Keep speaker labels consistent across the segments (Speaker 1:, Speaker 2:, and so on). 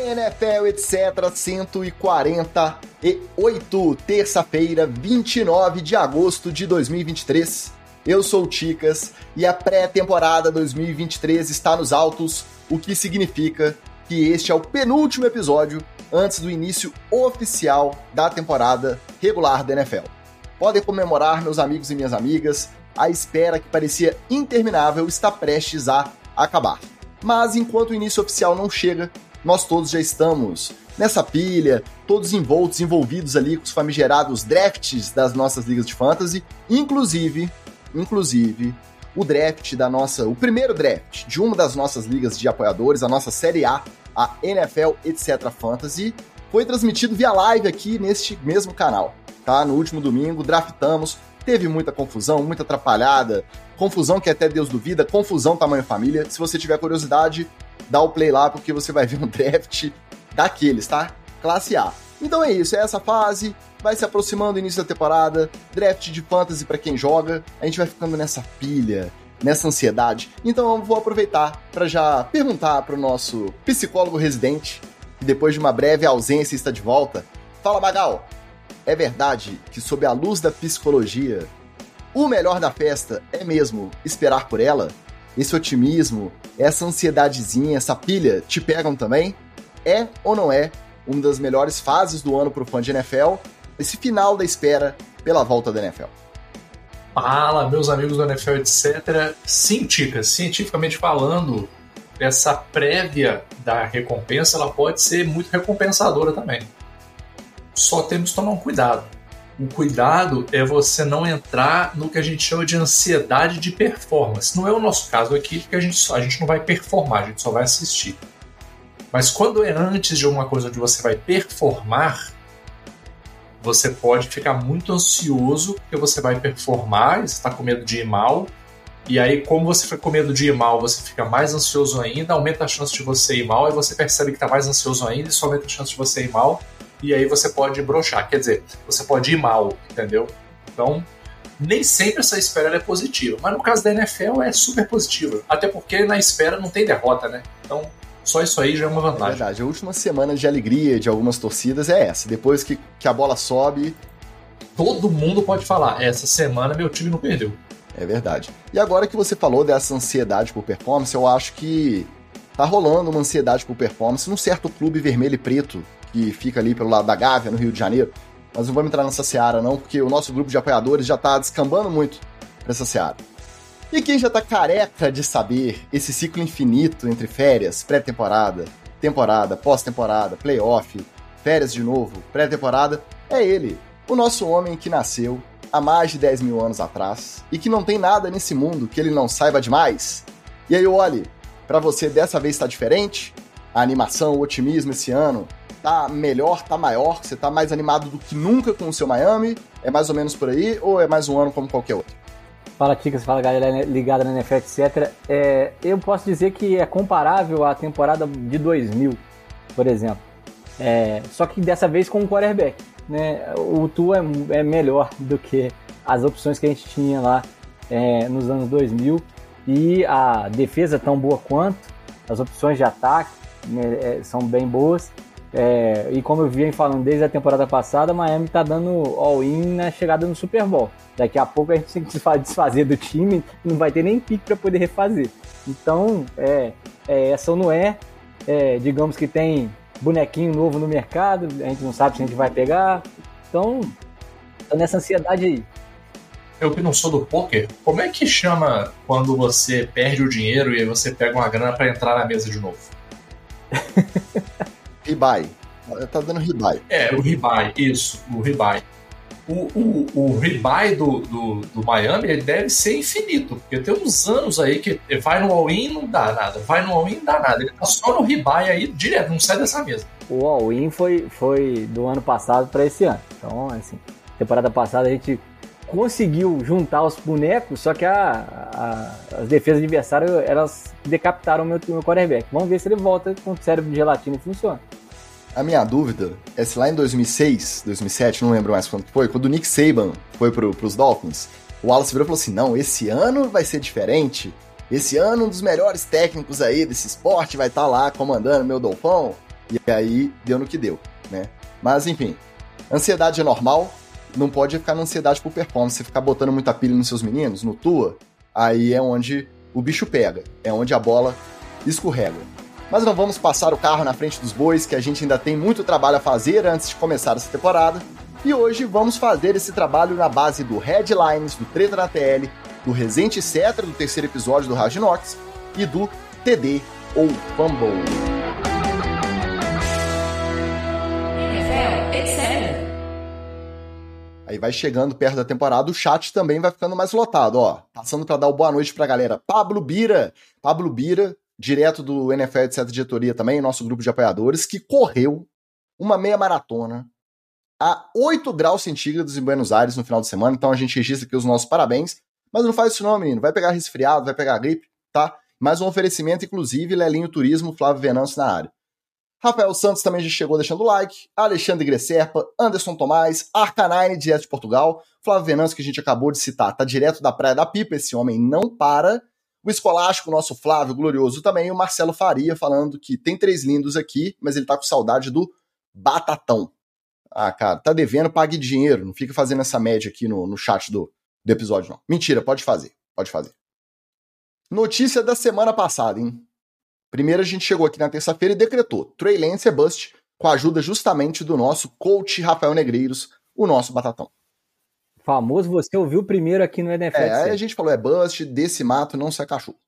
Speaker 1: NFL, etc. 148, terça-feira, 29 de agosto de 2023. Eu sou o Ticas e a pré-temporada 2023 está nos altos, o que significa que este é o penúltimo episódio antes do início oficial da temporada regular da NFL. Podem comemorar, meus amigos e minhas amigas, a espera que parecia interminável está prestes a acabar. Mas enquanto o início oficial não chega, nós todos já estamos nessa pilha, todos envoltos, envolvidos ali com os famigerados drafts das nossas ligas de fantasy, inclusive, inclusive o draft da nossa, o primeiro draft de uma das nossas ligas de apoiadores, a nossa Série A, a NFL etc Fantasy, foi transmitido via live aqui neste mesmo canal, tá? No último domingo draftamos, teve muita confusão, muita atrapalhada, confusão que até Deus duvida, confusão tamanho família. Se você tiver curiosidade, dá o play lá porque você vai ver um draft daqueles, tá? Classe A. Então é isso, é essa fase, vai se aproximando do início da temporada, draft de fantasy para quem joga, a gente vai ficando nessa pilha, nessa ansiedade. Então eu vou aproveitar para já perguntar para o nosso psicólogo residente, que depois de uma breve ausência está de volta. Fala, Magal! É verdade que, sob a luz da psicologia, o melhor da festa é mesmo esperar por ela? Esse otimismo, essa ansiedadezinha, essa pilha te pegam também? É ou não é uma das melhores fases do ano para o fã de NFL? Esse final da espera pela volta da NFL.
Speaker 2: Fala, meus amigos do NFL, etc. Científica, cientificamente falando, essa prévia da recompensa ela pode ser muito recompensadora também. Só temos que tomar um cuidado o cuidado é você não entrar no que a gente chama de ansiedade de performance. Não é o nosso caso aqui, porque a gente, só, a gente não vai performar, a gente só vai assistir. Mas quando é antes de alguma coisa onde você vai performar, você pode ficar muito ansioso porque você vai performar, você está com medo de ir mal. E aí, como você fica com medo de ir mal, você fica mais ansioso ainda, aumenta a chance de você ir mal, e você percebe que está mais ansioso ainda, e só aumenta a chance de você ir mal e aí você pode brochar. Quer dizer, você pode ir mal, entendeu? Então, nem sempre essa espera é positiva. Mas no caso da NFL é super positiva. Até porque na espera não tem derrota, né? Então, só isso aí já é uma vantagem. É
Speaker 1: verdade. A última semana de alegria de algumas torcidas é essa. Depois que, que a bola sobe.
Speaker 2: Todo mundo pode falar: essa semana meu time não perdeu.
Speaker 1: É verdade. E agora que você falou dessa ansiedade por performance, eu acho que tá rolando uma ansiedade por performance num certo clube vermelho e preto que fica ali pelo lado da Gávea, no Rio de Janeiro. Mas não vamos entrar nessa seara, não, porque o nosso grupo de apoiadores já está descambando muito para essa seara. E quem já está careca de saber esse ciclo infinito entre férias, pré-temporada, temporada, pós-temporada, playoff, férias de novo, pré-temporada, é ele, o nosso homem que nasceu há mais de 10 mil anos atrás e que não tem nada nesse mundo que ele não saiba demais. E aí, olhe, para você dessa vez está diferente? A animação, o otimismo esse ano, tá melhor, tá maior, você tá mais animado do que nunca com o seu Miami? É mais ou menos por aí ou é mais um ano como qualquer outro?
Speaker 3: Fala, Ticas, fala galera ligada na NFL, etc. É, eu posso dizer que é comparável à temporada de 2000, por exemplo. É, só que dessa vez com o quarterback. Né? O Tua é, é, melhor do que as opções que a gente tinha lá é, nos anos 2000. E a defesa tão boa quanto, as opções de ataque né, é, são bem boas. É, e como eu vinha falando desde a temporada passada, Miami tá dando all-in na chegada no Super Bowl. Daqui a pouco a gente tem que se desfazer do time não vai ter nem pique para poder refazer. Então, é, é, essa não é, é, digamos que tem bonequinho novo no mercado, a gente não sabe se a gente vai pegar. Então, tô nessa ansiedade aí.
Speaker 2: Eu que não sou do poker, como é que chama quando você perde o dinheiro e você pega uma grana para entrar na mesa de novo?
Speaker 1: Ribai. Tá dando ribai.
Speaker 2: É, o ribai, isso, o ribai. O, o, o ribai do, do, do, Miami ele deve ser infinito, porque tem uns anos aí que vai no all-in não dá nada, vai no all-in não dá nada. Ele tá só no ribai aí direto, não sai dessa mesa.
Speaker 3: O all-in foi, foi do ano passado para esse ano. Então, assim, temporada passada a gente conseguiu juntar os bonecos, só que a, a, as defesas adversárias elas decapitaram o meu, meu quarterback. Vamos ver se ele volta com o cérebro de gelatina e funciona.
Speaker 1: A minha dúvida é se lá em 2006, 2007, não lembro mais quando foi, quando o Nick Saban foi pro, pros Dolphins, o Wallace virou e falou assim: não, esse ano vai ser diferente. Esse ano, um dos melhores técnicos aí desse esporte vai estar tá lá comandando meu Dolphão. E aí deu no que deu, né? Mas enfim, ansiedade é normal, não pode ficar na ansiedade por performance. Você ficar botando muita pilha nos seus meninos, no tua, aí é onde o bicho pega, é onde a bola escorrega. Mas não vamos passar o carro na frente dos bois, que a gente ainda tem muito trabalho a fazer antes de começar essa temporada. E hoje vamos fazer esse trabalho na base do Headlines, do Treta na TL, do Resente Cetra, do terceiro episódio do Raginox, e do TD ou Fumble. Aí vai chegando perto da temporada, o chat também vai ficando mais lotado, ó. Passando para dar uma boa noite pra galera. Pablo Bira, Pablo Bira, direto do NFL Certa Diretoria também, nosso grupo de apoiadores, que correu uma meia maratona a 8 graus centígrados em Buenos Aires no final de semana. Então a gente registra aqui os nossos parabéns. Mas não faz isso não, menino. Vai pegar resfriado, vai pegar gripe, tá? Mais um oferecimento, inclusive, Lelinho Turismo, Flávio Venâncio na área. Rafael Santos também já chegou deixando o like. Alexandre Gresserpa, Anderson Tomás, Arcanine, direto de Portugal. Flávio Venâncio, que a gente acabou de citar, tá direto da Praia da Pipa. Esse homem não para. O Escolástico, nosso Flávio Glorioso também. O Marcelo Faria falando que tem três lindos aqui, mas ele tá com saudade do Batatão. Ah, cara, tá devendo, pague dinheiro. Não fica fazendo essa média aqui no, no chat do, do episódio, não. Mentira, pode fazer. Pode fazer. Notícia da semana passada, hein? Primeiro a gente chegou aqui na terça-feira e decretou Trey Lance é bust, com a ajuda justamente do nosso coach Rafael Negreiros, o nosso batatão.
Speaker 3: Famoso você ouviu primeiro aqui no NFL.
Speaker 1: É, aí a gente falou, é bust, desse mato não sai cachorro.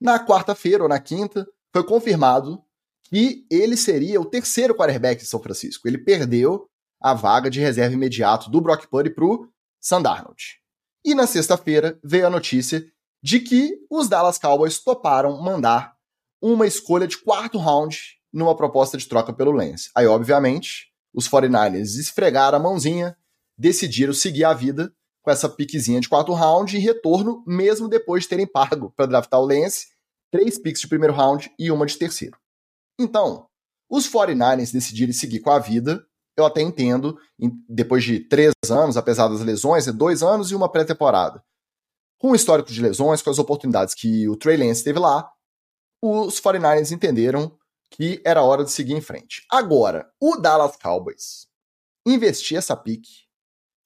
Speaker 1: Na quarta-feira ou na quinta, foi confirmado que ele seria o terceiro quarterback de São Francisco. Ele perdeu a vaga de reserva imediato do Brock Purdy pro Sandarnold. E na sexta-feira veio a notícia de que os Dallas Cowboys toparam mandar uma escolha de quarto round numa proposta de troca pelo Lance. Aí, obviamente, os 49ers esfregaram a mãozinha, decidiram seguir a vida com essa piquezinha de quarto round e retorno, mesmo depois de terem pago para draftar o Lance, três picks de primeiro round e uma de terceiro. Então, os 49ers decidirem seguir com a vida, eu até entendo, depois de três anos, apesar das lesões, é dois anos e uma pré-temporada. Com o histórico de lesões, com as oportunidades que o Trey Lance teve lá, os 49ers entenderam que era hora de seguir em frente. Agora, o Dallas Cowboys investir essa pique,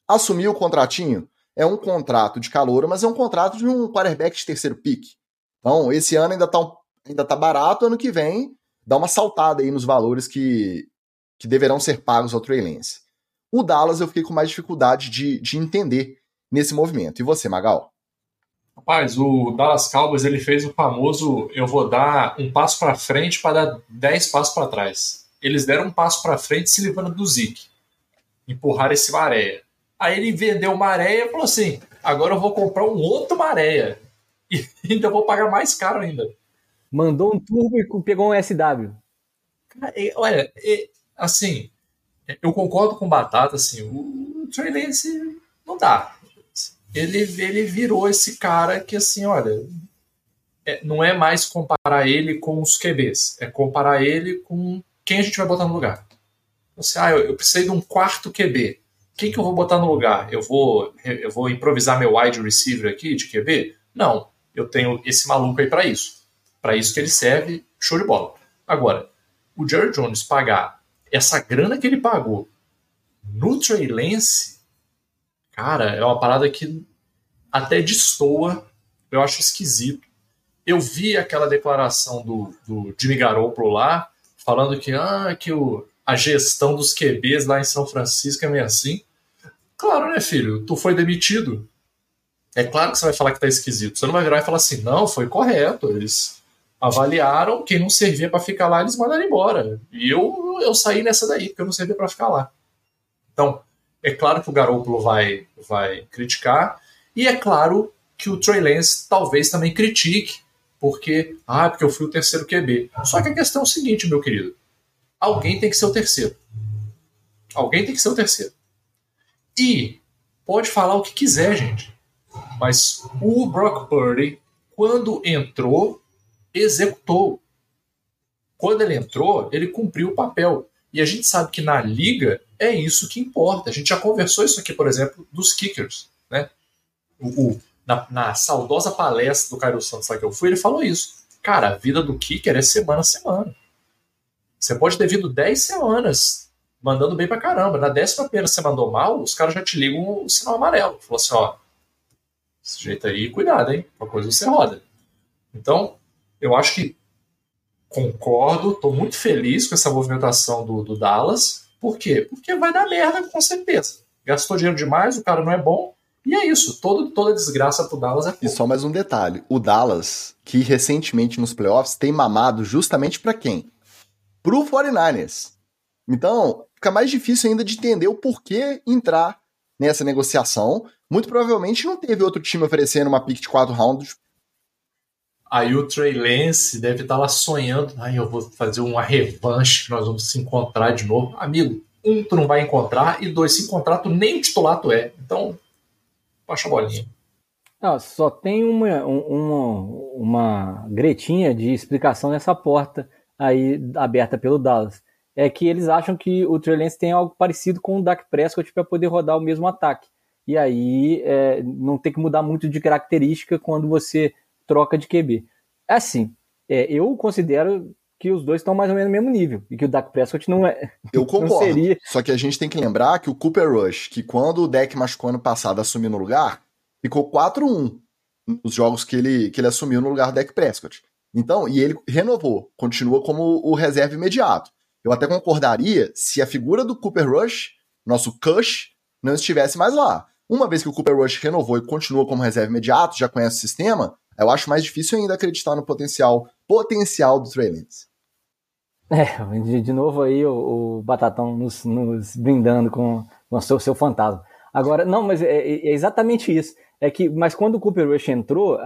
Speaker 1: assumir o contratinho, é um contrato de calor, mas é um contrato de um quarterback de terceiro pique. Então, esse ano ainda tá, um, ainda tá barato, ano que vem dá uma saltada aí nos valores que, que deverão ser pagos ao Trey Lance. O Dallas eu fiquei com mais dificuldade de, de entender nesse movimento. E você, Magal?
Speaker 2: Rapaz, o Dallas Cowboys ele fez o famoso eu vou dar um passo para frente para dar dez passos para trás. Eles deram um passo para frente se livrando do Zeke. Empurraram esse Maréia. Aí ele vendeu o Maréia e falou assim: agora eu vou comprar um outro Maréia. E ainda vou pagar mais caro ainda.
Speaker 3: Mandou um turbo e pegou um SW.
Speaker 2: Olha, assim, eu concordo com o Batata, assim, o Trey Lance não dá ele, ele virou esse cara que, assim, olha, é, não é mais comparar ele com os QBs, é comparar ele com quem a gente vai botar no lugar. Você, ah, eu, eu precisei de um quarto QB. Quem que eu vou botar no lugar? Eu vou, eu vou improvisar meu wide receiver aqui de QB? Não, eu tenho esse maluco aí para isso. Para isso que ele serve, show de bola. Agora, o Jerry Jones pagar essa grana que ele pagou no Trey Lance Cara, é uma parada que até destoa, eu acho esquisito. Eu vi aquela declaração do, do Jimmy Garoppolo lá, falando que, ah, que o, a gestão dos QBs lá em São Francisco é meio assim. Claro, né, filho? Tu foi demitido. É claro que você vai falar que tá esquisito. Você não vai virar e falar assim, não, foi correto. Eles avaliaram quem não servia para ficar lá, eles mandaram embora. E eu, eu saí nessa daí, porque eu não servia para ficar lá. Então, é claro que o Garoppolo vai, vai criticar, e é claro que o Trey Lance talvez também critique, porque, ah, porque eu fui o terceiro QB. Só que a questão é o seguinte, meu querido: alguém tem que ser o terceiro. Alguém tem que ser o terceiro. E pode falar o que quiser, gente. Mas o Brock Purdy, quando entrou, executou. Quando ele entrou, ele cumpriu o papel. E a gente sabe que na liga é isso que importa. A gente já conversou isso aqui, por exemplo, dos kickers. Né? O, o na, na, saudosa palestra do Cairo Santos lá que eu fui, ele falou isso. Cara, a vida do kicker é semana a semana. Você pode ter vindo 10 semanas mandando bem pra caramba. Na décima primeira você mandou mal, os caras já te ligam o sinal amarelo. Falou assim, ó, desse jeito aí, cuidado, hein? Uma coisa você roda. Então, eu acho que concordo, estou muito feliz com essa movimentação do, do Dallas. Por quê? Porque vai dar merda, com certeza. Gastou dinheiro demais, o cara não é bom, e é isso, todo, toda desgraça pro Dallas é pouco.
Speaker 1: E só mais um detalhe: o Dallas, que recentemente nos playoffs tem mamado justamente para quem? Pro 49ers. Então, fica mais difícil ainda de entender o porquê entrar nessa negociação. Muito provavelmente não teve outro time oferecendo uma pick de 4 rounds.
Speaker 2: Aí o Trey Lance deve estar lá sonhando. Ai, eu vou fazer uma revanche, nós vamos se encontrar de novo. Amigo, um tu não vai encontrar, e dois, se encontrar, tu nem titular tu é. Então, baixa a bolinha.
Speaker 3: Não, só tem uma, uma, uma gretinha de explicação nessa porta aí aberta pelo Dallas. É que eles acham que o Trey Lance tem algo parecido com o Dak Prescott para poder rodar o mesmo ataque. E aí é, não tem que mudar muito de característica quando você troca de QB. Assim, é, eu considero que os dois estão mais ou menos no mesmo nível e que o Dak Prescott não é.
Speaker 1: Eu concordo. Seria... Só que a gente tem que lembrar que o Cooper Rush, que quando o deck machucou ano passado assumiu no lugar, ficou 4-1 nos jogos que ele, que ele assumiu no lugar do Dak Prescott. Então, e ele renovou, continua como o reserva imediato. Eu até concordaria se a figura do Cooper Rush, nosso Cush, não estivesse mais lá. Uma vez que o Cooper Rush renovou e continua como reserva imediato, já conhece o sistema, eu acho mais difícil ainda acreditar no potencial potencial do Trey Lance.
Speaker 3: É, de, de novo aí o, o Batatão nos, nos, brindando com, com o seu, seu fantasma. Agora, não, mas é, é, exatamente isso. É que, mas quando o Cooper Rush entrou,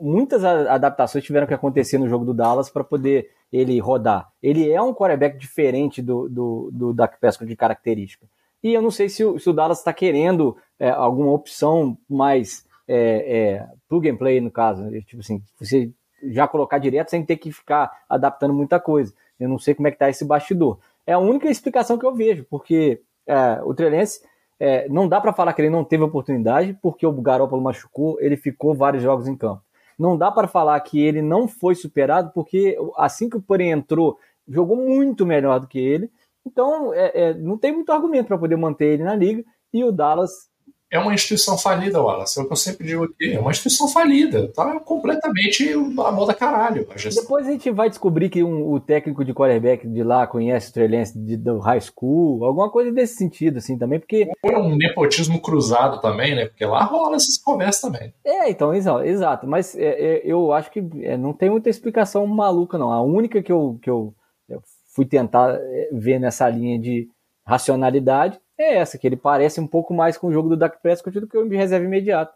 Speaker 3: muitas adaptações tiveram que acontecer no jogo do Dallas para poder ele rodar. Ele é um quarterback diferente do, do, do Dak Prescott de característica. E eu não sei se o, se o Dallas está querendo é, alguma opção mais é, é, plug and play, no caso. Tipo assim, você já colocar direto sem ter que ficar adaptando muita coisa. Eu não sei como é que tá esse bastidor. É a única explicação que eu vejo, porque é, o Trelense é, não dá para falar que ele não teve oportunidade, porque o Garoppolo machucou, ele ficou vários jogos em campo. Não dá para falar que ele não foi superado, porque assim que o Porém entrou, jogou muito melhor do que ele. Então, é, é não tem muito argumento para poder manter ele na liga. E o Dallas
Speaker 2: é uma instituição falida, Wallace. É o que eu sempre digo aqui. É uma instituição falida. Tá completamente a moda caralho. A
Speaker 3: Depois a gente vai descobrir que um, o técnico de quarterback de lá conhece o Trelense do high school, alguma coisa desse sentido, assim, também, porque...
Speaker 2: Ou um nepotismo cruzado também, né? Porque lá rola essas conversas também.
Speaker 3: É, então, exato. Mas é, é, eu acho que é, não tem muita explicação maluca, não. A única que eu, que eu, eu fui tentar é, ver nessa linha de racionalidade é essa, que ele parece um pouco mais com o jogo do Dak Prescott do que o reserva imediato,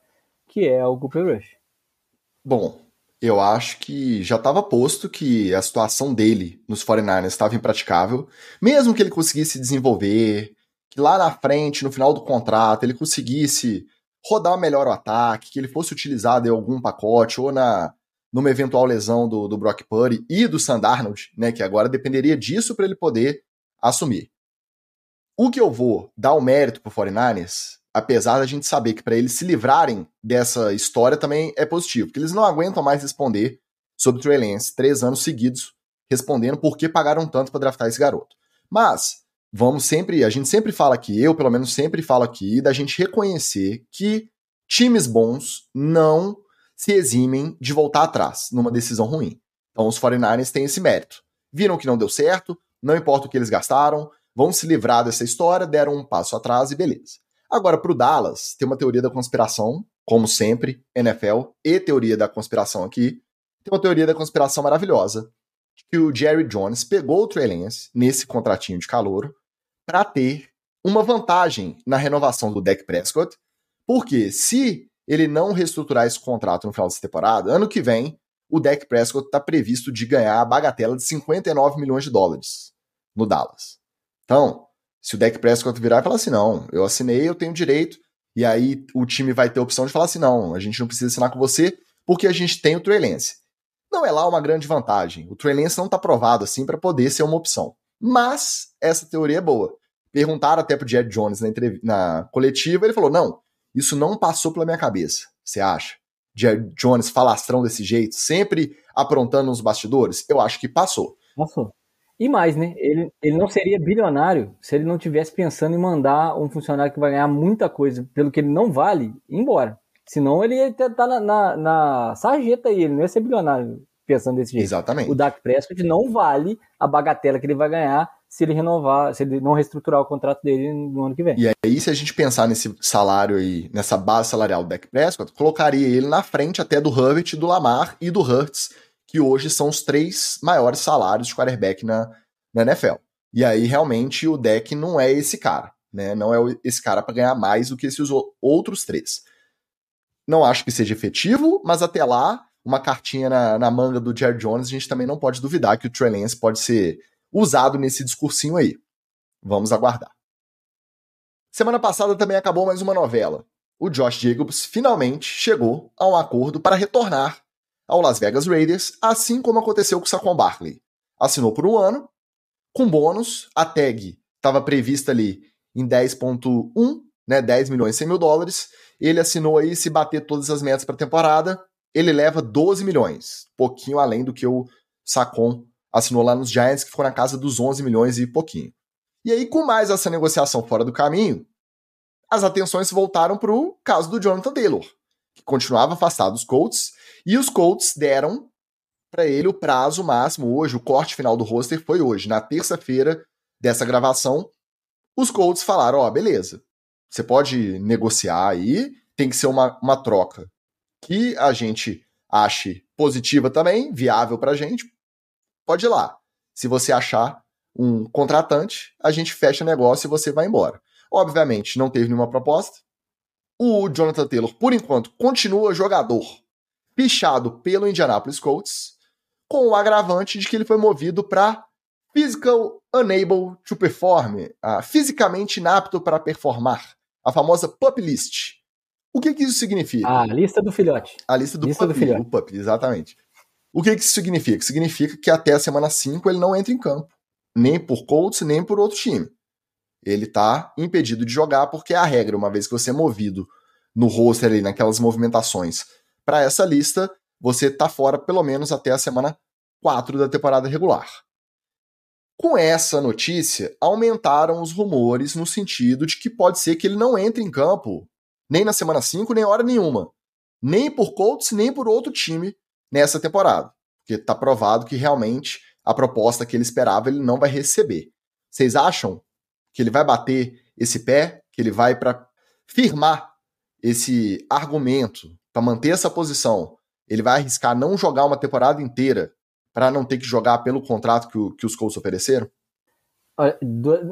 Speaker 3: que é o Cooper Rush.
Speaker 1: Bom, eu acho que já estava posto que a situação dele nos 49ers estava impraticável, mesmo que ele conseguisse desenvolver, que lá na frente, no final do contrato, ele conseguisse rodar melhor o ataque, que ele fosse utilizado em algum pacote ou na numa eventual lesão do, do Brock Purdy e do Sandarnold, né, que agora dependeria disso para ele poder assumir. O que eu vou dar o mérito pro 49ers, apesar da gente saber que para eles se livrarem dessa história também é positivo, porque eles não aguentam mais responder sobre o Trey Lance três anos seguidos respondendo por que pagaram tanto para draftar esse garoto. Mas vamos sempre, a gente sempre fala aqui, eu pelo menos sempre falo aqui, da gente reconhecer que times bons não se eximem de voltar atrás numa decisão ruim. Então os 49ers têm esse mérito. Viram que não deu certo, não importa o que eles gastaram, vão se livrar dessa história, deram um passo atrás e beleza. Agora, para o Dallas, tem uma teoria da conspiração, como sempre, NFL e teoria da conspiração aqui. Tem uma teoria da conspiração maravilhosa, que o Jerry Jones pegou o Trey Lance nesse contratinho de calor para ter uma vantagem na renovação do Dak Prescott, porque se ele não reestruturar esse contrato no final dessa temporada, ano que vem, o Dak Prescott está previsto de ganhar a bagatela de 59 milhões de dólares no Dallas. Então, se o Dak Prescott virar e falar assim, não, eu assinei, eu tenho direito, e aí o time vai ter a opção de falar assim, não, a gente não precisa assinar com você, porque a gente tem o Trey Lance. Não é lá uma grande vantagem. O Trey Lance não está provado assim para poder ser uma opção. Mas essa teoria é boa. Perguntaram até pro Jerry Jones na, na coletiva, ele falou: não, isso não passou pela minha cabeça. Você acha? Jerry Jones falastrão desse jeito, sempre aprontando nos bastidores? Eu acho que passou.
Speaker 3: Passou. E mais, né? Ele, ele não seria bilionário se ele não tivesse pensando em mandar um funcionário que vai ganhar muita coisa pelo que ele não vale embora. Senão ele ia estar na, na, na sarjeta aí, ele não ia ser bilionário pensando desse jeito.
Speaker 1: Exatamente.
Speaker 3: O Dak Prescott não vale a bagatela que ele vai ganhar se ele renovar, se ele não reestruturar o contrato dele no ano que vem.
Speaker 1: E aí, se a gente pensar nesse salário aí, nessa base salarial do Dak Prescott, colocaria ele na frente até do Herbert, do Lamar e do Hurts, que hoje são os três maiores salários de quarterback na, na NFL. E aí, realmente, o Dak não é esse cara, né? Não é esse cara para ganhar mais do que esses outros três. Não acho que seja efetivo, mas até lá, uma cartinha na, na manga do Jerry Jones, a gente também não pode duvidar que o Trey Lance pode ser usado nesse discursinho aí. Vamos aguardar. Semana passada também acabou mais uma novela. O Josh Jacobs finalmente chegou a um acordo para retornar ao Las Vegas Raiders, assim como aconteceu com o Saquon Barkley. Assinou por um ano, com bônus, a tag estava prevista ali em 10.1, né, 10 milhões e 100 mil dólares, ele assinou aí, se bater todas as metas para a temporada, ele leva 12 milhões, pouquinho além do que o Sacon assinou lá nos Giants, que ficou na casa dos 11 milhões e pouquinho. E aí, com mais essa negociação fora do caminho, as atenções voltaram para o caso do Jonathan Taylor, que continuava afastado dos Colts, e os Colts deram para ele o prazo máximo hoje, o corte final do roster foi hoje, na terça-feira dessa gravação. Os Colts falaram: Ó, oh, beleza, você pode negociar aí, tem que ser uma, uma troca que a gente ache positiva também, viável para a gente. Pode ir lá. Se você achar um contratante, a gente fecha negócio e você vai embora. Obviamente, não teve nenhuma proposta. O Jonathan Taylor, por enquanto, continua jogador pichado pelo Indianapolis Colts, com o agravante de que ele foi movido para physical unable to perform, uh, fisicamente inapto para performar a famosa pup list. O que, que isso significa?
Speaker 3: A lista do filhote.
Speaker 1: A lista do lista pup, do filhote. pup, exatamente. O que, que isso significa? Significa que até a semana 5 ele não entra em campo, nem por Colts, nem por outro time. Ele está impedido de jogar porque é a regra, uma vez que você é movido no roster ali, naquelas movimentações para essa lista, você está fora pelo menos até a semana 4 da temporada regular. Com essa notícia, aumentaram os rumores no sentido de que pode ser que ele não entre em campo nem na semana 5, nem hora nenhuma. Nem por Colts, nem por outro time nessa temporada. Porque está provado que realmente a proposta que ele esperava ele não vai receber. Vocês acham que ele vai bater esse pé, que ele vai para firmar esse argumento, para manter essa posição, ele vai arriscar não jogar uma temporada inteira para não ter que jogar pelo contrato que, o, que os Colts ofereceram?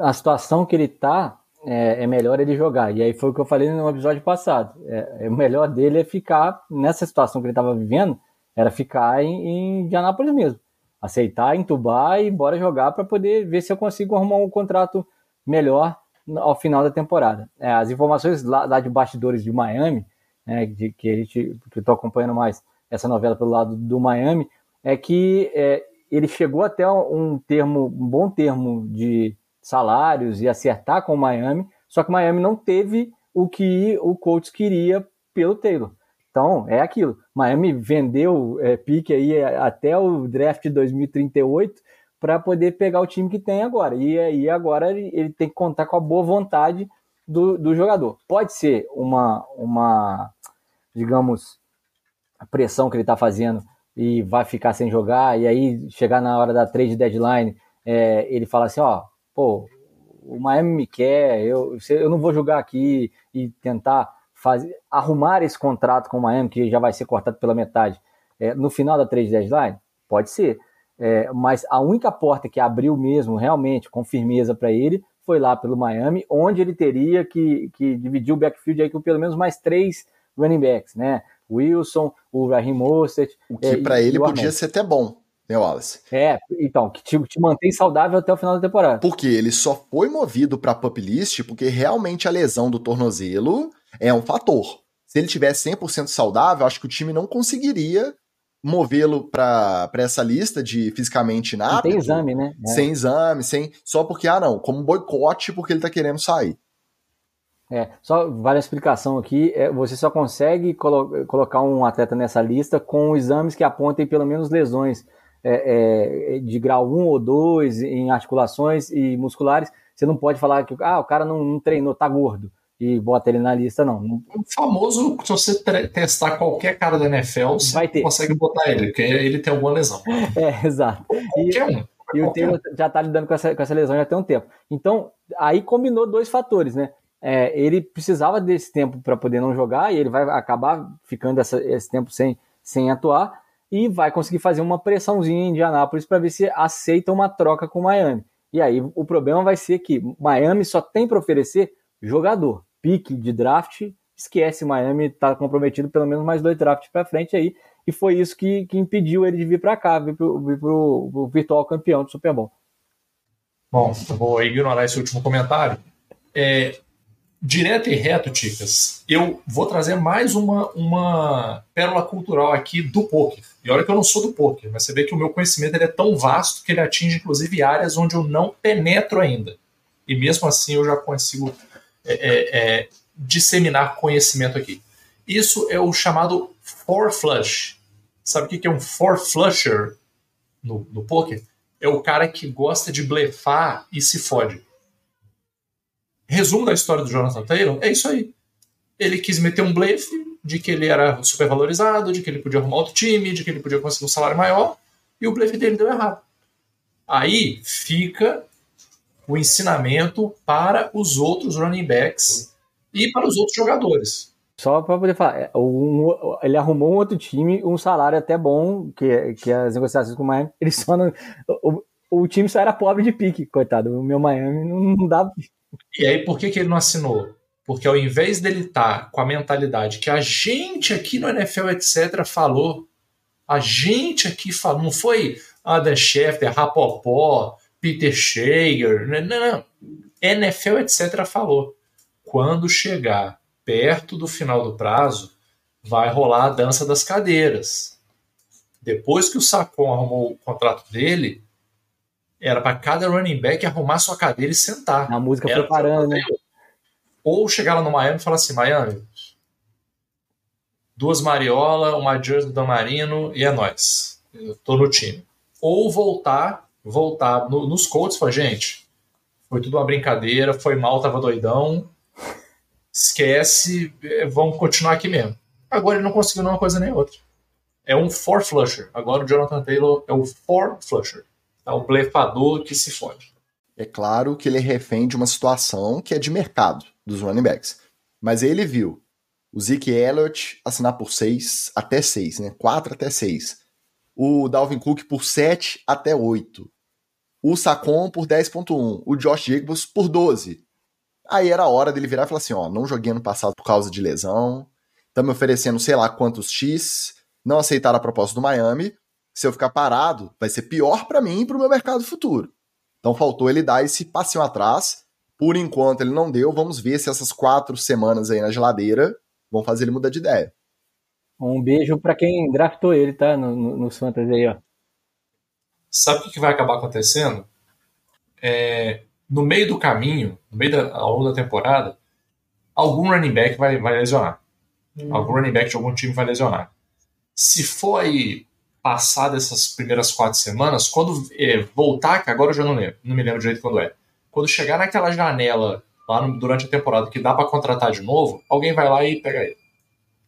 Speaker 3: A situação que ele está é, é, melhor ele jogar. E aí foi o que eu falei no episódio passado. É, é o melhor dele é ficar nessa situação que ele estava vivendo, era ficar em, em Indianápolis mesmo. Aceitar, entubar e bora jogar para poder ver se eu consigo arrumar um contrato melhor ao final da temporada. É, as informações lá, lá, de bastidores de Miami, né, de, que a gente que estou acompanhando mais essa novela pelo lado do Miami, é que é, ele chegou até um termo, um bom termo de salários e acertar com o Miami, só que o Miami não teve o que o Colts queria pelo Taylor. Então, é aquilo. Miami vendeu é, pique aí até o draft de 2038 para poder pegar o time que tem agora. E aí agora ele, ele, tem que contar com a boa vontade do, do jogador. Pode ser uma, uma digamos, a pressão que ele está fazendo e vai ficar sem jogar, e aí chegar na hora da trade deadline, é, ele fala assim, ó, pô, o Miami me quer, eu, eu não vou jogar aqui e tentar fazer, arrumar esse contrato com o Miami, que já vai ser cortado pela metade, é, no final da trade deadline? Pode ser. É, mas a única porta que abriu mesmo, realmente, com firmeza para ele, foi lá pelo Miami, onde ele teria que, que dividir o backfield aí com pelo menos mais três running backs, né? Wilson, o Raheem Mostert.
Speaker 1: O que é, para ele podia ser até bom, né, Wallace?
Speaker 3: É, então, que te, te, mantém saudável até o final da temporada.
Speaker 1: Porque ele só foi movido para pup list porque realmente a lesão do tornozelo é um fator. Se ele tivesse 100% saudável, acho que o time não conseguiria movê-lo para essa lista de fisicamente inapto.
Speaker 3: Sem exame, né?
Speaker 1: É. Sem exame, sem só porque ah não, como boicote porque ele tá querendo sair.
Speaker 3: É, só vale a explicação aqui, é, você só consegue colo colocar um atleta nessa lista com exames que apontem pelo menos lesões é, é, de grau 1 ou 2 em articulações e musculares, você não pode falar que ah, o cara não, não treinou, tá gordo e bota ele na lista, não.
Speaker 2: O famoso, se você testar qualquer cara da NFL, você Vai ter. consegue botar ele, porque ele tem alguma lesão.
Speaker 3: É, exato. Qualquer e, um. E o Taylor já tá lidando com essa, com essa lesão já tem um tempo. Então, aí combinou dois fatores, né? É, ele precisava desse tempo para poder não jogar e ele vai acabar ficando essa, esse tempo sem, sem atuar e vai conseguir fazer uma pressãozinha em Indianápolis para ver se aceita uma troca com Miami. E aí o problema vai ser que Miami só tem para oferecer jogador, pique de draft, esquece Miami está comprometido pelo menos mais dois drafts para frente aí e foi isso que, que impediu ele de vir para cá, vir para o virtual campeão do Super Bowl.
Speaker 2: Bom, eu vou ignorar esse último comentário. É, direto e reto, Ticas, eu vou trazer mais uma, uma pérola cultural aqui do poker. E olha que eu não sou do poker, mas você vê que o meu conhecimento é tão vasto que ele atinge inclusive áreas onde eu não penetro ainda. E mesmo assim eu já consigo é, é, é, disseminar conhecimento aqui. Isso é o chamado four flush. Sabe o que é um four flusher no, no poker? É o cara que gosta de blefar e se fode resumo da história do Jonathan Taylor é isso aí. Ele quis meter um blefe de que ele era super valorizado, de que ele podia arrumar outro time, de que ele podia conseguir um salário maior, e o blefe dele deu errado. Aí fica o ensinamento para os outros running backs e para os outros jogadores.
Speaker 3: Só para poder falar, é, um, ele arrumou um outro time, um salário até bom, que, que as negociações com o Miami, ele só não, o, o time só era pobre de pique, coitado. O meu Miami não, não dá
Speaker 2: e aí, por que, que ele não assinou? Porque ao invés dele estar tá com a mentalidade que a gente aqui no NFL, etc., falou, a gente aqui falou, não foi Adam Schefter, Rapopó, Peter Shager, não, não, não. NFL, etc., falou. Quando chegar perto do final do prazo, vai rolar a dança das cadeiras. Depois que o Sacon arrumou o contrato dele, era para cada running back arrumar sua cadeira e sentar.
Speaker 3: A música era preparando, né?
Speaker 2: Ou chegar lá no Miami e falar assim, Miami, duas Mariola, uma Jersey do Marino e é nós. Eu tô no time. Ou voltar, voltar no, nos Colts e falar, gente, foi tudo uma brincadeira, foi mal, tava doidão, esquece, é, vamos continuar aqui mesmo. Agora ele não conseguiu uma coisa nem outra. É um four flusher. Agora o Jonathan Taylor é o four flusher. É o blefador que se fode.
Speaker 1: É claro que ele é refém de uma situação que é de mercado dos running backs. Mas ele viu o Zeke Elliott assinar por 6 até 6, né? 4 até 6. O Dalvin Cook por 7 até 8. O Sacon por 10.1. O Josh Jacobs por 12. Aí era a hora dele virar e falar assim: ó, não joguei ano passado por causa de lesão. Estamos me oferecendo sei lá quantos X. Não aceitaram a proposta do Miami se eu ficar parado, vai ser pior para mim e para o meu mercado futuro. Então faltou ele dar esse passinho atrás. Por enquanto ele não deu. Vamos ver se essas quatro semanas aí na geladeira vão fazer ele mudar de ideia.
Speaker 3: Um beijo para quem draftou ele, tá? No, no, no Fantasy aí, ó.
Speaker 2: Sabe o que, que vai acabar acontecendo? É, no meio do caminho, no meio da, ao longo da temporada, algum running back vai, vai lesionar. Hum. Algum running back de algum time vai lesionar. Se for aí passar dessas primeiras quatro semanas, quando é, voltar, que agora eu já não lembro, não me lembro direito quando é. Quando chegar naquela janela lá no, durante a temporada que dá para contratar de novo, alguém vai lá e pega ele.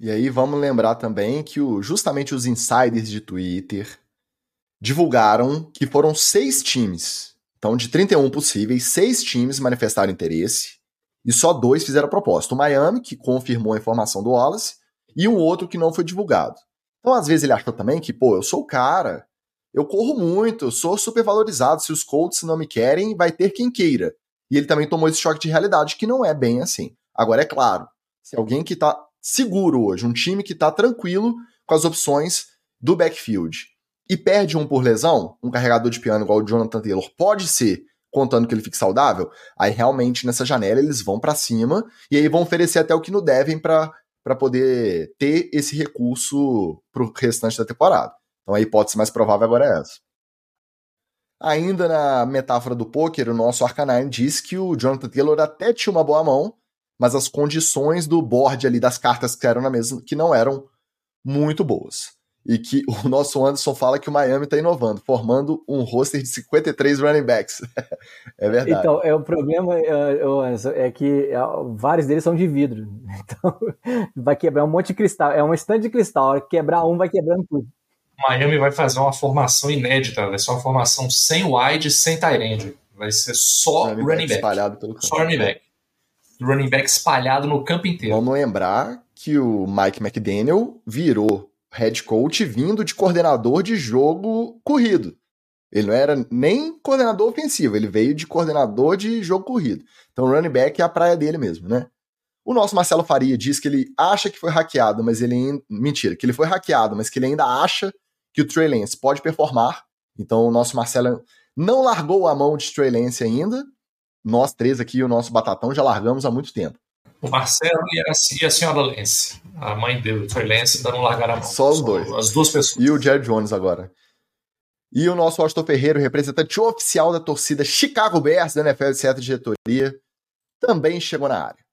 Speaker 1: E aí vamos lembrar também que o, justamente os insiders de Twitter divulgaram que foram seis times. Então, de 31 possíveis, seis times manifestaram interesse e só dois fizeram proposta. O Miami, que confirmou a informação do Wallace, e um outro que não foi divulgado. Então, às vezes, ele achou também que, pô, eu sou o cara, eu corro muito, eu sou super valorizado. Se os Colts não me querem, vai ter quem queira. E ele também tomou esse choque de realidade, que não é bem assim. Agora, é claro, se alguém que tá seguro hoje, um time que tá tranquilo com as opções do backfield e perde um por lesão, um carregador de piano igual o Jonathan Taylor pode ser, contando que ele fique saudável, aí realmente nessa janela eles vão para cima e aí vão oferecer até o que não devem para para poder ter esse recurso para o restante da temporada. Então a hipótese mais provável agora é essa. Ainda na metáfora do poker, o nosso Arcanine diz que o Jonathan Taylor até tinha uma boa mão, mas as condições do board ali das cartas que eram na mesa que não eram muito boas. E que o nosso Anderson fala que o Miami está inovando, formando um roster de 53 running backs. é verdade.
Speaker 3: Então, é, o problema é, é que é, vários deles são de vidro. Então, vai quebrar um monte de cristal. É um stand de cristal. A hora que quebrar um, vai quebrando tudo.
Speaker 2: Miami vai fazer uma formação inédita. Vai ser uma formação sem wide, sem tight end. Vai ser só running, running back.
Speaker 1: Espalhado pelo campo.
Speaker 2: Só running back. Running back espalhado no campo inteiro.
Speaker 1: Vamos lembrar que o Mike McDaniel virou head coach vindo de coordenador de jogo corrido. Ele não era nem coordenador ofensivo, ele veio de coordenador de jogo corrido. Então, running back é a praia dele mesmo, né? O nosso Marcelo Faria diz que ele acha que foi hackeado, mas ele. Mentira, que ele foi hackeado, mas que ele ainda acha que o Trey Lance pode performar. Então, o nosso Marcelo não largou a mão de Trey Lance ainda. Nós três aqui, o nosso Batatão, já largamos há muito tempo.
Speaker 2: O Marcelo e a, e a senhora Lance. A mãe dele, o Trey Lance, ainda não largaram a mão.
Speaker 1: Só os dois.
Speaker 2: As duas pessoas.
Speaker 1: E o Jared Jones agora. E o nosso Austin Ferreira, representante oficial da torcida Chicago Bears, da NFL, de diretoria, também chegou na área.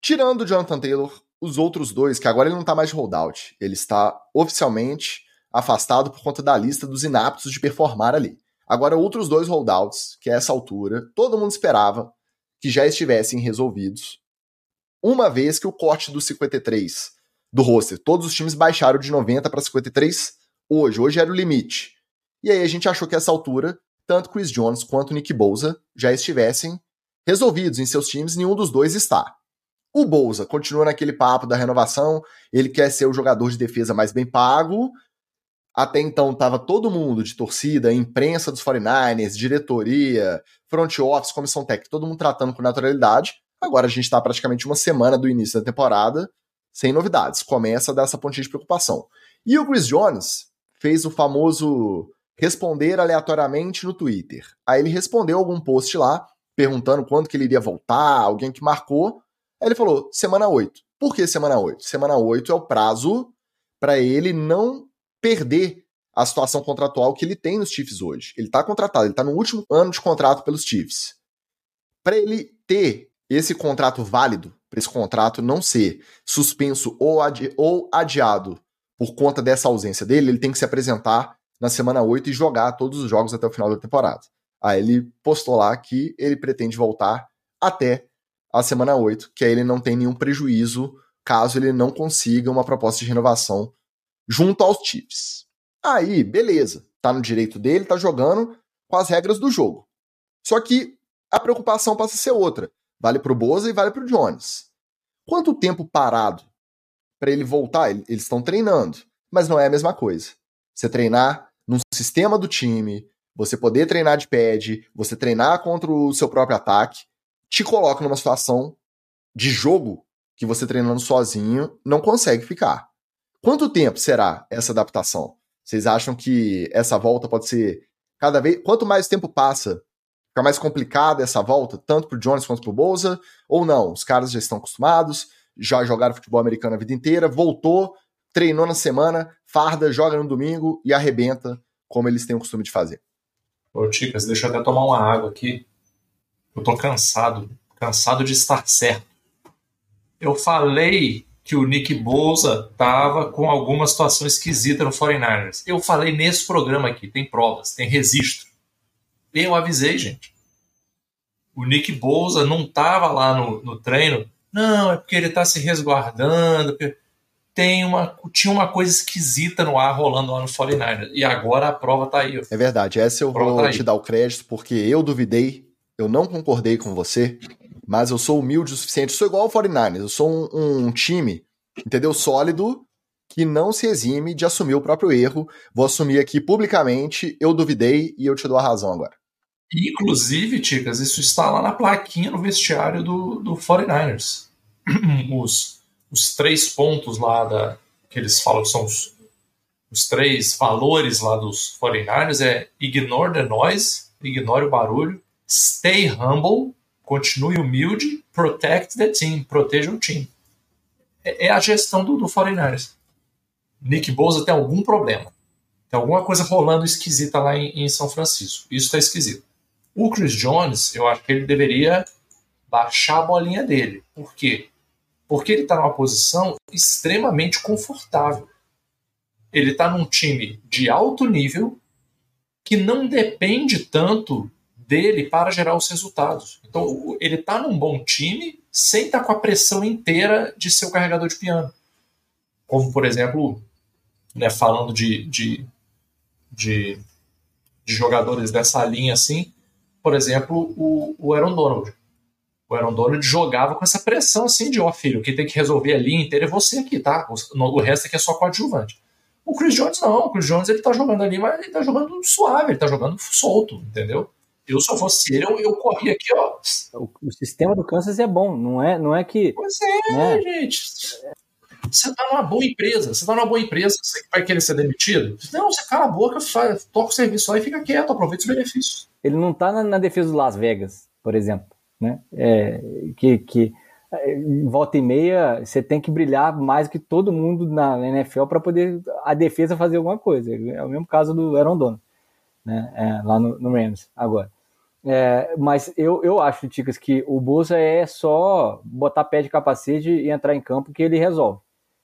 Speaker 1: Tirando o Jonathan Taylor, os outros dois, que agora ele não está mais de holdout, ele está oficialmente afastado por conta da lista dos inaptos de performar ali. Agora, outros dois holdouts, que a essa altura todo mundo esperava que já estivessem resolvidos, uma vez que o corte dos 53 do roster, todos os times baixaram de 90 para 53 hoje, hoje era o limite. E aí a gente achou que essa altura, tanto Chris Jones quanto Nick Bosa já estivessem resolvidos em seus times, nenhum dos dois está. O Bolsa continua naquele papo da renovação, ele quer ser o jogador de defesa mais bem pago. Até então estava todo mundo de torcida, imprensa dos 49ers, diretoria, front office, comissão técnica, todo mundo tratando com naturalidade. Agora a gente está praticamente uma semana do início da temporada, sem novidades. Começa a dar essa pontinha de preocupação. E o Chris Jones fez o famoso responder aleatoriamente no Twitter. Aí ele respondeu algum post lá, perguntando quando que ele iria voltar, alguém que marcou. Aí ele falou, semana 8. Por que semana 8? Semana 8 é o prazo para ele não perder a situação contratual que ele tem nos Chiefs hoje. Ele está contratado, ele está no último ano de contrato pelos Chiefs. Para ele ter esse contrato válido, para esse contrato não ser suspenso ou, adi ou adiado por conta dessa ausência dele, ele tem que se apresentar na semana 8 e jogar todos os jogos até o final da temporada. Aí ele postou lá que ele pretende voltar até a semana 8, que aí ele não tem nenhum prejuízo caso ele não consiga uma proposta de renovação junto aos Chiefs. Aí, beleza, tá no direito dele, tá jogando com as regras do jogo. Só que a preocupação passa a ser outra. Vale pro Boza e vale pro Jones. Quanto tempo parado para ele voltar? Eles estão treinando, mas não é a mesma coisa. Você treinar num sistema do time, você poder treinar de pad, você treinar contra o seu próprio ataque, te coloca numa situação de jogo que você treinando sozinho não consegue ficar. Quanto tempo será essa adaptação? Vocês acham que essa volta pode ser cada vez. Quanto mais tempo passa, fica mais complicada essa volta, tanto pro Jones quanto pro Bolsa? Ou não? Os caras já estão acostumados, já jogaram futebol americano a vida inteira, voltou, treinou na semana, farda, joga no domingo e arrebenta, como eles têm o costume de fazer.
Speaker 2: Ô, Ticas, deixa eu até tomar uma água aqui. Eu tô cansado, cansado de estar certo. Eu falei que o Nick Bosa tava com alguma situação esquisita no 49ers. Eu falei nesse programa aqui, tem provas, tem registro. Eu avisei, gente. O Nick Bosa não tava lá no, no treino. Não, é porque ele tá se resguardando. Tem uma, tinha uma coisa esquisita no ar rolando lá no 49ers. E agora a prova tá aí.
Speaker 1: É verdade, essa eu vou tá te dar o crédito, porque eu duvidei eu não concordei com você, mas eu sou humilde o suficiente. Eu sou igual ao 49ers, eu sou um, um time, entendeu? Sólido, que não se exime de assumir o próprio erro. Vou assumir aqui publicamente, eu duvidei e eu te dou a razão agora.
Speaker 2: Inclusive, Ticas, isso está lá na plaquinha no vestiário do, do 49ers. Os, os três pontos lá da, que eles falam que são os, os três valores lá dos 49ers é ignore the noise, ignore o barulho, Stay humble, continue humilde, protect the team, proteja o time. É, é a gestão do, do 49ers. Nick Bosa tem algum problema. Tem alguma coisa rolando esquisita lá em, em São Francisco. Isso está esquisito. O Chris Jones, eu acho que ele deveria baixar a bolinha dele. Por quê? Porque ele está numa posição extremamente confortável. ele está num time de alto nível que não depende tanto dele para gerar os resultados. Então, ele está num bom time sem estar tá com a pressão inteira de ser o carregador de piano. Como, por exemplo, né, falando de, de, de, de, jogadores dessa linha assim, por exemplo, o, o Aaron Donald. O Aaron Donald jogava com essa pressão assim de, ó oh, filho, quem tem que resolver a linha inteira é você aqui, tá? O, o resto aqui é só coadjuvante. O Chris Jones não, o Chris Jones ele tá jogando ali, mas ele tá jogando suave, ele tá jogando solto, entendeu? Eu, eu fosse ele, eu, eu corria aqui, ó.
Speaker 3: O, o, sistema do Kansas é bom, não é, não é que.
Speaker 2: Pois é, né? gente. Você tá numa boa empresa, você tá numa boa empresa, você vai querer ser demitido? Não, você cala a boca, faz, toca o serviço lá e fica quieto, aproveita os benefícios.
Speaker 3: Ele não tá na, na defesa do Las Vegas, por exemplo, né? É, que, que volta e meia você tem que brilhar mais que todo mundo na NFL para poder a defesa fazer alguma coisa. É o mesmo caso do Aaron Donald, né? É, lá no, no, Rams agora. É, mas eu, eu acho, Ticas, que o Bolsa é só botar pé de capacete e entrar em campo que ele resolve.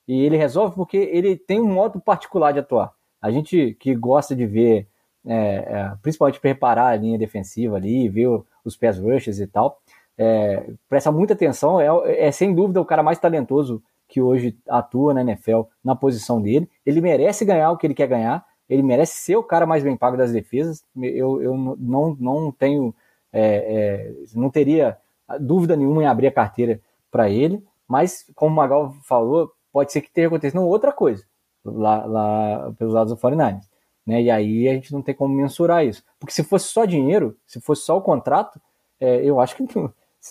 Speaker 3: E ele resolve porque ele tem um modo particular de atuar. A gente que gosta de ver, é, é, principalmente preparar a linha defensiva ali, ver os pés rushes e tal, é, presta muita atenção, é, é, sem dúvida o cara mais talentoso que hoje atua na NFL na posição dele. Ele merece ganhar o que ele quer ganhar, ele merece ser o cara mais bem pago das defesas. Eu, eu não, não tenho, é, é não teria dúvida nenhuma em abrir a carteira para ele, mas como o Magal falou, pode ser que tenha acontecido outra coisa lá, lá pelos lados do 49ers. Né? E aí a gente não tem como mensurar isso. Porque se fosse só dinheiro, se fosse só o contrato, é, eu acho que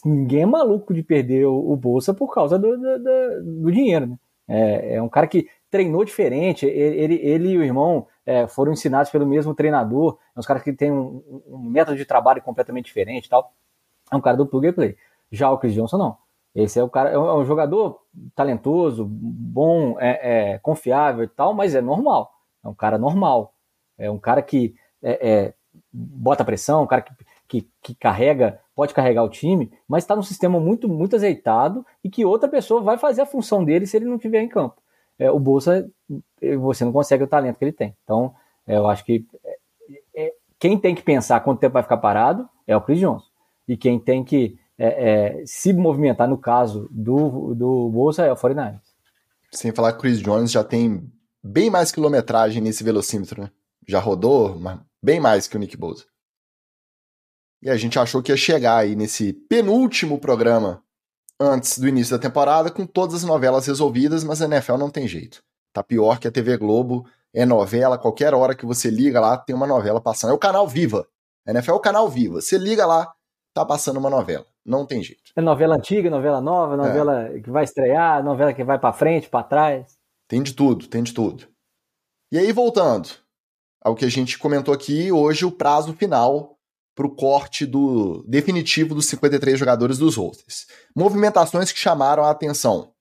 Speaker 3: ninguém é maluco de perder o, o Bolsa por causa do, do, do, do dinheiro, né? É, é, um cara que treinou diferente, ele, ele e o irmão é, foram ensinados pelo mesmo treinador, é um cara que tem um, um, método de trabalho completamente diferente tal. É um cara do plug and play. Já o Chris Johnson não. Esse é o cara, é um, é jogador talentoso, bom, é, é, confiável e tal, mas é normal. É um cara normal. É um cara que é, é, bota pressão, um cara que, que, que carrega pode carregar o time, mas está num sistema muito, muito azeitado e que outra pessoa vai fazer a função dele se ele não estiver em campo. É, o Bolsa, você não consegue o talento que ele tem. Então, é, eu acho que é, é, quem tem que pensar quanto tempo vai ficar parado é o Chris Johnson. E quem tem que se movimentar, no caso do, do Bolsa, é o 49
Speaker 1: Sem falar que o Chris Jones já tem bem mais quilometragem nesse velocímetro, né? Já rodou bem mais que o Nick Bosa. E a gente achou que ia chegar aí nesse penúltimo programa antes do início da temporada com todas as novelas resolvidas, mas a NFL não tem jeito. Tá pior que a TV Globo, é novela, qualquer hora que você liga lá tem uma novela passando. É o canal Viva. A NFL é o canal Viva. Você liga lá, tá passando uma novela. Não tem jeito.
Speaker 3: É novela antiga, novela nova, novela é. que vai estrear, novela que vai para frente, para trás.
Speaker 1: Tem de tudo, tem de tudo. E aí, voltando ao que a gente comentou aqui, hoje o prazo final para o corte do definitivo dos 53 jogadores dos rosters. Movimentações que chamaram a atenção.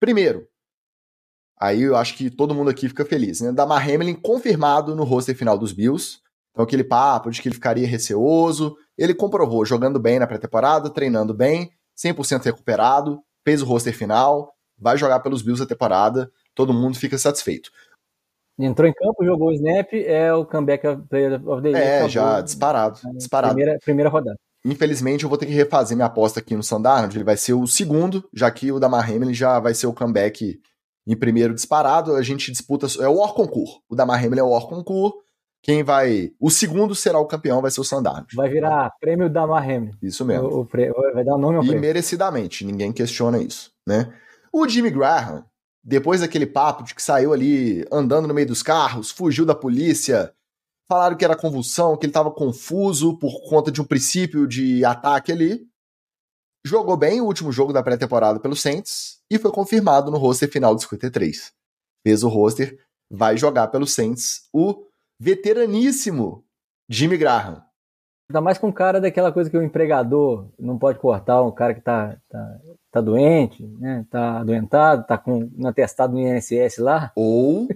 Speaker 1: Primeiro, aí eu acho que todo mundo aqui fica feliz, né? Damar Hamlin confirmado no roster final dos Bills. Então aquele papo de que ele ficaria receoso, ele comprovou jogando bem na pré-temporada, treinando bem, 100% recuperado, fez o roster final, vai jogar pelos Bills a temporada, todo mundo fica satisfeito.
Speaker 3: Entrou em campo, jogou o snap, é o comeback player of the year.
Speaker 1: É, acabou, já disparado, né? disparado.
Speaker 3: Primeira, primeira rodada.
Speaker 1: Infelizmente, eu vou ter que refazer minha aposta aqui no Sandarnold. Ele vai ser o segundo, já que o Damar Hamlin já vai ser o comeback em primeiro disparado. A gente disputa. É o Or Concur. O Damar Hamlin é o Or Concur. Quem vai. O segundo será o campeão, vai ser o Sandarnold.
Speaker 3: Vai virar prêmio Damar Hamlin.
Speaker 1: Isso mesmo.
Speaker 3: O, o, vai dar o nome ao
Speaker 1: E
Speaker 3: prêmio.
Speaker 1: merecidamente, ninguém questiona isso, né? O Jimmy Graham, depois daquele papo de que saiu ali andando no meio dos carros, fugiu da polícia, falaram que era convulsão, que ele estava confuso por conta de um princípio de ataque ali. Jogou bem o último jogo da pré-temporada pelo Saints e foi confirmado no roster final de 53. Fez o roster, vai jogar pelo Saints o veteraníssimo Jimmy Graham.
Speaker 3: Ainda mais com um cara daquela coisa que o empregador não pode cortar, um cara que tá, tá, tá doente, né? Tá adoentado, tá com um atestado no INSS lá.
Speaker 1: Ou,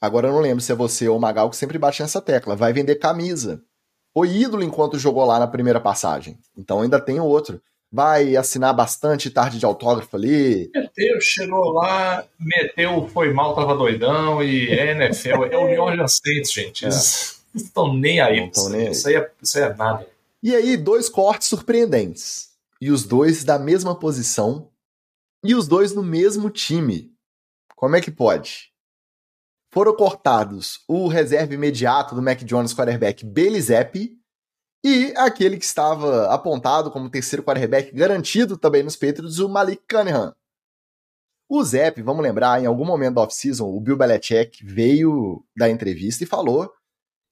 Speaker 1: agora eu não lembro se é você ou o Magal que sempre bate nessa tecla, vai vender camisa. Foi ídolo enquanto jogou lá na primeira passagem. Então ainda tem outro. vai assinar bastante tarde de autógrafo ali.
Speaker 2: Meteu, chegou lá, meteu, foi mal, tava doidão, e é NFL, é o New Orleans Saints, gente. Eles não estão nem aí. Não nem aí. Isso, aí é, isso aí é nada.
Speaker 1: E aí, dois cortes surpreendentes. E os dois da mesma posição. E os dois no mesmo time. Como é que pode? Foram cortados o reserva imediato do Mac Jones quarterback Zappi e aquele que estava apontado como terceiro quarterback garantido também nos Patriots, o Malik Cunningham. O Zep, vamos lembrar, em algum momento da off-season, o Bill Belichick veio da entrevista e falou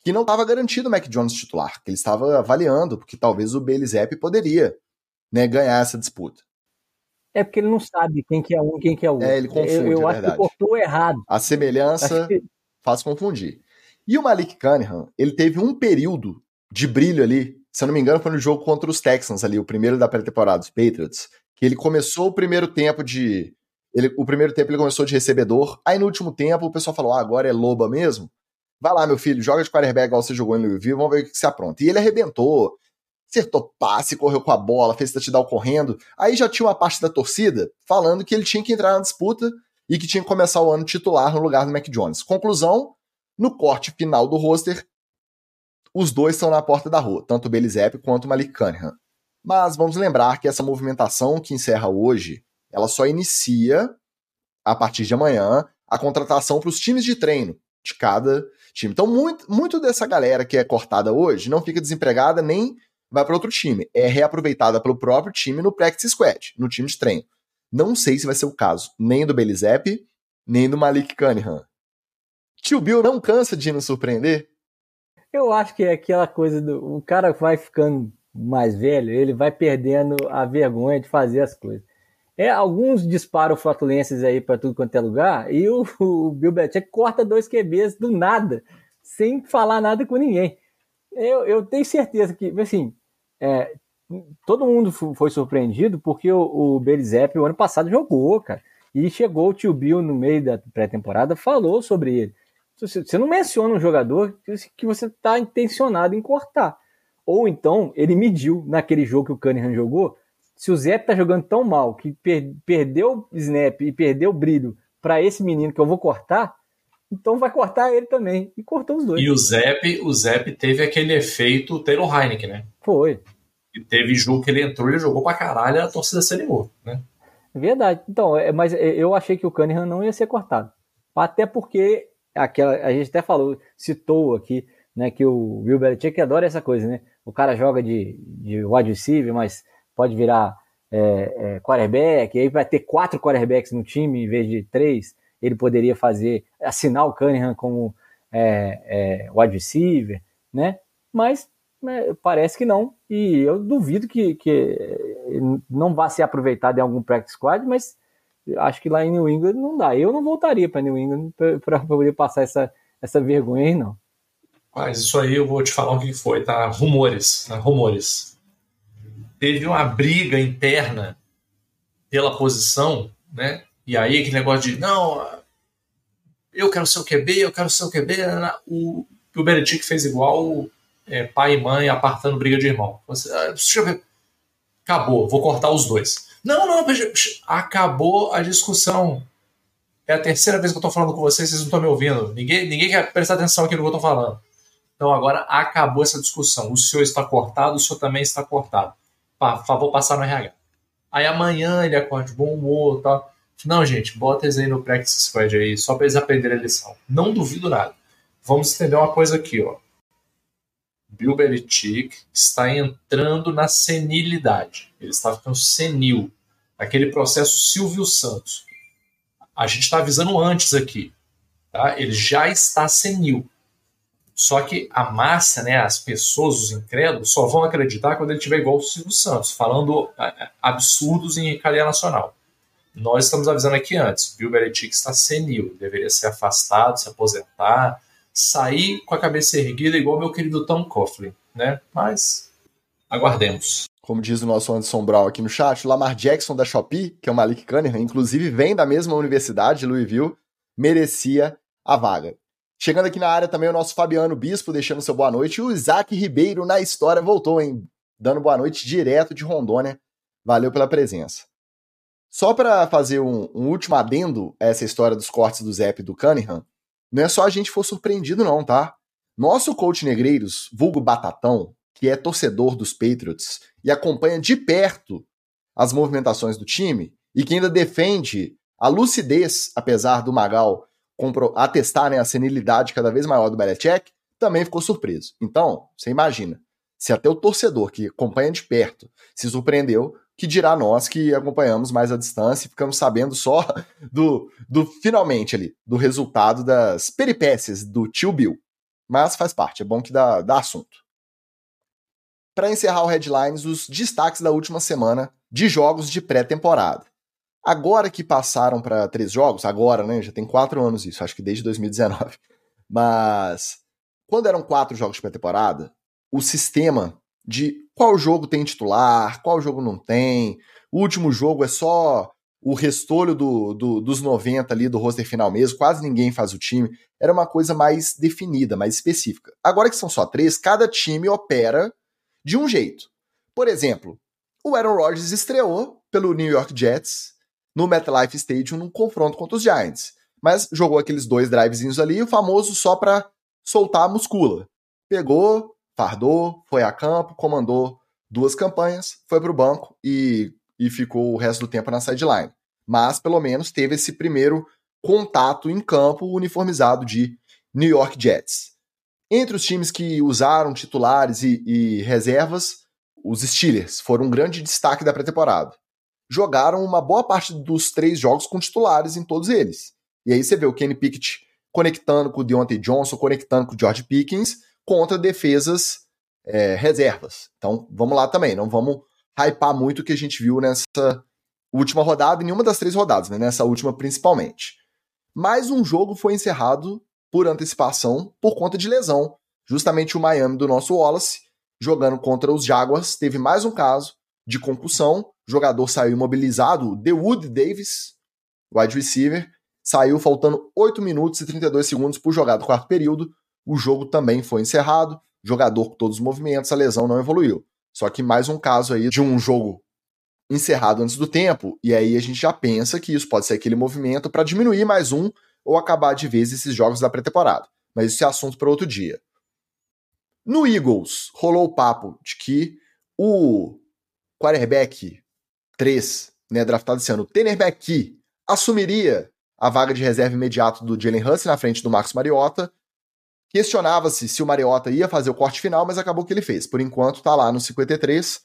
Speaker 1: que não estava garantido o Mac Jones titular, que ele estava avaliando, porque talvez o Bailey Zep poderia né, ganhar essa disputa.
Speaker 3: É porque ele não sabe quem que é um e quem que é o outro.
Speaker 1: É, ele confunde, Eu,
Speaker 3: eu
Speaker 1: é acho
Speaker 3: que cortou errado.
Speaker 1: A semelhança que... faz confundir. E o Malik Cunningham, ele teve um período de brilho ali. Se eu não me engano, foi no jogo contra os Texans ali, o primeiro da pré-temporada dos Patriots, que ele começou o primeiro tempo de. Ele, o primeiro tempo ele começou de recebedor, aí no último tempo o pessoal falou: ah, agora é loba mesmo. Vai lá, meu filho, joga de quarterback igual você jogou em Louisville, vamos ver o que, que você apronta. E ele arrebentou, acertou passe, correu com a bola, fez touchdown correndo. Aí já tinha uma parte da torcida falando que ele tinha que entrar na disputa e que tinha que começar o ano titular no lugar do Mac Jones. Conclusão, no corte final do roster, os dois estão na porta da rua, tanto o Belizep quanto o Malik Cunningham. Mas vamos lembrar que essa movimentação que encerra hoje, ela só inicia a partir de amanhã a contratação para os times de treino de cada time. Então, muito, muito dessa galera que é cortada hoje não fica desempregada nem vai para outro time. É reaproveitada pelo próprio time no practice squad, no time de treino. Não sei se vai ser o caso nem do Belizep, nem do Malik Cunningham. Tio Bill não cansa de nos surpreender?
Speaker 3: Eu acho que é aquela coisa do. O cara vai ficando mais velho, ele vai perdendo a vergonha de fazer as coisas. É, alguns disparam flatulenses aí para tudo quanto é lugar, e o, o Bill Belichick corta dois QBs do nada, sem falar nada com ninguém. Eu, eu tenho certeza que, assim, é, todo mundo foi surpreendido porque o, o o ano passado jogou, cara. E chegou o tio Bill no meio da pré-temporada, falou sobre ele. Você não menciona um jogador que você está intencionado em cortar. Ou então, ele mediu naquele jogo que o Cunningham jogou. Se o Zé está jogando tão mal que per perdeu o snap e perdeu o brilho para esse menino que eu vou cortar, então vai cortar ele também. E cortou os dois.
Speaker 2: E o Zep, o Zep teve aquele efeito Taylor Heineken, né?
Speaker 3: Foi.
Speaker 2: E teve jogo que ele entrou, ele jogou pra caralho, a torcida se animou, né?
Speaker 3: Verdade. Então, é, mas é, eu achei que o Cunningham não ia ser cortado. Até porque aquela, a gente até falou, citou aqui, né, que o Bill Belichick adora essa coisa, né? O cara joga de, de wide receiver, mas pode virar é, é, quarterback, aí vai ter quatro quarterbacks no time em vez de três. Ele poderia fazer, assinar o Cunningham como é, é, wide receiver, né? Mas né, parece que não. E eu duvido que, que não vá ser aproveitado em algum practice squad, mas acho que lá em New England não dá. Eu não voltaria para New England para poder passar essa, essa vergonha aí, não.
Speaker 2: Mas isso aí eu vou te falar o que foi, tá? Rumores, né? rumores. Teve uma briga interna pela posição, né? E aí aquele negócio de, não, eu quero ser o QB, eu quero ser o QB. O, o Belichick fez igual é, pai e mãe apartando briga de irmão. Você, ah, deixa eu ver. Acabou, vou cortar os dois. Não, não, acabou a discussão. É a terceira vez que eu tô falando com vocês, vocês não estão me ouvindo. Ninguém, ninguém quer prestar atenção aqui no que eu tô falando. Então agora acabou essa discussão. O senhor está cortado, o senhor também está cortado. Por favor, passar no RH. Aí amanhã ele acorda de bom humor tal. Não, gente, bota eles aí no Practice Squad aí, só para eles aprenderem a lição. Não duvido nada. Vamos entender uma coisa aqui, ó. Bill Belichick está entrando na senilidade. Ele está ficando senil. Aquele processo Silvio Santos. A gente está avisando antes aqui. Tá? Ele já está senil. Só que a massa, né, as pessoas, os incrédulos, só vão acreditar quando ele tiver igual o Silvio Santos, falando é, é, absurdos em cadeia nacional. Nós estamos avisando aqui antes. Bill Belichick está senil. Deveria ser afastado, se aposentar, sair com a cabeça erguida igual meu querido Tom Coughlin, né? Mas aguardemos.
Speaker 1: Como diz o nosso Anderson Brown aqui no chat, o Lamar Jackson da Shopee, que é o Malik Cunningham, inclusive vem da mesma universidade, Louisville, merecia a vaga. Chegando aqui na área também o nosso Fabiano Bispo, deixando seu boa noite. E o Isaac Ribeiro na história voltou, hein? Dando boa noite direto de Rondônia. Valeu pela presença. Só para fazer um, um, último adendo a essa história dos cortes do Zep e do Cunningham, não é só a gente for surpreendido, não, tá? Nosso coach Negreiros, vulgo Batatão, que é torcedor dos Patriots e acompanha de perto as movimentações do time e que ainda defende a lucidez, apesar do Magal atestar né, a senilidade cada vez maior do Belichick, também ficou surpreso. Então, você imagina, se até o torcedor que acompanha de perto se surpreendeu, que dirá nós que acompanhamos mais à distância e ficamos sabendo só do, do finalmente ali, do resultado das peripécias do tio Bill. Mas faz parte, é bom que dá, dá assunto. Para encerrar o Headlines, os destaques da última semana de jogos de pré-temporada. Agora que passaram para três jogos, agora, né? Já tem quatro anos isso, acho que desde 2019. Mas quando eram quatro jogos de pré-temporada, o sistema de qual jogo tem titular, qual jogo não tem, o último jogo é só o restolho do, do, dos 90 ali do roster final mesmo, quase ninguém faz o time, era uma coisa mais definida, mais específica. Agora que são só três, cada time opera de um jeito. Por exemplo, o Aaron Rodgers estreou pelo New York Jets no MetLife Stadium num confronto contra os Giants, mas jogou aqueles dois drivezinhos ali, o famoso só para soltar a muscula. Pegou, fardou, foi a campo, comandou duas campanhas, foi para o banco e, e ficou o resto do tempo na sideline. Mas pelo menos teve esse primeiro contato em campo uniformizado de New York Jets. Entre os times que usaram titulares e, e reservas, os Steelers foram um grande destaque da pré-temporada. Jogaram uma boa parte dos três jogos com titulares em todos eles. E aí você vê o Kenny Pickett conectando com o Deontay Johnson, conectando com o George Pickens, contra defesas é, reservas. Então vamos lá também, não vamos hypar muito o que a gente viu nessa última rodada, em nenhuma das três rodadas, né? nessa última principalmente. Mais um jogo foi encerrado por antecipação por conta de lesão. Justamente o Miami do nosso Wallace, jogando contra os Jaguars, teve mais um caso de concussão. O jogador saiu imobilizado, The Wood Davis, wide receiver, saiu faltando 8 minutos e 32 segundos por jogar do quarto período o jogo também foi encerrado, jogador com todos os movimentos, a lesão não evoluiu. Só que mais um caso aí de um jogo encerrado antes do tempo, e aí a gente já pensa que isso pode ser aquele movimento para diminuir mais um ou acabar de vez esses jogos da pré-temporada. Mas isso é assunto para outro dia. No Eagles, rolou o papo de que o quarterback 3, né, draftado esse ano, Tenerback assumiria a vaga de reserva imediato do Jalen Hurts na frente do Marcos Mariota, Questionava-se se o Mariota ia fazer o corte final, mas acabou que ele fez. Por enquanto, tá lá no 53.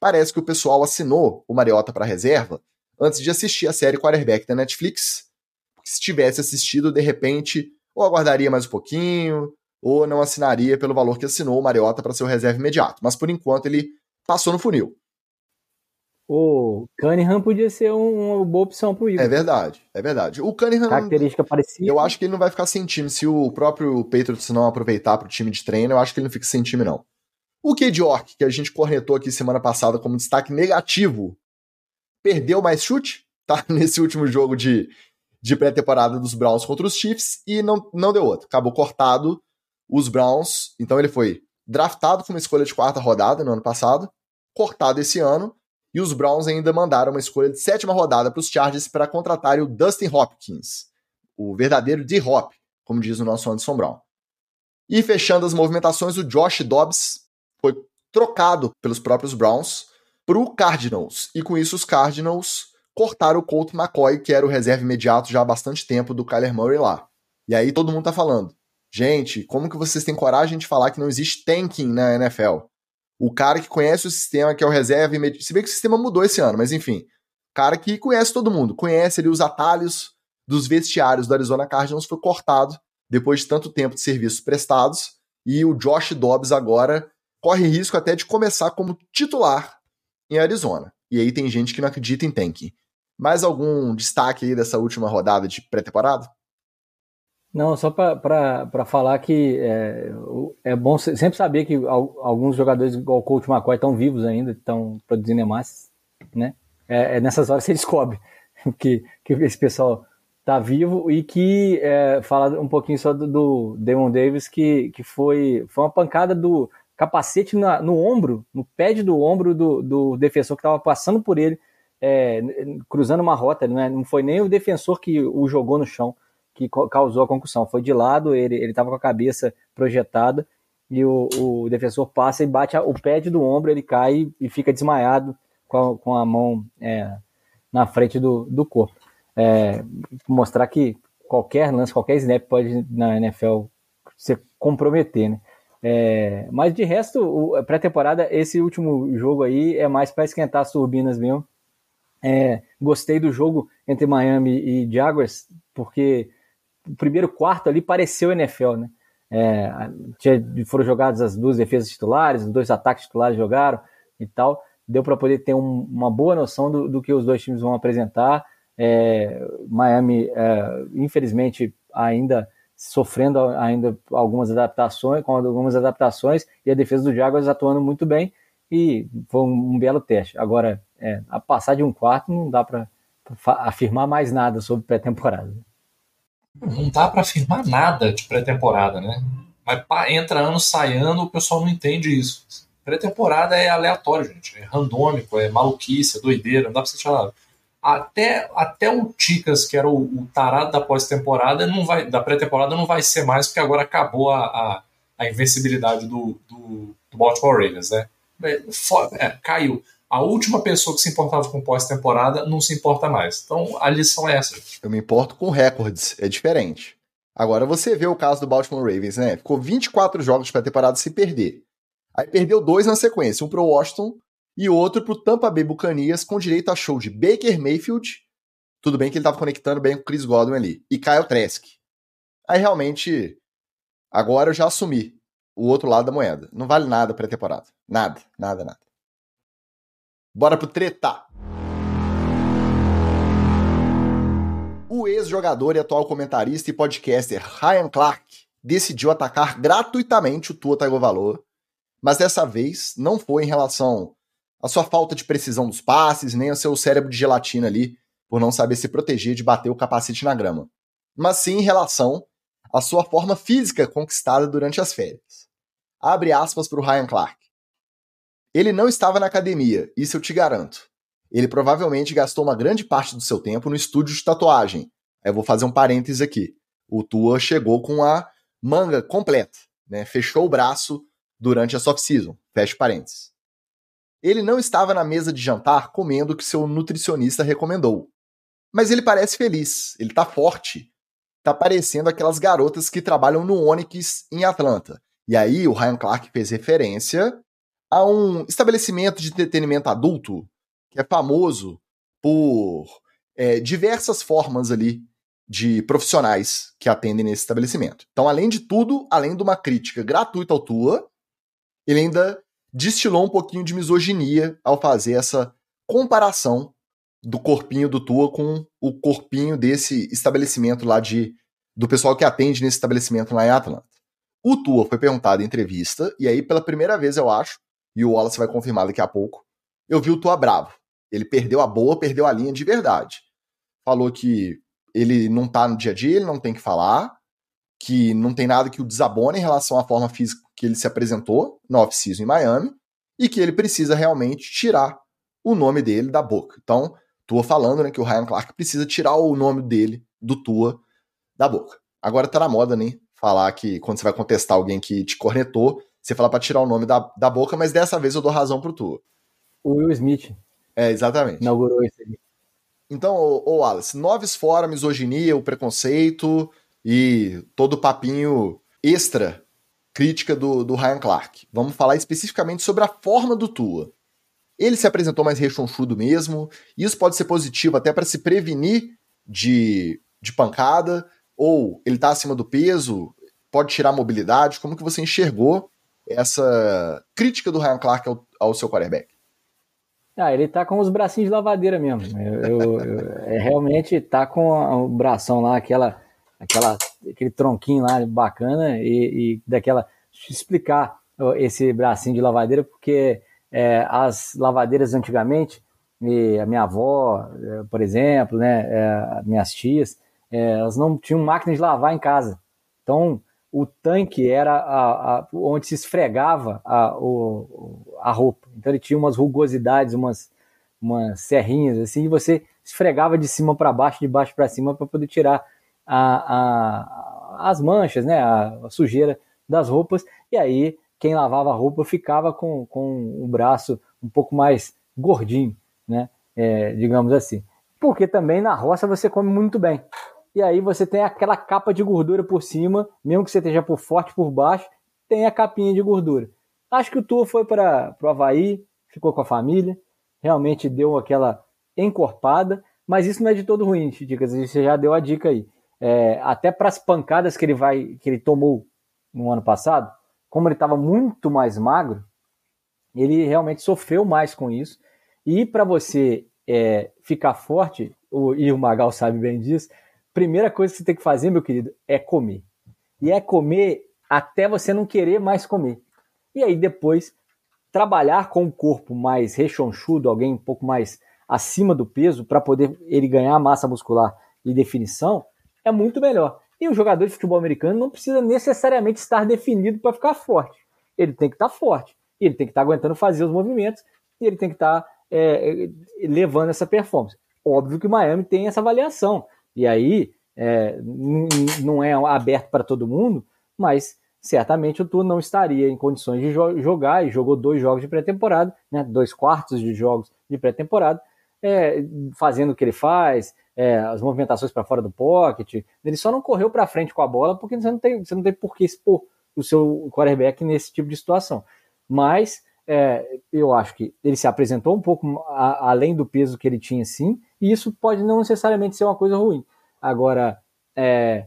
Speaker 1: Parece que o pessoal assinou o Mariota para reserva antes de assistir a série Quarterback da Netflix. Se tivesse assistido, de repente, ou aguardaria mais um pouquinho, ou não assinaria pelo valor que assinou o Mariota para ser o reserva imediato. Mas por enquanto ele passou no funil
Speaker 3: o Cunningham podia ser uma boa opção pro Eagles.
Speaker 1: É verdade, é verdade. O Cunningham.
Speaker 3: Característica parecida.
Speaker 1: Eu acho que ele não vai ficar sem time. Se o próprio Patriots não aproveitar pro time de treino, eu acho que ele não fica sem time, não. O Cade York, que a gente cornetou aqui semana passada como destaque negativo, perdeu mais chute, tá? Nesse último jogo de, de pré-temporada dos Browns contra os Chiefs e não, não deu outro. Acabou cortado os Browns. Então ele foi draftado com uma escolha de quarta rodada no ano passado, cortado esse ano e os Browns ainda mandaram uma escolha de sétima rodada para os Chargers para contratarem o Dustin Hopkins, o verdadeiro D-Hop, como diz o nosso Anderson Brown. E fechando as movimentações, o Josh Dobbs foi trocado pelos próprios Browns para o Cardinals. E com isso, os Cardinals cortaram o Colt McCoy, que era o reserva imediato já há bastante tempo do Kyler Murray lá. E aí todo mundo tá falando, gente, como que vocês têm coragem de falar que não existe tanking na NFL? O cara que conhece o sistema, que é o reserva imediato. Se bem que o sistema mudou esse ano, mas enfim. Cara que conhece todo mundo, conhece ali os atalhos dos vestiários do Arizona Cardinals, foi cortado depois de tanto tempo de serviços prestados. E o Josh Dobbs agora corre risco até de começar como titular em Arizona. E aí tem gente que não acredita em tanking. Mais algum destaque aí dessa última rodada de pré-temporada?
Speaker 3: Não, só para falar que é, é, bom sempre saber que alguns jogadores, igual o Coach McCoy, estão vivos ainda, estão produzindo hemácias, né? É, é, nessas horas que você descobre que, que esse pessoal está vivo e que é, fala um pouquinho só do, do Damon Davis, que, que foi, foi uma pancada do, capacete na, no ombro, no pad do ombro do, do defensor que estava passando por ele, é, cruzando uma rota. Não, é, não foi nem o defensor que o jogou no chão que causou a concussão. Foi de lado, ele estava com a cabeça projetada e o, o defensor passa e bate a, o pad do ombro, ele cai e fica desmaiado com a, com a mão é, na frente do, do corpo. É, mostrar que qualquer lance, qualquer snap pode na NFL se comprometer, né? É, mas de resto, pré-temporada, esse último jogo aí é mais para esquentar as turbinas mesmo. É, gostei do jogo entre Miami e Jaguars, porque o primeiro quarto ali pareceu NFL, né? É, tinha, foram jogadas as duas defesas titulares, os dois ataques titulares jogaram e tal. Deu para poder ter um, uma boa noção do, do, que os dois times vão apresentar. É, Miami, é, infelizmente, ainda sofrendo ainda algumas adaptações, com algumas adaptações, e a defesa do Jaguars atuando muito bem, e foi um, um belo teste. Agora, é, a passar de um quarto não dá para afirmar mais nada sobre pré-temporada.
Speaker 2: Não dá para afirmar nada de pré-temporada, né? Mas pá, entra ano, sai ano, o pessoal não entende isso. Pré-temporada é aleatório, gente. É randômico, é maluquice, é doideira, não dá pra você falar. Até, até o Ticas, que era o, o tarado da pós-temporada, não vai, da pré-temporada não vai ser mais, porque agora acabou a, a, a invencibilidade do, do, do Baltimore Ravens, né? É, é, caiu a última pessoa que se importava com pós-temporada não se importa mais. Então a lição é essa.
Speaker 1: Eu me importo com recordes, é diferente. Agora você vê o caso do Baltimore Ravens, né? Ficou 24 jogos de pré-temporada se perder. Aí perdeu dois na sequência, um pro Washington e outro pro Tampa Bay Buccaneers com direito a show de Baker Mayfield. Tudo bem que ele estava conectando bem com Chris Godwin ali. E Kyle Trask. Aí realmente, agora eu já assumi o outro lado da moeda. Não vale nada pré-temporada. Nada, nada, nada. Bora pro treta. O ex-jogador e atual comentarista e podcaster Ryan Clark decidiu atacar gratuitamente o Tua Tagovailoa, mas dessa vez não foi em relação à sua falta de precisão dos passes, nem ao seu cérebro de gelatina ali, por não saber se proteger de bater o capacete na grama, mas sim em relação à sua forma física conquistada durante as férias. Abre aspas para o Ryan Clark. Ele não estava na academia, isso eu te garanto. Ele provavelmente gastou uma grande parte do seu tempo no estúdio de tatuagem. Eu vou fazer um parênteses aqui. O Tua chegou com a manga completa, né? Fechou o braço durante a off-season. Fecha parênteses. Ele não estava na mesa de jantar comendo o que seu nutricionista recomendou. Mas ele parece feliz, ele tá forte. Tá parecendo aquelas garotas que trabalham no Onyx em Atlanta. E aí o Ryan Clark fez referência a um estabelecimento de entretenimento adulto que é famoso por é, diversas formas ali de profissionais que atendem nesse estabelecimento. Então, além de tudo, além de uma crítica gratuita ao Tua, ele ainda destilou um pouquinho de misoginia ao fazer essa comparação do corpinho do Tua com o corpinho desse estabelecimento lá de do pessoal que atende nesse estabelecimento lá em Atlanta. O Tua foi perguntado em entrevista, e aí pela primeira vez eu acho, e o Wallace vai confirmar daqui a pouco. Eu vi o Tua bravo. Ele perdeu a boa, perdeu a linha de verdade. Falou que ele não tá no dia a dia, ele não tem que falar, que não tem nada que o desabone em relação à forma física que ele se apresentou no off-season em Miami, e que ele precisa realmente tirar o nome dele da boca. Então, Tua falando né, que o Ryan Clark precisa tirar o nome dele do Tua da boca. Agora tá na moda, né? Falar que quando você vai contestar alguém que te cornetou, você fala para tirar o nome da, da boca, mas dessa vez eu dou razão pro Tua.
Speaker 3: O Will Smith.
Speaker 1: É, exatamente.
Speaker 3: Inaugurou isso aí.
Speaker 1: Então, ô, ô Alice, noves fora a misoginia, o preconceito e todo o papinho extra crítica do, do Ryan Clark. Vamos falar especificamente sobre a forma do Tua. Ele se apresentou mais rechonchudo mesmo, isso pode ser positivo até para se prevenir de, de pancada, ou ele está acima do peso, pode tirar mobilidade. Como que você enxergou essa crítica do Ryan Clark ao, ao seu quarterback?
Speaker 3: Ah, ele tá com os bracinhos de lavadeira mesmo. Eu, eu, eu é, realmente tá com o bração lá, aquela, aquela, aquele tronquinho lá bacana e, e daquela. Deixa eu explicar esse bracinho de lavadeira, porque é, as lavadeiras antigamente, a minha avó, é, por exemplo, né, é, minhas tias, é, elas não tinham máquina de lavar em casa. Então, o tanque era a, a, onde se esfregava a, o, a roupa. Então ele tinha umas rugosidades, umas, umas serrinhas assim, e você esfregava de cima para baixo, de baixo para cima, para poder tirar as manchas, né, a, sujeira das roupas. E aí quem lavava a roupa ficava com, com o braço um pouco mais gordinho, né, é, digamos assim. Porque também na roça você come muito bem e aí você tem aquela capa de gordura por cima, mesmo que você esteja por forte por baixo, tem a capinha de gordura. Acho que o Tua foi para o Havaí, ficou com a família, realmente deu aquela encorpada, mas isso não é de todo ruim, Dicas. Você já deu a dica aí. É, até para as pancadas que ele vai, que ele tomou no ano passado, como ele estava muito mais magro, ele realmente sofreu mais com isso. E para você é, ficar forte, o, e o Magal sabe bem disso, primeira coisa que você tem que fazer, meu querido, é comer. E é comer até você não querer mais comer. E aí depois trabalhar com o corpo mais rechonchudo, alguém um pouco mais acima do peso, para poder ele ganhar massa muscular e definição, é muito melhor. E o jogador de futebol americano não precisa necessariamente estar definido para ficar forte. Ele tem que estar forte. E ele tem que estar aguentando fazer os movimentos. E ele tem que estar é, levando essa performance. Óbvio que o Miami tem essa avaliação. E aí é, não é aberto para todo mundo, mas certamente o Tour não estaria em condições de jo jogar e jogou dois jogos de pré-temporada, né, dois quartos de jogos de pré-temporada, é, fazendo o que ele faz, é, as movimentações para fora do pocket. Ele só não correu para frente com a bola porque você não tem, você não tem por que expor o seu quarterback nesse tipo de situação. Mas é, eu acho que ele se apresentou um pouco a, além do peso que ele tinha, sim, e isso pode não necessariamente ser uma coisa ruim. Agora, é,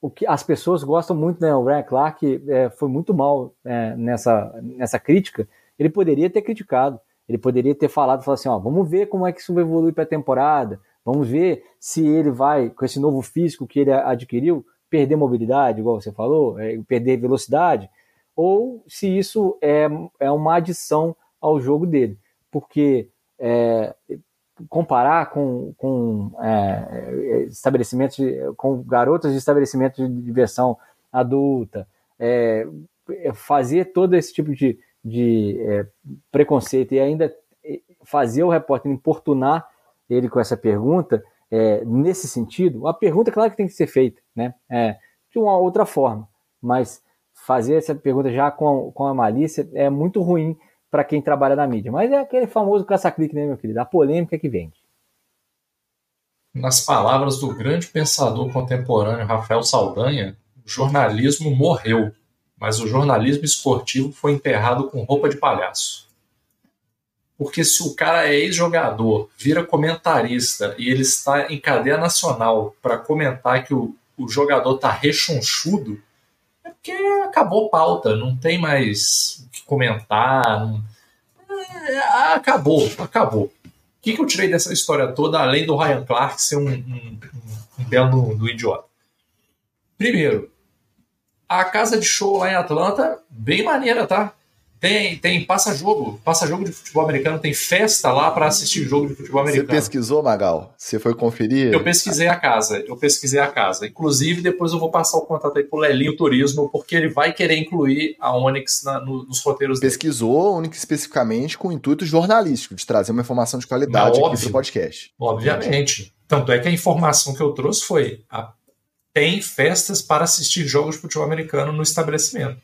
Speaker 3: o que as pessoas gostam muito, né? O Ryan Clark é, foi muito mal é, nessa, nessa crítica. Ele poderia ter criticado, ele poderia ter falado, falado assim, ó, vamos ver como é que isso vai evoluir para a temporada, vamos ver se ele vai, com esse novo físico que ele adquiriu, perder mobilidade, igual você falou, é, perder velocidade, ou se isso é, é uma adição ao jogo dele. Porque é, comparar com, com é, estabelecimentos, com garotas de estabelecimentos de diversão adulta, é, fazer todo esse tipo de, de é, preconceito e ainda fazer o repórter importunar ele com essa pergunta, é, nesse sentido, a pergunta, claro que tem que ser feita, né? É, de uma outra forma, mas fazer essa pergunta já com, com a malícia é muito ruim para quem trabalha na mídia. Mas é aquele famoso caça-clique, né, meu querido? A polêmica que vende.
Speaker 2: Nas palavras do grande pensador contemporâneo Rafael Saldanha, o jornalismo morreu, mas o jornalismo esportivo foi enterrado com roupa de palhaço. Porque se o cara é ex-jogador, vira comentarista e ele está em cadeia nacional para comentar que o, o jogador tá rechonchudo, porque acabou pauta, não tem mais o que comentar. Não... É, acabou, acabou. O que, que eu tirei dessa história toda, além do Ryan Clark ser um, um, um belo do idiota? Primeiro, a casa de show lá em Atlanta, bem maneira, tá? Tem, tem passa-jogo, passa-jogo de futebol americano, tem festa lá para assistir jogo de futebol americano.
Speaker 1: Você pesquisou, Magal? Você foi conferir?
Speaker 2: Eu pesquisei a casa, eu pesquisei a casa. Inclusive, depois eu vou passar o contato aí pro Lelinho Turismo, porque ele vai querer incluir a Onyx na, no, nos roteiros
Speaker 1: Pesquisou dele. a Onyx especificamente com o intuito jornalístico, de trazer uma informação de qualidade Não, aqui pro podcast.
Speaker 2: Obviamente. Tanto é que a informação que eu trouxe foi: a, tem festas para assistir jogos de futebol americano no estabelecimento.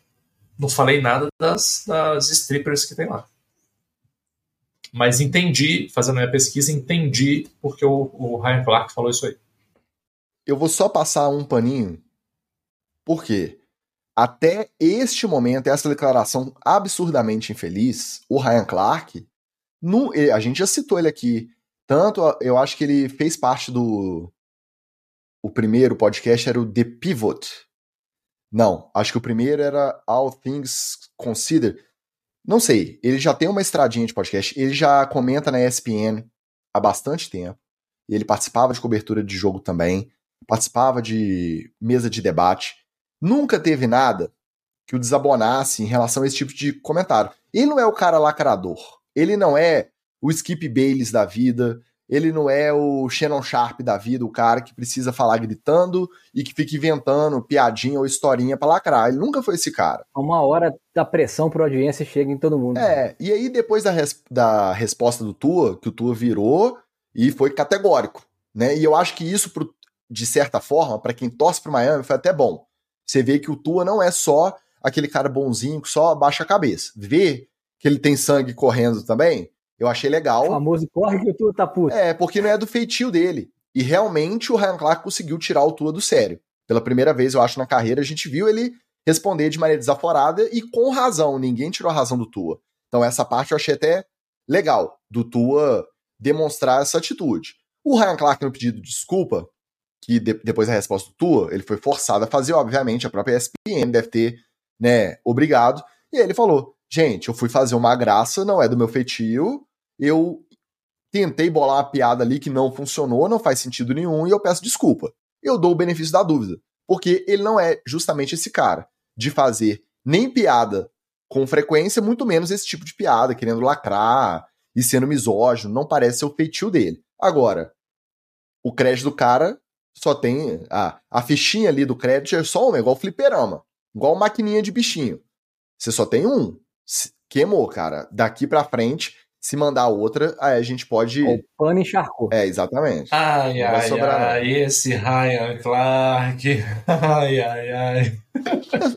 Speaker 2: Não falei nada das, das strippers que tem lá. Mas entendi, fazendo minha pesquisa, entendi porque o, o Ryan Clark falou isso aí.
Speaker 1: Eu vou só passar um paninho. Por quê? Até este momento, essa declaração absurdamente infeliz, o Ryan Clark, no, a gente já citou ele aqui. Tanto, eu acho que ele fez parte do. O primeiro podcast era o The Pivot, não, acho que o primeiro era All Things Considered. Não sei, ele já tem uma estradinha de podcast, ele já comenta na ESPN há bastante tempo. Ele participava de cobertura de jogo também, participava de mesa de debate. Nunca teve nada que o desabonasse em relação a esse tipo de comentário. Ele não é o cara lacrador. Ele não é o Skip Bayless da vida. Ele não é o Shannon Sharp da vida, o cara que precisa falar gritando e que fica inventando piadinha ou historinha pra lacrar. Ele nunca foi esse cara.
Speaker 3: Uma hora da pressão pro audiência chega em todo mundo.
Speaker 1: É, e aí depois da, res da resposta do Tua, que o Tua virou e foi categórico, né? E eu acho que isso, pro, de certa forma, para quem torce pro Miami, foi até bom. Você vê que o Tua não é só aquele cara bonzinho que só abaixa a cabeça. Vê que ele tem sangue correndo também, eu achei legal. O
Speaker 3: famoso corre que o Tua tá puto.
Speaker 1: É, porque não é do feitio dele. E realmente o Ryan Clark conseguiu tirar o Tua do sério. Pela primeira vez, eu acho, na carreira, a gente viu ele responder de maneira desaforada e com razão. Ninguém tirou a razão do Tua. Então essa parte eu achei até legal, do Tua demonstrar essa atitude. O Ryan Clark no pedido de desculpa, que de, depois da resposta do Tua, ele foi forçado a fazer, obviamente, a própria ESPN deve ter, né, obrigado. E aí ele falou: gente, eu fui fazer uma graça, não é do meu feitio, eu tentei bolar uma piada ali que não funcionou, não faz sentido nenhum, e eu peço desculpa. Eu dou o benefício da dúvida, porque ele não é justamente esse cara de fazer nem piada com frequência, muito menos esse tipo de piada, querendo lacrar e sendo misógino, não parece ser o feitio dele. Agora, o crédito do cara só tem. A, a fichinha ali do crédito é só uma, igual fliperama, igual maquininha de bichinho. Você só tem um. Queimou, cara. Daqui pra frente, se mandar outra, aí a gente pode.
Speaker 3: O pano encharcou.
Speaker 1: É, exatamente.
Speaker 2: Ai, ai, sobrar, ai, não. esse Ryan Clark. Ai, ai, ai.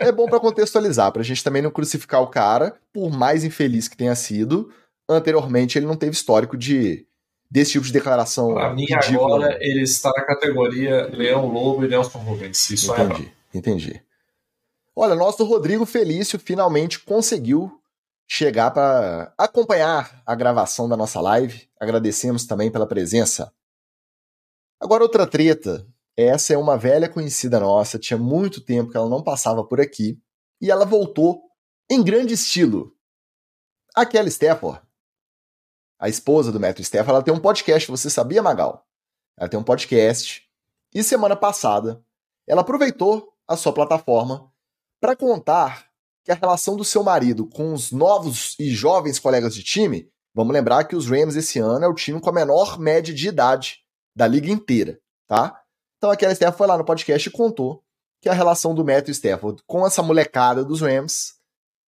Speaker 1: É, é bom para contextualizar, pra gente também não crucificar o cara, por mais infeliz que tenha sido. Anteriormente, ele não teve histórico de desse tipo de declaração.
Speaker 2: Pra mim, ridícula. agora, ele está na categoria Leão Lobo e Nelson Rubens. Isso
Speaker 1: entendi,
Speaker 2: é
Speaker 1: entendi. Olha, nosso Rodrigo Felício finalmente conseguiu chegar para acompanhar a gravação da nossa live. Agradecemos também pela presença. Agora, outra treta. Essa é uma velha conhecida nossa, tinha muito tempo que ela não passava por aqui, e ela voltou em grande estilo. Aquela Stafford, a esposa do Metro Stafford, ela tem um podcast, você sabia, Magal? Ela tem um podcast, e semana passada ela aproveitou a sua plataforma para contar que a relação do seu marido com os novos e jovens colegas de time, vamos lembrar que os Rams esse ano é o time com a menor média de idade da liga inteira, tá? Então a Kelly Stafford foi lá no podcast e contou que a relação do Matthew Stafford com essa molecada dos Rams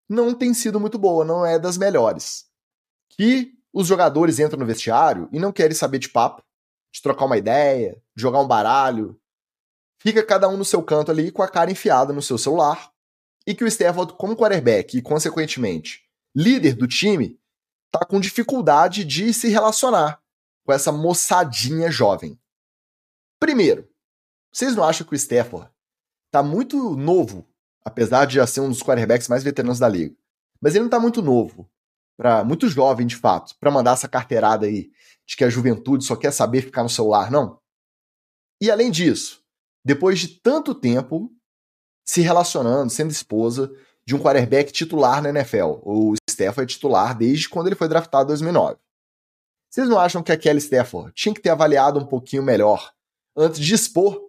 Speaker 1: não tem sido muito boa, não é das melhores. Que os jogadores entram no vestiário e não querem saber de papo, de trocar uma ideia, de jogar um baralho. Fica cada um no seu canto ali com a cara enfiada no seu celular, e que o Stafford, como quarterback e, consequentemente, líder do time, tá com dificuldade de se relacionar com essa moçadinha jovem. Primeiro, vocês não acham que o Stafford tá muito novo, apesar de já ser um dos quarterbacks mais veteranos da liga, mas ele não tá muito novo, para muito jovem de fato, para mandar essa carteirada aí de que a juventude só quer saber ficar no celular, não? E além disso, depois de tanto tempo, se relacionando, sendo esposa de um quarterback titular na NFL. O Stafford é titular desde quando ele foi draftado em 2009. Vocês não acham que a Kelly Stafford tinha que ter avaliado um pouquinho melhor antes de expor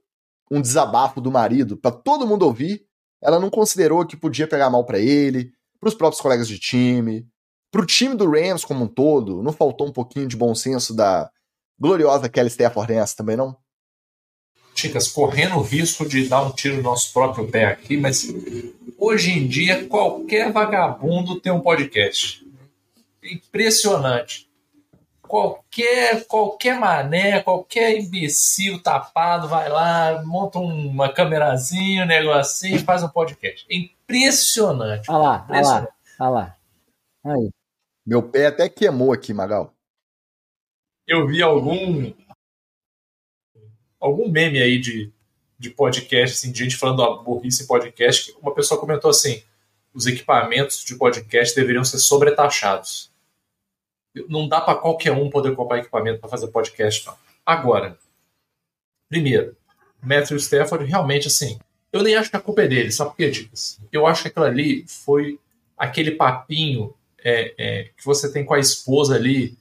Speaker 1: um desabafo do marido para todo mundo ouvir? Ela não considerou que podia pegar mal para ele, para os próprios colegas de time, para o time do Rams como um todo. Não faltou um pouquinho de bom senso da gloriosa Kelly Stafford nessa também, não?
Speaker 2: Ticas, correndo o risco de dar um tiro no nosso próprio pé aqui, mas hoje em dia qualquer vagabundo tem um podcast. Impressionante. Qualquer, qualquer mané, qualquer imbecil tapado vai lá, monta uma câmerazinha, um negocinho, faz um podcast. É impressionante.
Speaker 3: Olha lá, olha lá, olha lá. Aí.
Speaker 1: Meu pé até queimou aqui, Magal.
Speaker 2: Eu vi algum algum meme aí de, de podcast, assim, de gente falando a burrice podcast, que uma pessoa comentou assim: os equipamentos de podcast deveriam ser sobretaxados. Não dá para qualquer um poder comprar equipamento para fazer podcast, não. Agora, primeiro, Matthew Stafford realmente assim. Eu nem acho que a culpa é dele, só porque dicas. Eu acho que aquilo ali foi aquele papinho é, é, que você tem com a esposa ali,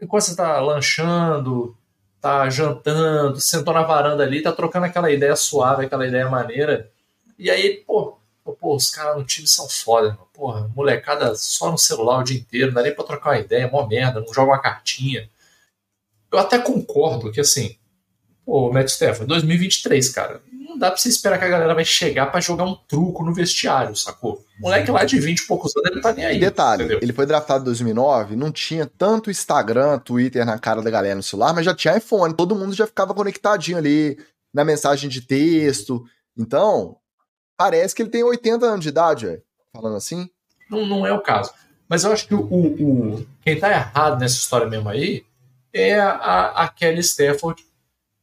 Speaker 2: enquanto você está lanchando, tá jantando, sentou na varanda ali, tá trocando aquela ideia suave, aquela ideia maneira. E aí, pô, pô os caras no time são foda, mano. Porra, molecada só no celular o dia inteiro, não dá nem pra trocar uma ideia, mó merda, não joga uma cartinha. eu até concordo que assim, pô, Matt Stafford, 2023, cara, não dá pra você esperar que a galera vai chegar para jogar um truco no vestiário, sacou? O moleque lá de 20 e poucos anos, ele tá nem aí.
Speaker 1: Detalhe, entendeu? ele foi draftado em 2009, não tinha tanto Instagram, Twitter na cara da galera no celular, mas já tinha iPhone, todo mundo já ficava conectadinho ali na mensagem de texto. Então, parece que ele tem 80 anos de idade, véio, falando assim.
Speaker 2: Não, não é o caso. Mas eu acho que o, o, quem tá errado nessa história mesmo aí é a, a Kelly Stafford,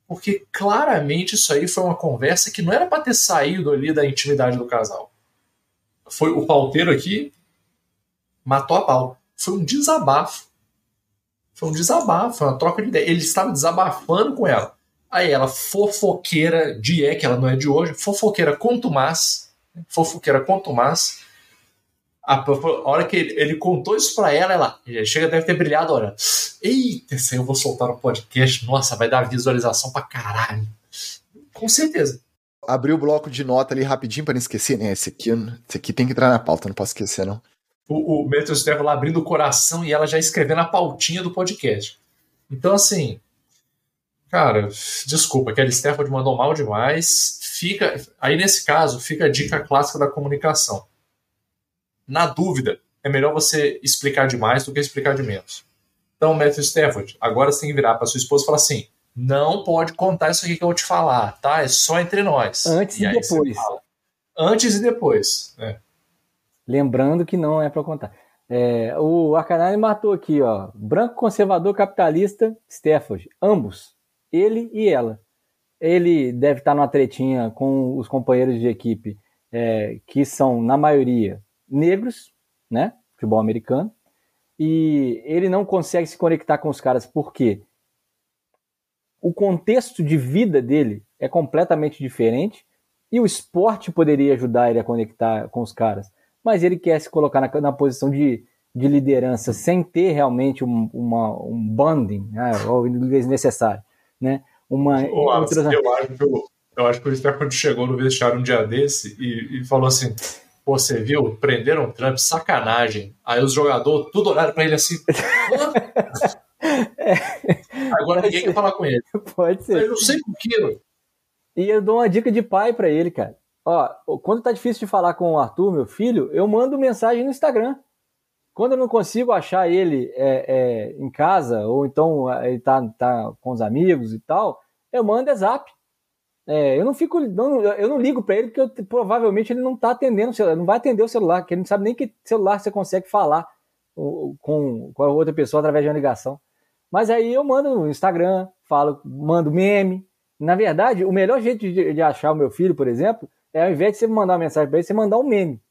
Speaker 2: porque claramente isso aí foi uma conversa que não era para ter saído ali da intimidade do casal. Foi o pauteiro aqui matou a pau. Foi um desabafo. Foi um desabafo, foi uma troca de ideia. Ele estava desabafando com ela. Aí ela, fofoqueira de é, que ela não é de hoje, fofoqueira contumaz, fofoqueira contumaz, a, a hora que ele, ele, contou isso pra ela, ela chega, deve ter brilhado, olha. Eita, esse aí eu vou soltar no podcast. Nossa, vai dar visualização pra caralho. Com certeza.
Speaker 1: Abri o bloco de nota ali rapidinho para não esquecer, né? Esse aqui, esse aqui tem que entrar na pauta, não posso esquecer, não.
Speaker 2: O, o Metro Stefano lá abrindo o coração e ela já escrevendo a pautinha do podcast. Então, assim, cara, desculpa, aquele Stafford mandou mal demais. Fica, aí nesse caso, fica a dica clássica da comunicação na dúvida, é melhor você explicar demais do que explicar de menos. Então, Matthew Stafford, agora você tem que virar para sua esposa e falar assim: não pode contar isso aqui que eu vou te falar, tá? É só entre nós.
Speaker 3: Antes e, e depois.
Speaker 2: Antes e depois. É.
Speaker 3: Lembrando que não é para contar. É, o Arcanine matou aqui, ó. Branco conservador capitalista Stafford. Ambos. Ele e ela. Ele deve estar numa tretinha com os companheiros de equipe, é, que são, na maioria, negros, né? Futebol americano. E ele não consegue se conectar com os caras porque o contexto de vida dele é completamente diferente e o esporte poderia ajudar ele a conectar com os caras. Mas ele quer se colocar na, na posição de, de liderança sem ter realmente um, uma, um bonding, né? ou inglês necessário, né? Uma,
Speaker 2: eu, acho, eu acho que o Stefan chegou no vestiário um dia desse e, e falou assim: você viu? Prenderam o Trump, sacanagem. Aí os jogadores tudo olharam pra ele assim. Agora ninguém ser. quer falar com ele.
Speaker 3: Pode ser.
Speaker 2: Eu não sei por quê.
Speaker 3: E eu dou uma dica de pai para ele, cara. Ó, quando tá difícil de falar com o Arthur, meu filho, eu mando mensagem no Instagram. Quando eu não consigo achar ele é, é, em casa, ou então é, ele tá, tá com os amigos e tal, eu mando é zap. É, eu não fico, não, eu não ligo para ele porque eu, provavelmente ele não está atendendo celular, não vai atender o celular, porque ele não sabe nem que celular você consegue falar com, com a outra pessoa através de uma ligação. Mas aí eu mando no Instagram, falo, mando meme. Na verdade, o melhor jeito de, de achar o meu filho, por exemplo, é ao invés de você mandar uma mensagem para ele, você mandar um meme.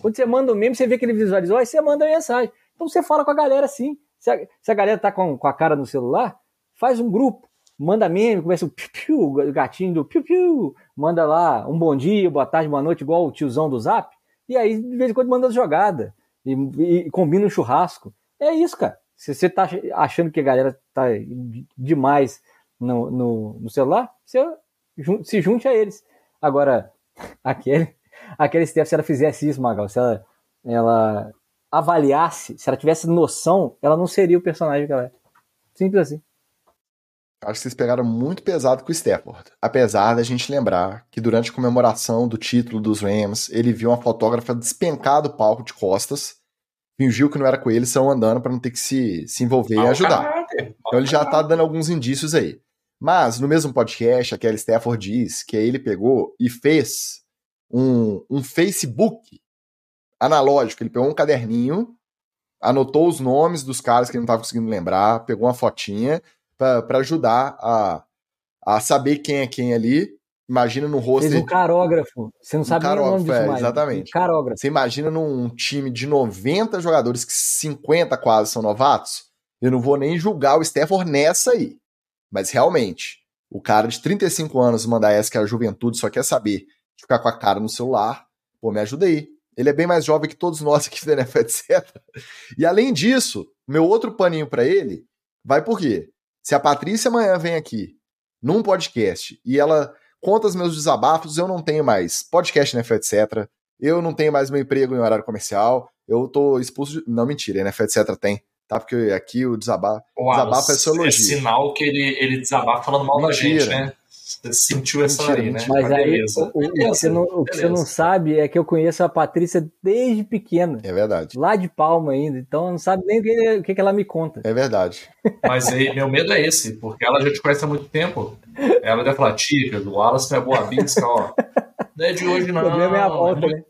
Speaker 3: Quando você manda um meme, você vê que ele visualizou, aí você manda a mensagem. Então você fala com a galera assim. Se a, se a galera tá com, com a cara no celular, faz um grupo manda meme, começa o piu, piu, gatinho do piu, piu, manda lá um bom dia, boa tarde, boa noite, igual o tiozão do zap, e aí de vez em quando manda jogada, e, e combina um churrasco. É isso, cara. Se você tá achando que a galera tá demais no, no, no celular, você se junte a eles. Agora, aquele, aquele Steph, se ela fizesse isso, Magal, se ela, ela avaliasse, se ela tivesse noção, ela não seria o personagem que ela é. Simples assim.
Speaker 1: Acho que vocês pegaram muito pesado com o Stafford. Apesar da gente lembrar que durante a comemoração do título dos Rams, ele viu uma fotógrafa despencar do palco de costas, fingiu que não era com ele, saiu andando para não ter que se, se envolver e ajudar. Então ele já tá dando alguns indícios aí. Mas, no mesmo podcast, aquele Stafford diz que ele pegou e fez um, um Facebook analógico. Ele pegou um caderninho, anotou os nomes dos caras que ele não estava conseguindo lembrar, pegou uma fotinha para ajudar a, a saber quem é quem ali. Imagina no rosto.
Speaker 3: Fez um carógrafo. Você não sabe um
Speaker 1: carógrafo, o nome disso é. Exatamente.
Speaker 3: Um carógrafo.
Speaker 1: Você imagina num time de 90 jogadores, que 50 quase são novatos. Eu não vou nem julgar o Stafford nessa aí. Mas realmente, o cara de 35 anos mandar essa que é a juventude só quer saber de ficar com a cara no celular, pô, me ajuda aí. Ele é bem mais jovem que todos nós aqui da NFL, etc. E além disso, meu outro paninho para ele vai por quê? Se a Patrícia amanhã vem aqui num podcast e ela conta os meus desabafos, eu não tenho mais podcast NFL, etc. Eu não tenho mais meu emprego em horário comercial. Eu tô expulso de. Não, mentira, NFL, etc. tem. tá? Porque aqui o desabafo,
Speaker 2: o
Speaker 1: desabafo é
Speaker 2: É sinal que ele, ele desabafa falando mal Mentira. da gente, né? Você sentiu essa mentira, aí, né?
Speaker 3: Mas aí, o, o, que você não, o que você não sabe é que eu conheço a Patrícia desde pequena.
Speaker 1: É verdade.
Speaker 3: Lá de Palma ainda. Então não sabe nem o que, o que ela me conta.
Speaker 1: É verdade.
Speaker 2: Mas aí, meu medo é esse, porque ela já te conhece há muito tempo. Ela deve falar, tia, do Wallace é boa bisca, ó. Não é de hoje, não. O problema é a volta, é né?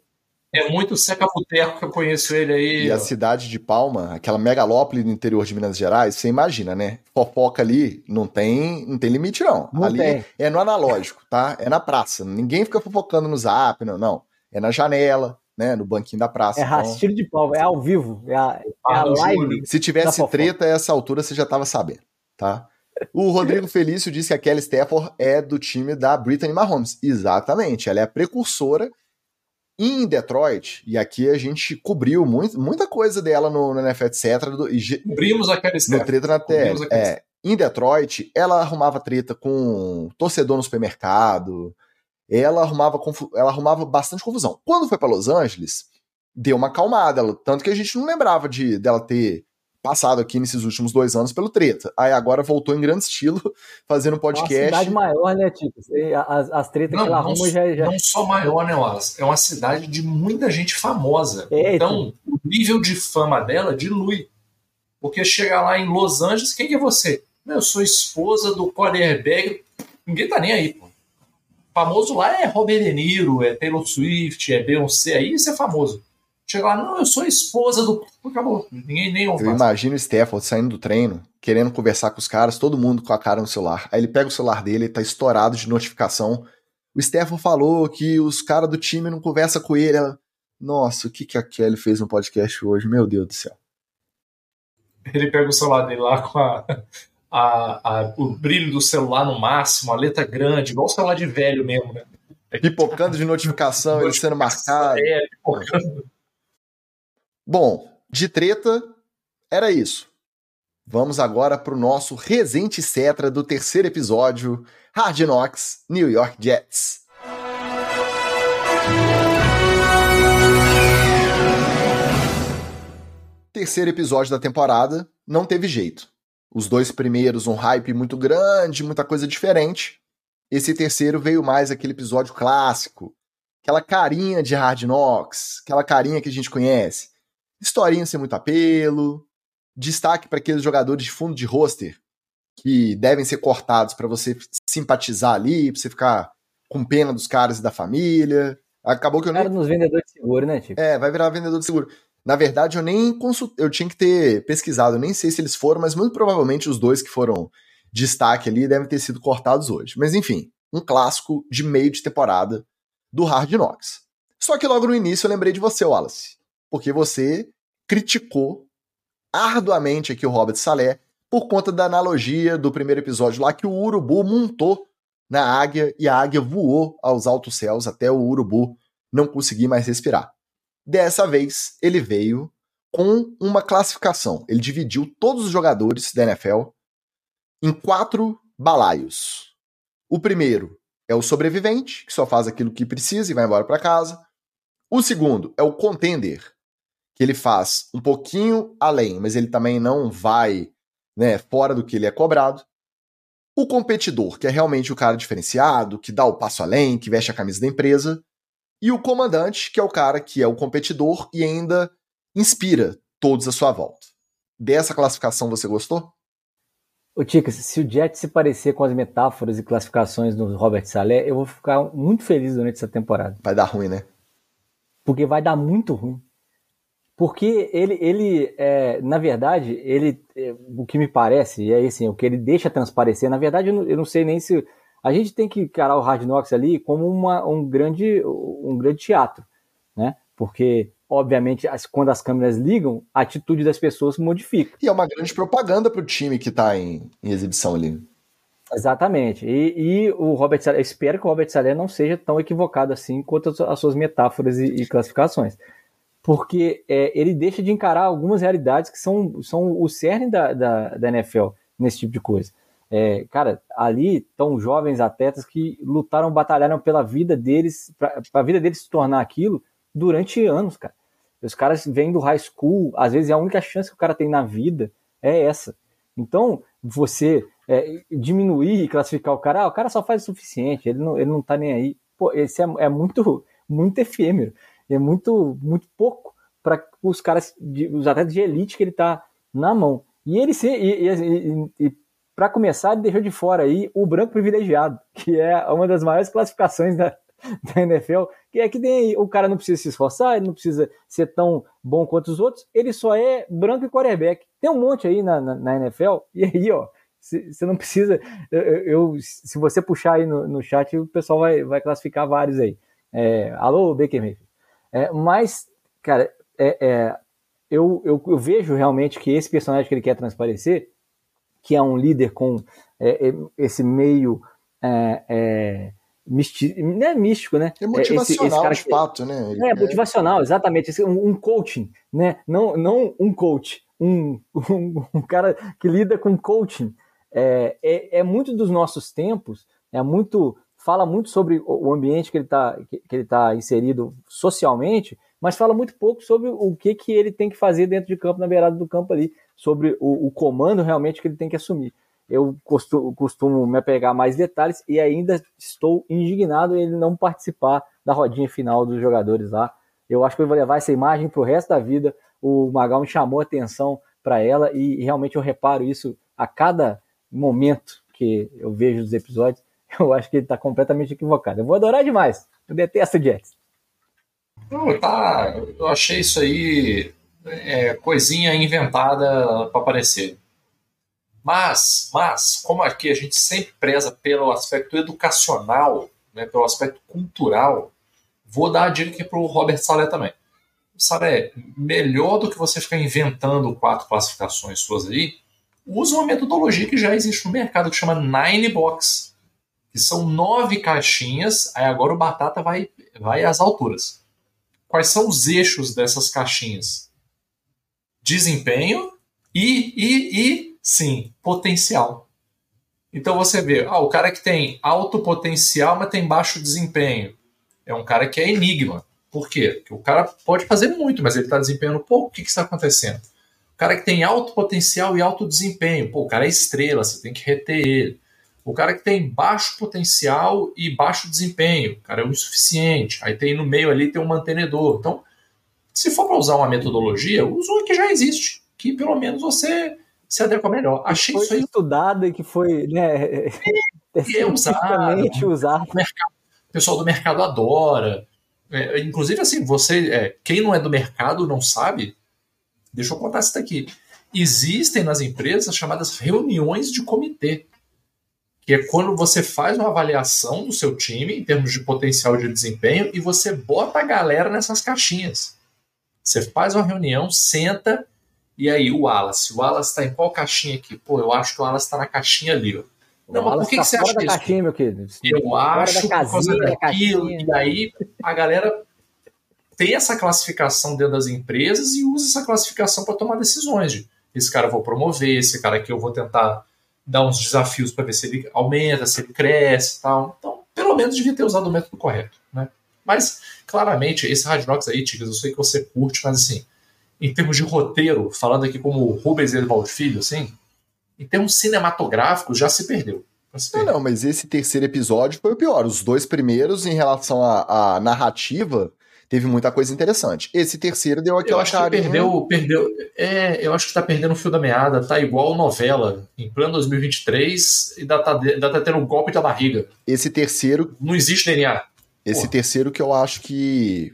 Speaker 2: É muito Seca Puteco que eu conheço ele aí.
Speaker 1: E ó. a cidade de Palma, aquela megalópole no interior de Minas Gerais, você imagina, né? Fofoca ali não tem, não tem limite, não.
Speaker 3: não
Speaker 1: ali
Speaker 3: tem.
Speaker 1: é no analógico, tá? É na praça. Ninguém fica fofocando no zap, não, não. É na janela, né? No banquinho da praça.
Speaker 3: É então... rastilho de palma, é ao vivo. É a, é a live.
Speaker 1: Se tivesse treta, a essa altura você já tava sabendo, tá? O Rodrigo Felício disse que a Kelly Stafford é do time da Brittany Mahomes. Exatamente, ela é a precursora em Detroit, e aqui a gente cobriu muito, muita coisa dela no, no NFL, etc. Do, e,
Speaker 2: Cobrimos a Kelly
Speaker 1: No treta na TL. É, em Detroit, ela arrumava treta com torcedor no supermercado, ela arrumava, ela arrumava bastante confusão. Quando foi para Los Angeles, deu uma acalmada, tanto que a gente não lembrava de dela ter passado aqui nesses últimos dois anos pelo treta. Aí agora voltou em grande estilo, fazendo podcast. É uma
Speaker 3: cidade maior, né, Tico? As, as tretas não, que ela arruma já, já.
Speaker 2: Não só maior, né, Wallace? É uma cidade de muita gente famosa. É, então, o nível de fama dela dilui. Porque chega lá em Los Angeles, quem que é você? Eu sou esposa do quarterback. Ninguém tá nem aí, pô. Famoso lá é Robert De Niro, é Taylor Swift, é Beyoncé, aí isso é famoso. Chega lá, não, eu sou esposa do. Acabou. Ninguém nem ouve.
Speaker 1: Eu imagino o Stafford saindo do treino, querendo conversar com os caras, todo mundo com a cara no celular. Aí ele pega o celular dele, ele tá estourado de notificação. O Stafford falou que os caras do time não conversam com ele. Ela, Nossa, o que, que a Kelly fez no podcast hoje? Meu Deus do céu.
Speaker 2: Ele pega o celular dele lá com a, a, a, o brilho do celular no máximo, a letra grande, igual o celular de velho mesmo, né?
Speaker 1: Pipocando de notificação, ele sendo marcado. É, pipocando. Bom, de treta, era isso. Vamos agora para o nosso Resente Cetra do terceiro episódio, Hard Knocks, New York Jets. Terceiro episódio da temporada, não teve jeito. Os dois primeiros, um hype muito grande, muita coisa diferente. Esse terceiro veio mais aquele episódio clássico, aquela carinha de Hard Knocks, aquela carinha que a gente conhece historinha sem muito apelo, destaque para aqueles jogadores de fundo de roster que devem ser cortados para você simpatizar ali, para você ficar com pena dos caras e da família. Acabou que eu nem.
Speaker 3: Cara nos vendedores de seguro, né, tipo?
Speaker 1: É, vai virar vendedor de seguro. Na verdade, eu nem consultei, eu tinha que ter pesquisado, eu nem sei se eles foram, mas muito provavelmente os dois que foram destaque ali devem ter sido cortados hoje. Mas enfim, um clássico de meio de temporada do Hard Knocks. Só que logo no início eu lembrei de você, Wallace porque você criticou arduamente aqui o Robert Salé por conta da analogia do primeiro episódio lá que o urubu montou na águia e a águia voou aos altos céus até o urubu não conseguir mais respirar. Dessa vez, ele veio com uma classificação. Ele dividiu todos os jogadores da NFL em quatro balaios. O primeiro é o sobrevivente, que só faz aquilo que precisa e vai embora para casa. O segundo é o contender, que ele faz um pouquinho além, mas ele também não vai né, fora do que ele é cobrado. O competidor, que é realmente o cara diferenciado, que dá o passo além, que veste a camisa da empresa. E o comandante, que é o cara que é o competidor e ainda inspira todos à sua volta. Dessa classificação você gostou?
Speaker 3: Ô Ticas, se o Jet se parecer com as metáforas e classificações do Robert Salé, eu vou ficar muito feliz durante essa temporada.
Speaker 1: Vai dar ruim, né?
Speaker 3: Porque vai dar muito ruim. Porque ele, ele é, na verdade, ele, é, o que me parece, e é assim, o que ele deixa transparecer, na verdade, eu não, eu não, sei nem se. A gente tem que encarar o Hard Knocks ali como uma, um, grande, um grande teatro, né? Porque, obviamente, as, quando as câmeras ligam, a atitude das pessoas modifica.
Speaker 1: E é uma grande propaganda para o time que está em, em, exibição ali.
Speaker 3: Exatamente. E, e o Robert Salé, espero que o Robert Salé não seja tão equivocado assim quanto as suas metáforas e, e classificações porque é, ele deixa de encarar algumas realidades que são, são o cerne da, da, da NFL nesse tipo de coisa. É, cara, ali estão jovens atletas que lutaram, batalharam pela vida deles, para a vida deles se tornar aquilo durante anos, cara. Os caras vêm do high school, às vezes é a única chance que o cara tem na vida é essa. Então, você é, diminuir e classificar o cara, ah, o cara só faz o suficiente, ele não, ele não tá nem aí. Pô, esse é, é muito, muito efêmero, é muito, muito pouco para os caras, os atletas de elite que ele tá na mão. E ele se, e, e, e para começar, ele deixou de fora aí o branco privilegiado, que é uma das maiores classificações da, da NFL, que é que tem o cara não precisa se esforçar, ele não precisa ser tão bom quanto os outros, ele só é branco e quarterback. Tem um monte aí na, na, na NFL, e aí, ó, você não precisa. Eu, eu, se você puxar aí no, no chat, o pessoal vai, vai classificar vários aí. É, alô, Baker Mayfield. É, mas, cara, é, é, eu, eu, eu, vejo realmente que esse personagem que ele quer transparecer, que é um líder com é, é, esse meio é, Misti não é místico, né?
Speaker 1: É motivacional, esse, esse cara de
Speaker 3: fato, né? Ele é, motivacional, exatamente. Um, um, coaching, né? Não, não um coach, um, um, um cara que lida com coaching. É, é, é, muito dos nossos tempos, é muito fala muito sobre o ambiente que ele está que, ele tá inserido socialmente, mas fala muito pouco sobre o que, que ele tem que fazer dentro de campo, na beirada do campo ali, sobre o, o comando realmente que ele tem que assumir eu costumo, costumo me apegar mais detalhes e ainda estou indignado ele não participar da rodinha final dos jogadores lá. Eu acho que eu vou levar essa imagem para o resto da vida. O Magal me chamou a atenção para ela e, e realmente eu reparo isso a cada momento que eu vejo os episódios. Eu acho que ele está completamente equivocado. Eu vou adorar demais. Eu detesto o Jets.
Speaker 2: Não, tá, eu achei isso aí é, coisinha inventada para aparecer. Mas, mas, como aqui a gente sempre preza pelo aspecto educacional, né, pelo aspecto cultural, vou dar a dica para o Robert Salé também. Salé, melhor do que você ficar inventando quatro classificações suas aí, usa uma metodologia que já existe no mercado que chama Nine Box, que são nove caixinhas. Aí agora o Batata vai, vai às alturas. Quais são os eixos dessas caixinhas? Desempenho e, e, e Sim, potencial. Então você vê, ah, o cara que tem alto potencial, mas tem baixo desempenho. É um cara que é enigma. Por quê? Porque o cara pode fazer muito, mas ele está desempenhando pouco. O que está acontecendo? O cara que tem alto potencial e alto desempenho, pô, o cara é estrela, você tem que reter ele. O cara que tem baixo potencial e baixo desempenho, o cara é o insuficiente. Aí tem no meio ali tem um mantenedor. Então, se for para usar uma metodologia, use uma que já existe, que pelo menos você se adequa melhor. Achei
Speaker 3: foi
Speaker 2: isso aí.
Speaker 3: estudado e que foi, né?
Speaker 2: É, é usado. usado. O, mercado, o pessoal do mercado adora. É, inclusive, assim, você. É, quem não é do mercado não sabe. Deixa eu contar isso daqui. Existem nas empresas chamadas reuniões de comitê. Que é quando você faz uma avaliação do seu time em termos de potencial de desempenho e você bota a galera nessas caixinhas. Você faz uma reunião, senta e aí, o Wallace? O Wallace está em qual caixinha aqui? Pô, eu acho que o Wallace está na caixinha ali, ó.
Speaker 3: Não, mas por que, tá que você acha isso? Caixinha, meu querido.
Speaker 2: Eu acho por causa daquilo. E aí a galera tem essa classificação dentro das empresas e usa essa classificação para tomar decisões de esse cara eu vou promover, esse cara aqui eu vou tentar dar uns desafios para ver se ele aumenta, se ele cresce e tal. Então, pelo menos devia ter usado o método correto, né? Mas, claramente, esse Radnox aí, Tigres, eu sei que você curte, mas assim, em termos de roteiro, falando aqui como Rubens Edvaldo Filho, assim, em termos cinematográficos, já se perdeu.
Speaker 1: Se perdeu. Não, não, mas esse terceiro episódio foi o pior. Os dois primeiros, em relação à, à narrativa, teve muita coisa interessante. Esse terceiro deu aquela
Speaker 2: que perdeu, perdeu. É, eu acho que tá perdendo o fio da meada, tá igual novela, em plano 2023, e ainda tá, ainda tá tendo um golpe da barriga.
Speaker 1: Esse terceiro.
Speaker 2: Não existe DNA.
Speaker 1: Esse Porra. terceiro que eu acho que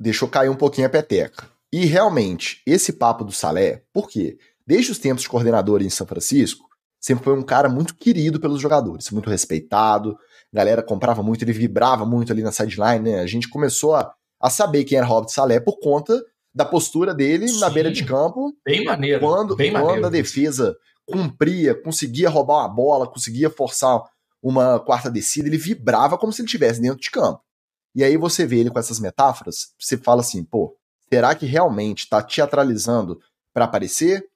Speaker 1: deixou cair um pouquinho a peteca. E realmente, esse papo do Salé, por quê? Desde os tempos de coordenador em São Francisco, sempre foi um cara muito querido pelos jogadores, muito respeitado, a galera comprava muito, ele vibrava muito ali na sideline, né? A gente começou a, a saber quem era Robert Salé por conta da postura dele Sim, na beira de campo.
Speaker 2: Bem maneiro.
Speaker 1: Quando,
Speaker 2: bem
Speaker 1: quando
Speaker 2: maneiro.
Speaker 1: a defesa cumpria, conseguia roubar uma bola, conseguia forçar uma quarta descida, ele vibrava como se ele estivesse dentro de campo. E aí você vê ele com essas metáforas, você fala assim, pô, Será que realmente está teatralizando para aparecer?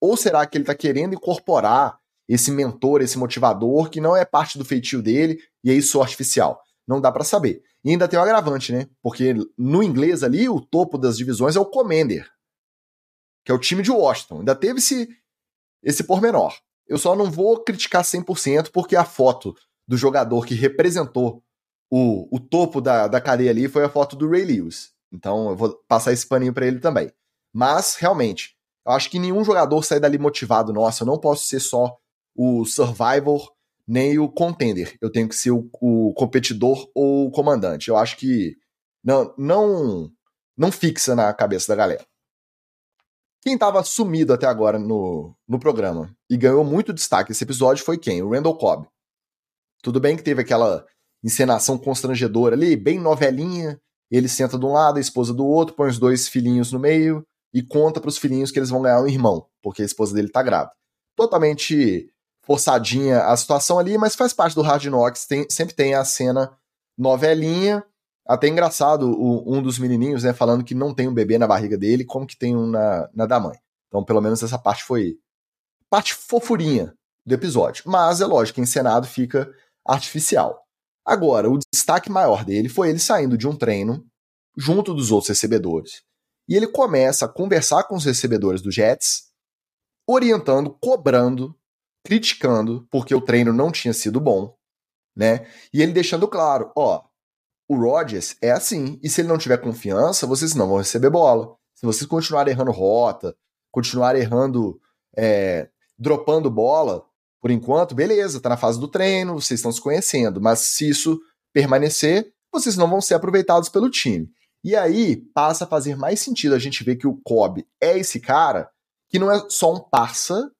Speaker 1: Ou será que ele está querendo incorporar esse mentor, esse motivador, que não é parte do feitio dele, e é isso artificial? Não dá para saber. E ainda tem o agravante, né? Porque no inglês ali, o topo das divisões é o Commander, que é o time de Washington. Ainda teve esse, esse pormenor. Eu só não vou criticar 100% porque a foto do jogador que representou o, o topo da, da cadeia ali foi a foto do Ray Lewis. Então eu vou passar esse paninho para ele também. Mas, realmente, eu acho que nenhum jogador sai dali motivado. Nossa, eu não posso ser só o survivor nem o contender. Eu tenho que ser o, o competidor ou o comandante. Eu acho que não, não, não fixa na cabeça da galera. Quem estava sumido até agora no, no programa e ganhou muito destaque esse episódio foi quem? O Randall Cobb. Tudo bem que teve aquela encenação constrangedora ali, bem novelinha. Ele senta de um lado, a esposa do outro, põe os dois filhinhos no meio e conta para os filhinhos que eles vão ganhar um irmão, porque a esposa dele tá grávida. Totalmente forçadinha a situação ali, mas faz parte do Hard Knocks, tem, sempre tem a cena novelinha, até engraçado o, um dos menininhos, né, falando que não tem um bebê na barriga dele, como que tem um na, na da mãe. Então, pelo menos essa parte foi parte fofurinha do episódio. Mas é lógico, encenado fica artificial. Agora, o destaque maior dele foi ele saindo de um treino junto dos outros recebedores. E ele começa a conversar com os recebedores do Jets, orientando, cobrando, criticando, porque o treino não tinha sido bom, né? E ele deixando claro, ó, o Rodgers é assim, e se ele não tiver confiança, vocês não vão receber bola. Se vocês continuarem errando rota, continuarem errando, é, dropando bola, por enquanto, beleza, tá na fase do treino, vocês estão se conhecendo, mas se isso permanecer, vocês não vão ser aproveitados pelo time. E aí passa a fazer mais sentido a gente ver que o Cobb é esse cara que não é só um parça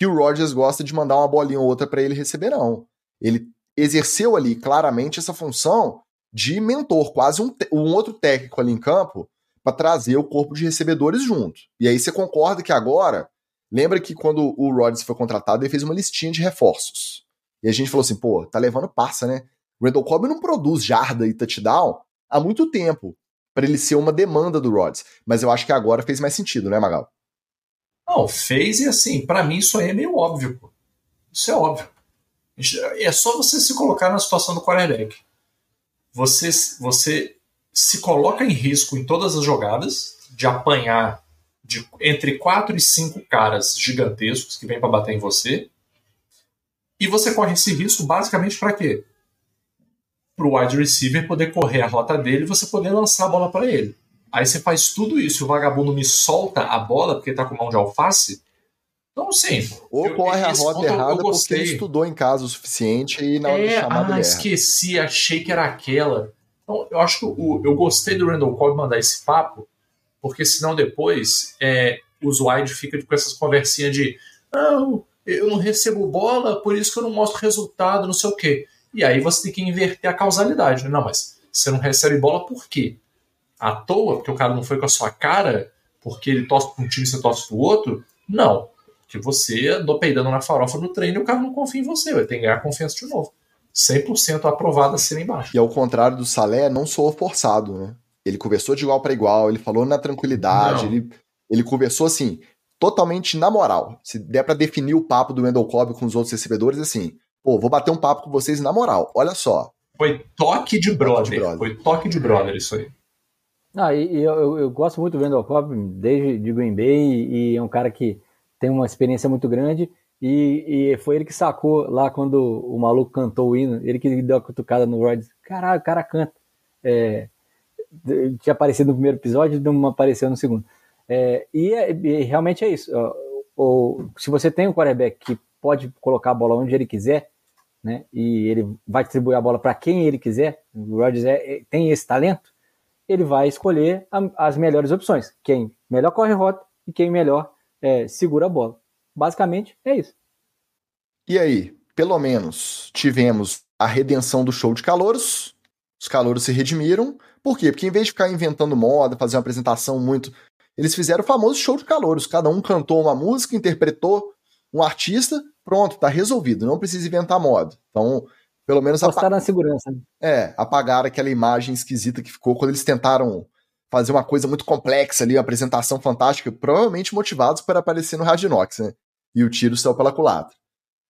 Speaker 1: que o Rodgers gosta de mandar uma bolinha ou outra para ele receber, não. Ele exerceu ali claramente essa função de mentor, quase um, um outro técnico ali em campo, para trazer o corpo de recebedores junto. E aí você concorda que agora Lembra que quando o Rodgers foi contratado, ele fez uma listinha de reforços. E a gente falou assim, pô, tá levando passa, né? Randall Cobb não produz jarda e touchdown há muito tempo para ele ser uma demanda do Rodgers. Mas eu acho que agora fez mais sentido, né, Magal?
Speaker 2: Não, fez e assim, para mim isso aí é meio óbvio, pô. Isso é óbvio. É só você se colocar na situação do quarterback. Você, você se coloca em risco em todas as jogadas de apanhar de entre quatro e cinco caras gigantescos que vêm para bater em você. E você corre esse risco basicamente para quê? Para o wide receiver poder correr a rota dele e você poder lançar a bola para ele. Aí você faz tudo isso e o vagabundo me solta a bola porque tá com mão de alface. Então, sim.
Speaker 1: Ou eu, corre a rota errada porque ele estudou em casa o suficiente e na hora é, de chamar
Speaker 2: Ah, esqueci, achei que era aquela. Então, eu acho que o, eu gostei do Randall Cobb mandar esse papo, porque senão depois é, os wide fica com essas conversinhas de não, eu não recebo bola, por isso que eu não mostro resultado, não sei o quê. E aí você tem que inverter a causalidade. Né? Não, mas você não recebe bola por quê? À toa, porque o cara não foi com a sua cara, porque ele torce para um time e você torce para o outro? Não. Porque você andou peidando na farofa no treino e o cara não confia em você, vai ter que ganhar confiança de novo. 100% aprovado assim embaixo.
Speaker 1: E ao contrário do Salé, não sou forçado, né? Ele conversou de igual para igual, ele falou na tranquilidade, ele, ele conversou assim, totalmente na moral. Se der para definir o papo do Wendell Cobb com os outros recebedores, assim, pô, vou bater um papo com vocês na moral. Olha só.
Speaker 2: Foi toque de brother. de brother. Foi toque de brother isso aí.
Speaker 3: Ah, e, e eu, eu, gosto muito do Wendell Cobb desde de Green Bay e é um cara que tem uma experiência muito grande e, e, foi ele que sacou lá quando o maluco cantou o hino, ele que deu a cutucada no Rod. Caralho, o cara canta. É, tinha aparecido no primeiro episódio não apareceu no segundo. É, e, é, e, realmente é isso. Ou, se você tem um quarterback que pode colocar a bola onde ele quiser, né, e ele vai distribuir a bola para quem ele quiser, o Rodgers é, é, tem esse talento, ele vai escolher a, as melhores opções. Quem melhor corre rota e quem melhor é, segura a bola. Basicamente é isso.
Speaker 1: E aí, pelo menos tivemos a redenção do show de calouros, os calouros se redimiram, por quê? Porque em vez de ficar inventando moda, fazer uma apresentação muito. Eles fizeram o famoso show de calouros. Cada um cantou uma música, interpretou um artista, pronto, tá resolvido. Não precisa inventar moda. Então, pelo menos.
Speaker 3: Apostaram na segurança. Né?
Speaker 1: É, apagaram aquela imagem esquisita que ficou quando eles tentaram fazer uma coisa muito complexa ali, uma apresentação fantástica, provavelmente motivados para aparecer no Knocks, né? E o tiro saiu pela culatra.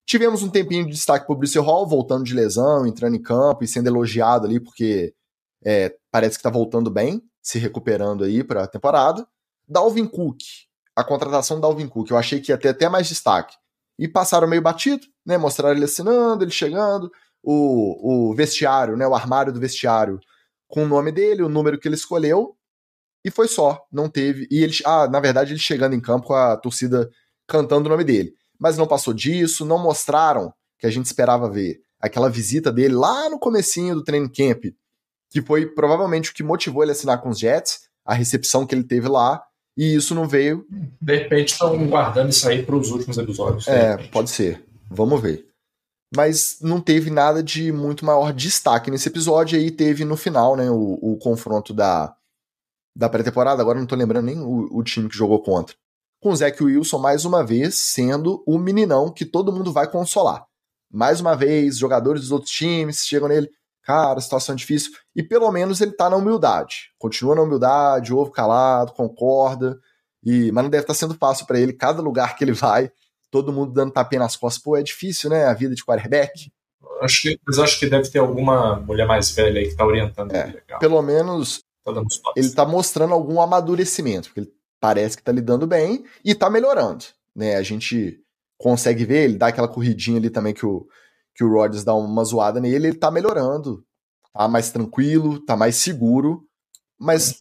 Speaker 1: Tivemos um tempinho de destaque pro Bruce Hall, voltando de lesão, entrando em campo e sendo elogiado ali, porque é, parece que tá voltando bem, se recuperando aí pra temporada. Dalvin Cook, a contratação do Dalvin Cook, eu achei que ia ter até mais destaque. E passaram meio batido, né? Mostraram ele assinando, ele chegando, o, o vestiário, né? O armário do vestiário com o nome dele, o número que ele escolheu, e foi só. Não teve. E ele. Ah, na verdade, ele chegando em campo com a torcida cantando o nome dele. Mas não passou disso, não mostraram que a gente esperava ver. Aquela visita dele lá no comecinho do training camp, que foi provavelmente o que motivou ele a assinar com os Jets, a recepção que ele teve lá, e isso não veio.
Speaker 2: De repente estão guardando isso aí para os últimos episódios.
Speaker 1: É, pode ser. Vamos ver. Mas não teve nada de muito maior destaque nesse episódio. Aí teve no final, né, o, o confronto da, da pré-temporada. Agora não tô lembrando nem o, o, time que jogou contra. Com o Zach Wilson, mais uma vez, sendo o meninão que todo mundo vai consolar. Mais uma vez, jogadores dos outros times chegam nele. Cara, situação difícil. E pelo menos ele tá na humildade. Continua na humildade, ouve calado, concorda. E, mas não deve estar tá sendo fácil para ele. Cada lugar que ele vai, todo mundo dando tapinha nas costas. Pô, é difícil, né? A vida de quarterback.
Speaker 2: Acho que, mas acho que deve ter alguma mulher mais velha aí que tá orientando
Speaker 1: é, ele. Pelo menos tá ele tá mostrando algum amadurecimento, porque ele parece que tá lidando bem e tá melhorando. Né? A gente consegue ver, ele dá aquela corridinha ali também que o, que o Rodgers dá uma zoada nele, ele tá melhorando. Tá mais tranquilo, tá mais seguro. Mas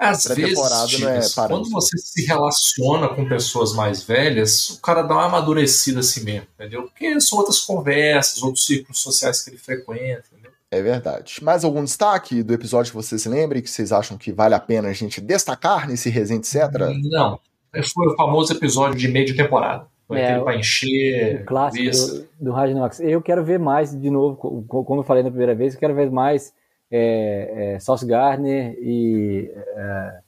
Speaker 2: às vezes, é quando você se relaciona com pessoas mais velhas, o cara dá uma amadurecida assim mesmo, entendeu? Porque são outras conversas, outros círculos sociais que ele frequenta, entendeu?
Speaker 1: É verdade. Mais algum destaque do episódio que vocês se lembrem, que vocês acham que vale a pena a gente destacar nesse resenha, etc?
Speaker 2: Não. Foi o famoso episódio de meio de temporada. Foi é, aquele pra encher.
Speaker 3: O clássico do, do Ragnox. Eu quero ver mais, de novo, como eu falei na primeira vez, eu quero ver mais é, é, Sauce Gardner e é,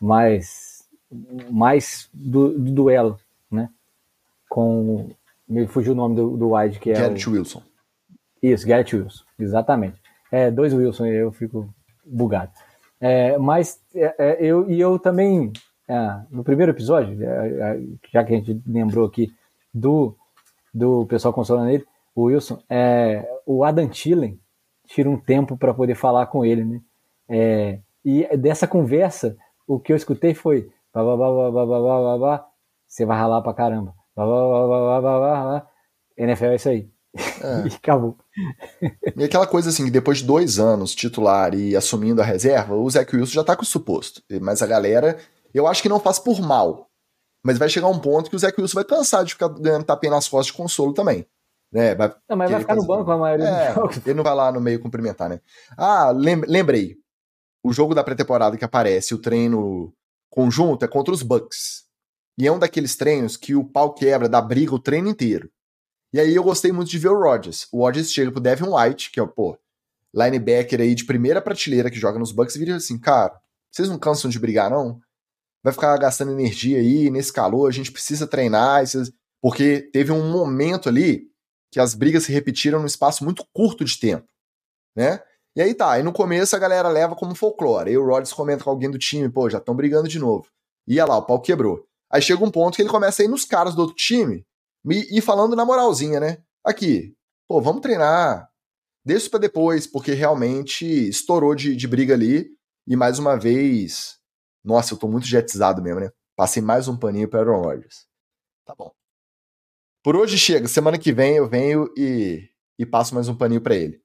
Speaker 3: mais, mais do, do, duelo, né? Com. Me fugiu o nome do, do wide, que é.
Speaker 1: Garrett
Speaker 3: o,
Speaker 1: Wilson.
Speaker 3: Isso, Garrett Wilson, exatamente. É, dois Wilson, eu fico bugado. É, mas é, é eu, e eu também, é, no primeiro episódio, é, já que a gente lembrou aqui do, do pessoal consolando ele, o Wilson, é, o Adam Thielen, tira um tempo para poder falar com ele, né? É, e dessa conversa, o que eu escutei foi você vai ralar pra caramba. NFL é isso aí. É. e acabou.
Speaker 1: E aquela coisa assim, depois de dois anos titular e assumindo a reserva, o Zach Wilson já tá com o suposto. Mas a galera, eu acho que não faz por mal. Mas vai chegar um ponto que o Zach Wilson vai cansar de ficar ganhando tapinha nas costas de consolo também. Né?
Speaker 3: Vai, não, mas vai ficar no banco a maioria é, dos jogos.
Speaker 1: Ele não vai lá no meio cumprimentar, né? Ah, lembrei. O jogo da pré-temporada que aparece, o treino conjunto, é contra os Bucks. E é um daqueles treinos que o pau quebra, dá briga o treino inteiro. E aí eu gostei muito de ver o Rodgers. O Rodgers chega pro Devin White, que é o, pô, linebacker aí de primeira prateleira que joga nos Bucks, e vira assim, cara, vocês não cansam de brigar, não? Vai ficar gastando energia aí, nesse calor, a gente precisa treinar, porque teve um momento ali que as brigas se repetiram num espaço muito curto de tempo, né? E aí tá, aí no começo a galera leva como folclore. Aí o Rodgers comenta com alguém do time, pô, já estão brigando de novo. Ia lá, o pau quebrou. Aí chega um ponto que ele começa a ir nos caras do outro time e, e falando na moralzinha, né? Aqui, pô, vamos treinar. Deixa isso pra depois, porque realmente estourou de, de briga ali. E mais uma vez, nossa, eu tô muito jetizado mesmo, né? Passei mais um paninho para Aaron Rodgers. Tá bom. Por hoje chega. Semana que vem eu venho e, e passo mais um paninho para ele.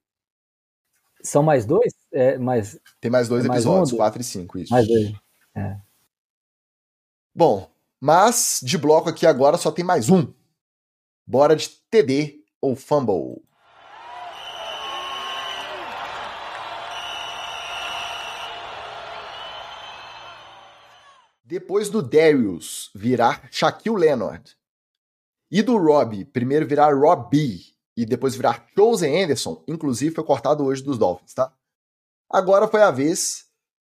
Speaker 3: São mais dois? É, mais,
Speaker 1: Tem mais dois é mais episódios, um, quatro e cinco, isso.
Speaker 3: Mais dois. É.
Speaker 1: Bom, mas de bloco aqui agora só tem mais um. Bora de TD ou Fumble. Depois do Darius virar Shaquille Leonard e do Rob, primeiro virar Robbie e depois virar Chosen Anderson, inclusive foi cortado hoje dos Dolphins, tá? Agora foi a vez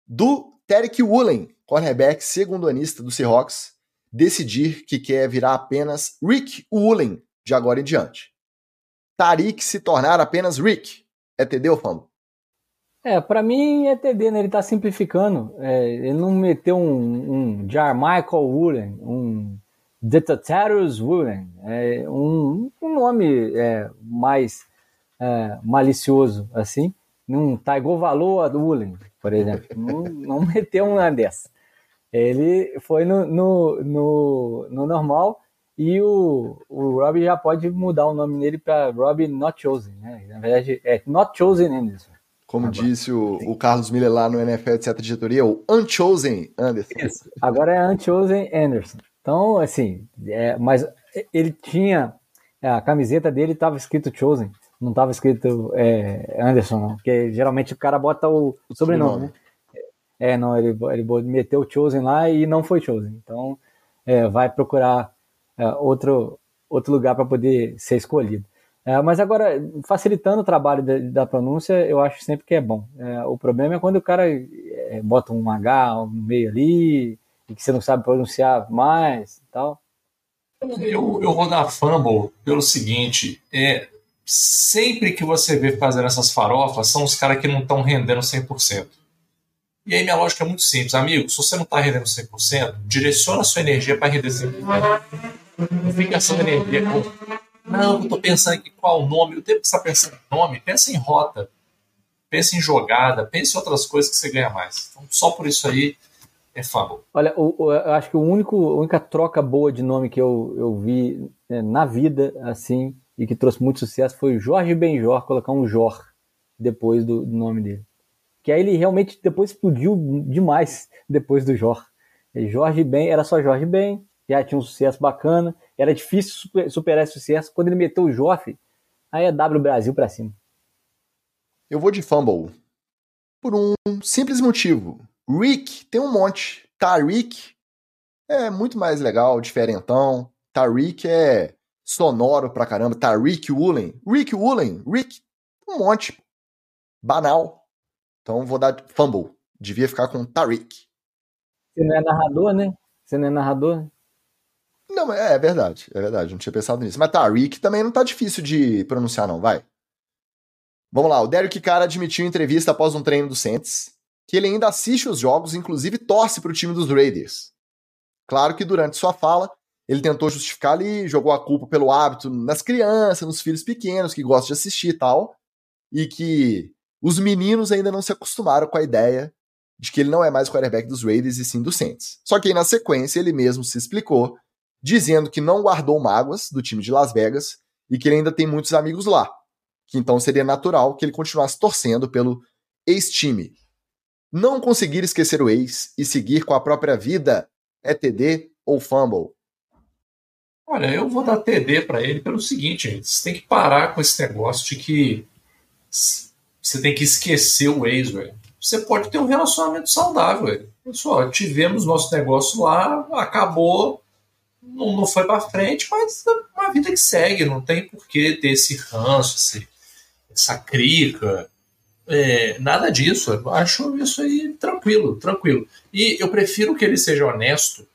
Speaker 1: do Tarek Woolen, cornerback segundo anista do Seahawks, decidir que quer virar apenas Rick Woolen de agora em diante. Tarik se tornar apenas Rick. É TD ou?
Speaker 3: É, para mim é TD, né? Ele tá simplificando. É, ele não meteu um, um Jar Michael Woolen, um The Tatarus Woolen, é um, um nome é, mais é, malicioso, assim. Não tá igual valor a Woolen, por exemplo. não, não meteu uma dessa. Ele foi no, no, no, no normal e o, o Rob já pode mudar o nome dele para Rob Not Chosen, né? Na verdade, é Not Chosen Anderson.
Speaker 1: Como agora. disse o, o, Carlos Miller lá no NFL, etc. Diretoria, o Unchosen Anderson.
Speaker 3: Isso. Agora é Unchosen Anderson. Então, assim, é, mas ele tinha. A camiseta dele estava escrito Chosen, não estava escrito é, Anderson, não. Porque geralmente o cara bota o, o sobrenome, sobrenome, né? É, não, ele, ele meteu o Chosen lá e não foi Chosen. Então, é, vai procurar é, outro, outro lugar para poder ser escolhido. É, mas agora, facilitando o trabalho da, da, pronúncia, eu acho sempre que é bom. É, o problema é quando o cara é, bota um H no meio ali, e que você não sabe pronunciar mais e tal.
Speaker 2: Eu, eu vou dar fumble pelo seguinte: é, sempre que você vê fazendo essas farofas, são os caras que não estão rendendo 100%. E aí minha lógica é muito simples, amigo. Se você não está rendendo 100%, direciona a sua energia para render 100%. Não fica essa energia. Não, eu estou pensando aqui qual nome. O tempo que você está pensando em nome, pensa em rota, pensa em jogada, pensa em outras coisas que você ganha mais. Então, só por isso aí, é fumble.
Speaker 3: Olha, o, eu acho que o único, a única troca boa de nome que eu, eu vi né, na vida, assim, e que trouxe muito sucesso foi o Jorge Benjor colocar um Jor depois do, do, nome dele. Que aí ele realmente depois explodiu demais depois do Jor. Jorge Ben, era só Jorge Ben, já tinha um sucesso bacana, era difícil superar esse sucesso. Quando ele meteu o Joff, aí é W Brasil pra cima.
Speaker 1: Eu vou de fumble. Por um simples motivo. Rick tem um monte. Tariq é muito mais legal, diferentão. Tariq é sonoro pra caramba. Tariq Woolen. Rick Woolen. Rick, um monte. Banal. Então vou dar fumble. Devia ficar com Tariq.
Speaker 3: Você não é narrador, né? Você não é narrador?
Speaker 1: Não, é, é verdade. É verdade. Não tinha pensado nisso. Mas Tariq também não tá difícil de pronunciar, não. Vai. Vamos lá. O Derek Carr admitiu em entrevista após um treino do Saints que ele ainda assiste os jogos, inclusive torce para o time dos Raiders. Claro que durante sua fala, ele tentou justificar ali, jogou a culpa pelo hábito nas crianças, nos filhos pequenos que gostam de assistir e tal, e que os meninos ainda não se acostumaram com a ideia de que ele não é mais o quarterback dos Raiders e sim do Saints. Só que aí na sequência ele mesmo se explicou, dizendo que não guardou mágoas do time de Las Vegas e que ele ainda tem muitos amigos lá, que então seria natural que ele continuasse torcendo pelo ex-time, não conseguir esquecer o ex e seguir com a própria vida é TD ou fumble?
Speaker 2: Olha, eu vou dar TD para ele pelo seguinte, gente. Você tem que parar com esse negócio de que você tem que esquecer o ex, velho. Você pode ter um relacionamento saudável, velho. Pessoal, tivemos nosso negócio lá, acabou, não, não foi para frente, mas é uma vida que segue, não tem por que ter esse ranço, esse, essa crica. É, nada disso. Eu acho isso aí tranquilo, tranquilo. E eu prefiro que ele seja honesto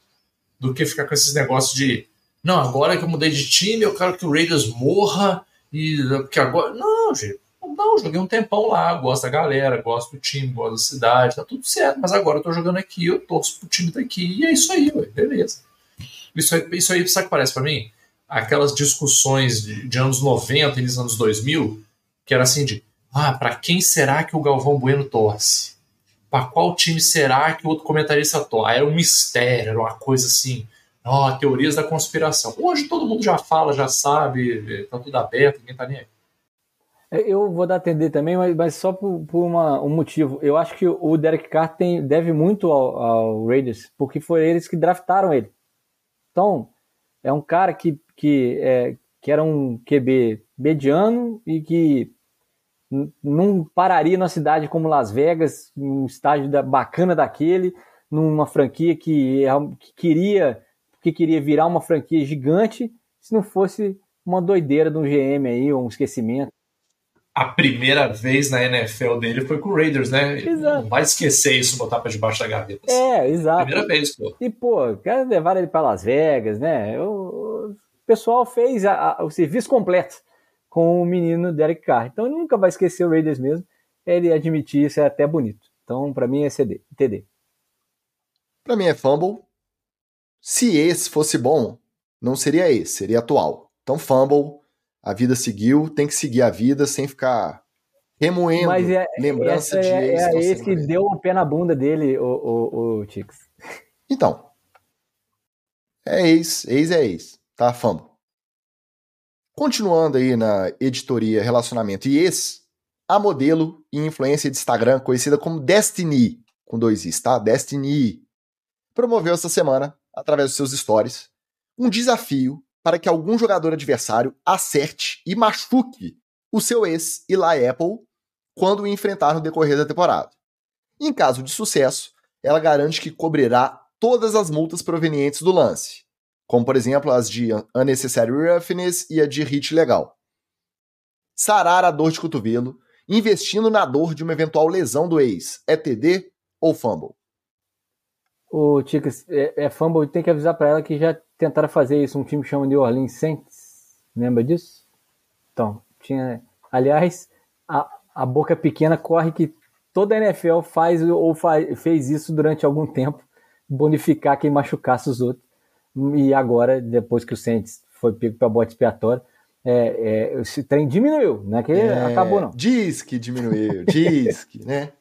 Speaker 2: do que ficar com esses negócios de não, agora que eu mudei de time, eu quero que o Raiders morra e que agora. Não, gente. Não, joguei um tempão lá, gosto da galera, gosto do time, gosto da cidade, tá tudo certo. Mas agora eu tô jogando aqui, eu torço pro time daqui, e é isso aí, ué, beleza. Isso isso aí, sabe o que parece para mim? Aquelas discussões de, de anos 90 e anos 2000, que era assim de ah, para quem será que o Galvão Bueno torce? Para qual time será que o outro comentarista torce? Era um mistério, era uma coisa assim. Ó, oh, teorias da conspiração. Hoje todo mundo já fala, já sabe, tá tudo aberto, ninguém tá nem aí.
Speaker 3: É, eu vou dar atender também, mas, só por, por uma, um motivo. Eu acho que o Derek Carr tem, deve muito ao, ao, Raiders, porque foi eles que draftaram ele. Então, é um cara que, que, é, que era um QB mediano e que não pararia numa cidade como Las Vegas, um estádio da, bacana daquele, numa franquia que, que, queria que queria virar uma franquia gigante, se não fosse uma doideira de um GM aí, ou um esquecimento.
Speaker 2: A primeira vez na NFL dele foi com o Raiders, né?
Speaker 3: Exato.
Speaker 2: Não vai esquecer isso, botar pra debaixo da gaveta.
Speaker 3: É, exato.
Speaker 2: Primeira vez, pô.
Speaker 3: E, pô, quero levar ele para Las Vegas, né? O, o pessoal fez a, a, o serviço completo com o menino Derek Carr. Então ele nunca vai esquecer o Raiders mesmo. Ele admitir isso é até bonito. Então, para mim é CD, TD.
Speaker 1: Para mim é fumble. Se esse fosse bom, não seria esse, seria atual. Então, fumble, a vida seguiu, tem que seguir a vida sem ficar remoendo
Speaker 3: Mas é,
Speaker 1: lembrança de
Speaker 3: é,
Speaker 1: ex.
Speaker 3: É esse que deu o pé na bunda dele, o, o, o Tix.
Speaker 1: Então, é ex, ex é ex, tá? Fumble. Continuando aí na editoria Relacionamento e Ex, a modelo e influência de Instagram, conhecida como Destiny, com dois Is, tá? Destiny, promoveu essa semana, através dos seus stories, um desafio para que algum jogador adversário acerte e machuque o seu ex, Eli Apple, quando o enfrentar no decorrer da temporada. Em caso de sucesso, ela garante que cobrirá todas as multas provenientes do lance, como por exemplo as de unnecessary roughness e a de hit legal. Sarar a dor de cotovelo, investindo na dor de uma eventual lesão do ex, é TD ou fumble?
Speaker 3: O Ticas é, é fumble, tem que avisar para ela que já tentaram fazer isso, um time chama de Orleans Saints, lembra disso? Então, tinha, aliás, a, a boca pequena corre que toda a NFL faz ou faz, fez isso durante algum tempo, bonificar quem machucasse os outros. E agora, depois que o Saints foi pego para bote expiatório, é, é, esse trem diminuiu, não é que é, acabou não.
Speaker 1: Diz que diminuiu, diz que, né?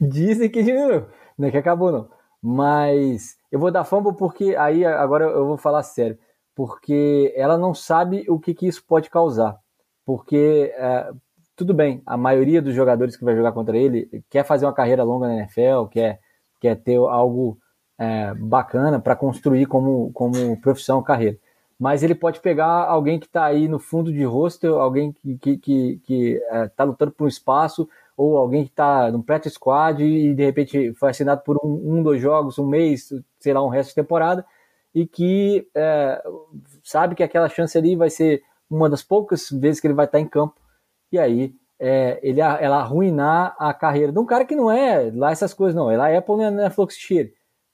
Speaker 3: Dizem que diminuiu, não é que acabou não. Mas eu vou dar fumble porque aí agora eu vou falar sério, porque ela não sabe o que, que isso pode causar. Porque é, tudo bem, a maioria dos jogadores que vai jogar contra ele quer fazer uma carreira longa na NFL, quer, quer ter algo é, bacana para construir como, como profissão, carreira. Mas ele pode pegar alguém que está aí no fundo de roster, alguém que está que, que, que, é, tá lutando por um espaço, ou alguém que está no practice squad e de repente foi assinado por um, um, dois jogos, um mês, sei lá, um resto de temporada, e que é, sabe que aquela chance ali vai ser uma das poucas vezes que ele vai estar em campo, e aí é, ele, ela arruinar a carreira de um cara que não é lá essas coisas, não. Ela é Apple, não é, não é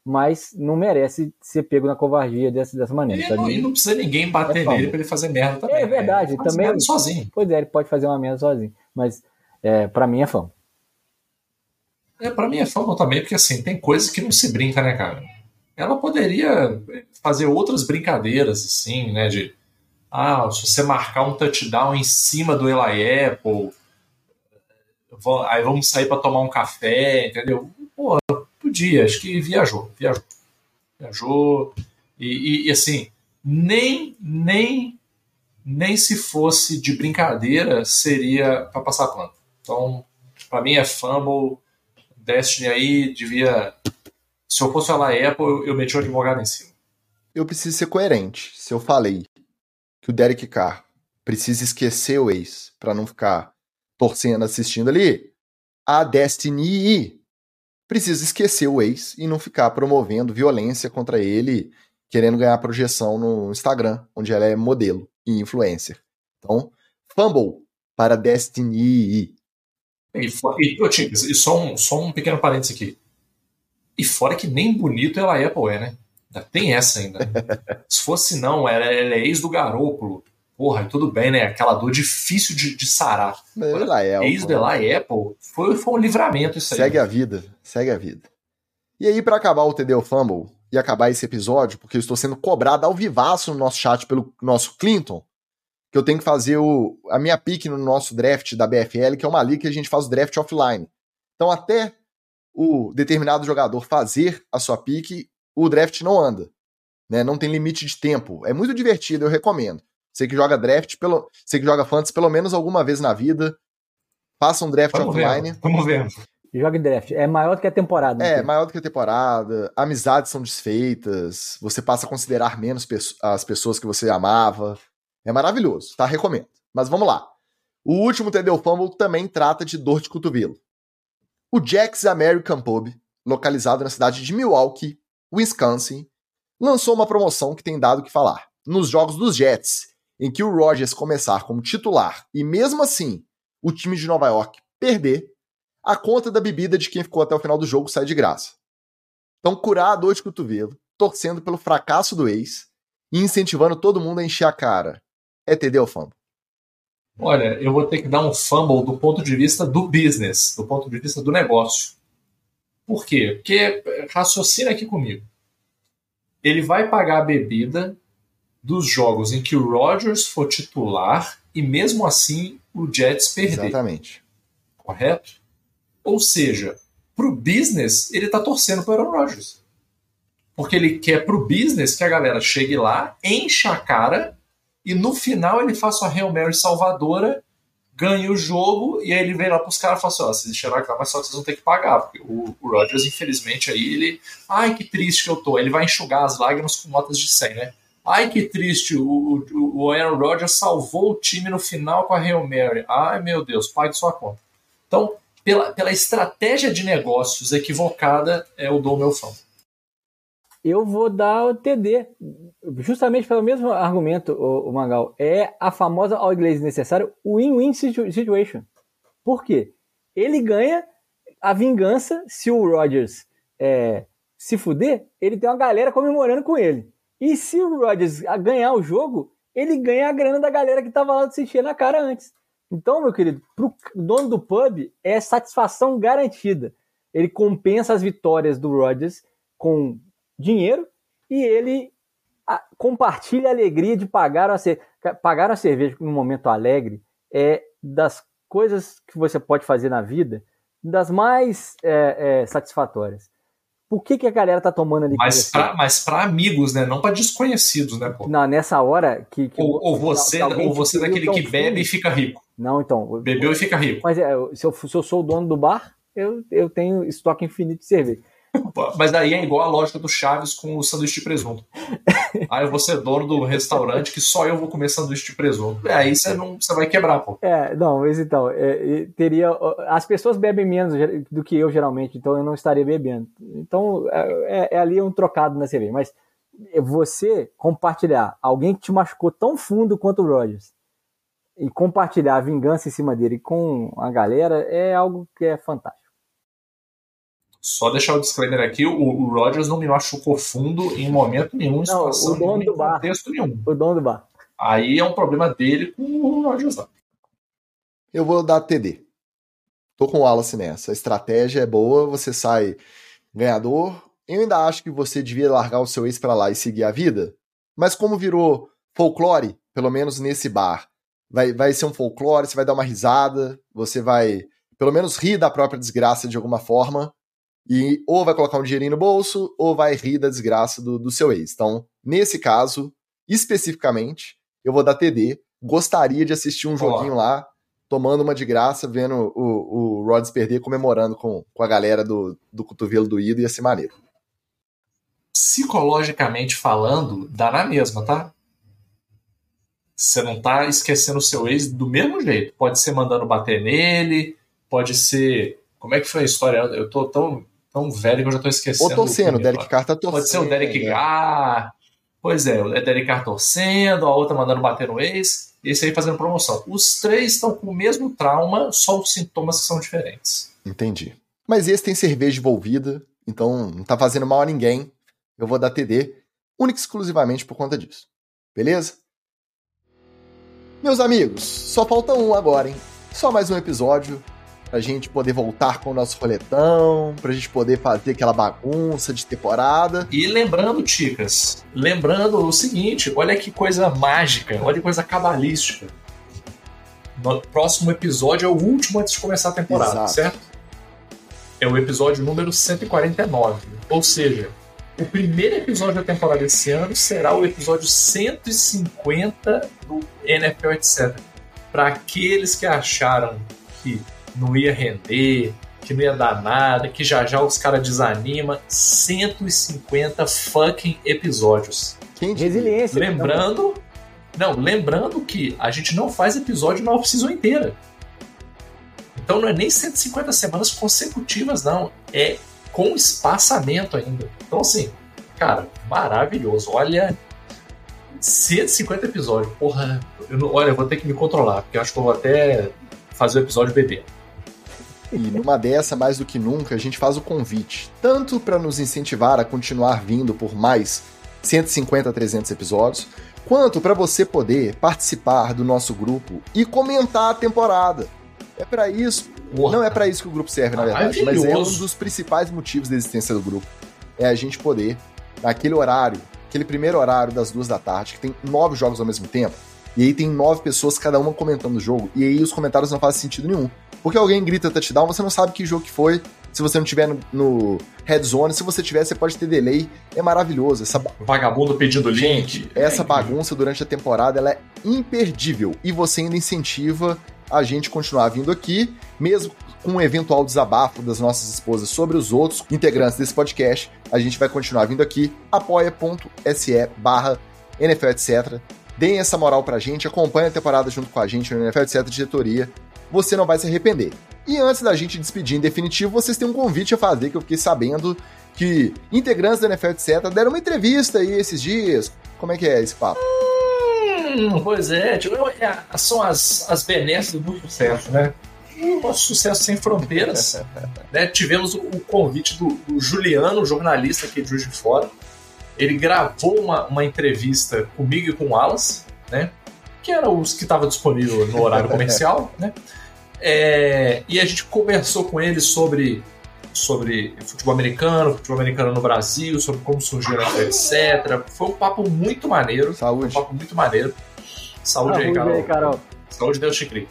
Speaker 3: mas não merece ser pego na covardia dessa, dessa maneira.
Speaker 2: E não, e não precisa ninguém bater é nele para ele fazer merda também.
Speaker 3: É verdade,
Speaker 2: né?
Speaker 3: também.
Speaker 2: sozinho.
Speaker 3: Pois é, ele pode fazer uma merda sozinho, mas é, para mim é fã.
Speaker 2: É, para mim é fã também, porque assim, tem coisas que não se brinca, né, cara? Ela poderia fazer outras brincadeiras, assim, né, de ah, se você marcar um touchdown em cima do Eli Apple, aí vamos sair para tomar um café, entendeu? Pô, podia, acho que viajou, viajou. Viajou, e, e, e assim, nem, nem, nem se fosse de brincadeira seria para passar pano. Então, para mim é fumble, Destiny aí devia. Se eu fosse falar Apple, eu, eu meti o advogado em cima.
Speaker 1: Eu preciso ser coerente. Se eu falei que o Derek Carr precisa esquecer o ex para não ficar torcendo, assistindo ali, a Destiny precisa esquecer o ex e não ficar promovendo violência contra ele, querendo ganhar projeção no Instagram, onde ela é modelo e influencer. Então, fumble para Destiny.
Speaker 2: E, e, e só, um, só um pequeno parênteses aqui. E fora que nem bonito ela é, Apple é, né? Ainda tem essa ainda. Se fosse não, ela, ela é ex do Garópolo. Porra, tudo bem, né? Aquela dor difícil de, de sarar.
Speaker 1: Ela é,
Speaker 2: ex Eli Apple foi, foi um livramento isso
Speaker 1: aí. Segue a vida, segue a vida. E aí, para acabar o TD Fumble e acabar esse episódio, porque eu estou sendo cobrado ao vivaço no nosso chat pelo nosso Clinton, que eu tenho que fazer o, a minha pick no nosso draft da BFL, que é uma liga que a gente faz o draft offline. Então, até o determinado jogador fazer a sua pick, o draft não anda. Né? Não tem limite de tempo. É muito divertido, eu recomendo. Você que joga draft, pelo, você que joga fantasy pelo menos alguma vez na vida, faça um draft
Speaker 2: Vamos
Speaker 1: offline.
Speaker 2: Ver. Vamos ver.
Speaker 3: Joga draft. É maior do que a temporada.
Speaker 1: É, maior do que a temporada. Amizades são desfeitas. Você passa a considerar menos as pessoas que você amava. É maravilhoso, tá? Recomendo. Mas vamos lá. O último TD Fumble também trata de dor de cotovelo. O Jack's American Pub, localizado na cidade de Milwaukee, Wisconsin, lançou uma promoção que tem dado o que falar. Nos jogos dos Jets, em que o Rodgers começar como titular e mesmo assim o time de Nova York perder, a conta da bebida de quem ficou até o final do jogo sai de graça. Então, curar a dor de cotovelo, torcendo pelo fracasso do ex e incentivando todo mundo a encher a cara. É TD ou fumble?
Speaker 2: Olha, eu vou ter que dar um fumble do ponto de vista do business, do ponto de vista do negócio. Por quê? Porque raciocina aqui comigo. Ele vai pagar a bebida dos jogos em que o Rodgers for titular e mesmo assim o Jets perder.
Speaker 1: Exatamente.
Speaker 2: Correto? Ou seja, pro business, ele tá torcendo pro Aaron Rodgers. Porque ele quer pro business que a galera chegue lá, encha a cara e no final ele faça uma Hail Mary salvadora, ganhe o jogo e aí ele vem lá pros caras e fala assim: ó, vocês deixaram aqui lá, mas só que vocês vão ter que pagar. Porque o, o Rodgers, infelizmente, aí ele. Ai, que triste que eu tô. Ele vai enxugar as lágrimas com notas de 100, né? Ai, que triste, o, o, o Aaron Rodgers salvou o time no final com a Hail Mary. Ai, meu Deus, pague sua conta. Então, pela, pela estratégia de negócios equivocada, é o do meu fã.
Speaker 3: Eu vou dar o TD, justamente pelo mesmo argumento, o, o Magal. É a famosa, ao inglês necessário, win-win situation. Por quê? Ele ganha a vingança se o Rodgers é, se fuder, ele tem uma galera comemorando com ele. E se o Rodgers ganhar o jogo, ele ganha a grana da galera que tava lá se encher na cara antes. Então, meu querido, pro dono do pub é satisfação garantida. Ele compensa as vitórias do Rodgers com dinheiro e ele compartilha a alegria de pagar uma, pagar uma cerveja num momento alegre é das coisas que você pode fazer na vida das mais é, é, satisfatórias. Por que, que a galera tá tomando ali?
Speaker 2: Mas pra, mas pra amigos, né? Não pra desconhecidos, né, pô?
Speaker 3: Não, nessa hora que. que
Speaker 2: ou, ou, você, ou você daquele que bebe e fica rico.
Speaker 3: Não, então.
Speaker 2: Bebeu e fica rico.
Speaker 3: Mas é, se, eu, se eu sou o dono do bar, eu, eu tenho estoque infinito de cerveja.
Speaker 2: Mas daí é igual a lógica do Chaves com o sanduíche de presunto. aí eu vou ser dono do restaurante que só eu vou comer sanduíche de presunto. É, aí você não você vai quebrar, pô.
Speaker 3: É, não, mas então, é, teria. As pessoas bebem menos do que eu geralmente, então eu não estaria bebendo. Então, é, é, é ali um trocado na cerveja. Mas você compartilhar alguém que te machucou tão fundo quanto o Rogers e compartilhar a vingança em cima dele com a galera é algo que é fantástico.
Speaker 2: Só deixar o disclaimer aqui, o, o Rogers não me machucou fundo em momento nenhum, em situação
Speaker 3: o dono
Speaker 2: nenhuma,
Speaker 3: do bar.
Speaker 2: contexto nenhum.
Speaker 3: O dono do bar.
Speaker 2: Aí é um problema dele com o Rogers lá.
Speaker 1: Eu vou dar TD. Tô com o Wallace nessa. A estratégia é boa, você sai ganhador. Eu ainda acho que você devia largar o seu ex para lá e seguir a vida. Mas como virou folclore, pelo menos nesse bar, vai, vai ser um folclore, você vai dar uma risada, você vai pelo menos rir da própria desgraça de alguma forma. E ou vai colocar um dinheirinho no bolso, ou vai rir da desgraça do, do seu ex. Então, nesse caso, especificamente, eu vou dar TD. Gostaria de assistir um joguinho lá, tomando uma de graça, vendo o, o Rods perder, comemorando com, com a galera do, do cotovelo do Ido, ia ser maneiro.
Speaker 2: Psicologicamente falando, dá na mesma, tá? Você não tá esquecendo o seu ex do mesmo jeito. Pode ser mandando bater nele, pode ser. Como é que foi a história? Eu tô tão tão velho que eu já tô esquecendo.
Speaker 1: Ou torcendo, o Derek Carr tá torcendo.
Speaker 2: Pode ser o Derek Carr. Pois é, o Derek Carr torcendo, a outra mandando bater no ex, e esse aí fazendo promoção. Os três estão com o mesmo trauma, só os sintomas que são diferentes.
Speaker 1: Entendi. Mas esse tem cerveja envolvida, então não tá fazendo mal a ninguém. Eu vou dar TD, única e exclusivamente por conta disso. Beleza? Meus amigos, só falta um agora, hein? Só mais um episódio pra gente poder voltar com o nosso roletão, pra gente poder fazer aquela bagunça de temporada.
Speaker 2: E lembrando, Ticas, lembrando o seguinte, olha que coisa mágica, olha que coisa cabalística. No próximo episódio é o último antes de começar a temporada, Exato. certo? É o episódio número 149. Ou seja, o primeiro episódio da temporada desse ano será o episódio 150 do NFL, etc. Para aqueles que acharam que não ia render, que não ia dar nada, que já já os caras desanima. 150 fucking episódios.
Speaker 3: Quem Resiliência.
Speaker 2: Lembrando. Não, lembrando que a gente não faz episódio na off-season inteira. Então não é nem 150 semanas consecutivas, não. É com espaçamento ainda. Então, assim, cara, maravilhoso. Olha, 150 episódios. Porra, eu não, olha, eu vou ter que me controlar, porque eu acho que eu vou até fazer o episódio bebê.
Speaker 1: E numa dessa, mais do que nunca, a gente faz o convite, tanto para nos incentivar a continuar vindo por mais 150, 300 episódios, quanto para você poder participar do nosso grupo e comentar a temporada. É para isso. Não é para isso que o grupo serve, na verdade, mas é um dos principais motivos da existência do grupo. É a gente poder, naquele horário aquele primeiro horário das duas da tarde, que tem nove jogos ao mesmo tempo, e aí tem nove pessoas, cada uma comentando o jogo, e aí os comentários não fazem sentido nenhum. Porque alguém grita touchdown, você não sabe que jogo que foi, se você não tiver no, no Red Zone, se você tiver, você pode ter delay. É maravilhoso. Essa...
Speaker 2: Vagabundo pedindo link.
Speaker 1: Gente, essa bagunça durante a temporada ela é imperdível. E você ainda incentiva a gente continuar vindo aqui, mesmo com um eventual desabafo das nossas esposas sobre os outros integrantes desse podcast, a gente vai continuar vindo aqui, apoia.se barra NFL, etc. Deem essa moral pra gente, acompanhe a temporada junto com a gente no NFL, etc. diretoria. Você não vai se arrepender. E antes da gente despedir em definitivo, vocês têm um convite a fazer que eu fiquei sabendo que integrantes da NFL, etc., deram uma entrevista aí esses dias. Como é que é esse papo?
Speaker 2: Hum, pois é, tipo, é, são as, as benesses do sucesso, né? O nosso sucesso sem fronteiras. né? Tivemos o, convite do, do, Juliano, jornalista aqui de Juiz de Fora. Ele gravou uma, uma entrevista comigo e com o Alas, né? Que era os que estava disponível no horário comercial, né? É, e a gente conversou com ele sobre, sobre futebol americano, futebol americano no Brasil, sobre como surgiu a etc. Foi um papo muito maneiro.
Speaker 1: Saúde.
Speaker 2: Um papo muito maneiro. Saúde, Saúde aí, Carol. Aí, Carol. Saúde, Deus te crie.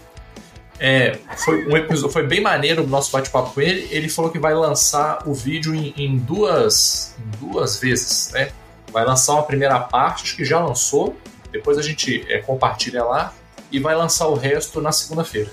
Speaker 2: É, foi um episódio, foi bem maneiro o nosso bate-papo com ele. Ele falou que vai lançar o vídeo em, em, duas, em duas vezes, né? Vai lançar uma primeira parte que já lançou, depois a gente é, compartilha lá e vai lançar o resto na segunda-feira.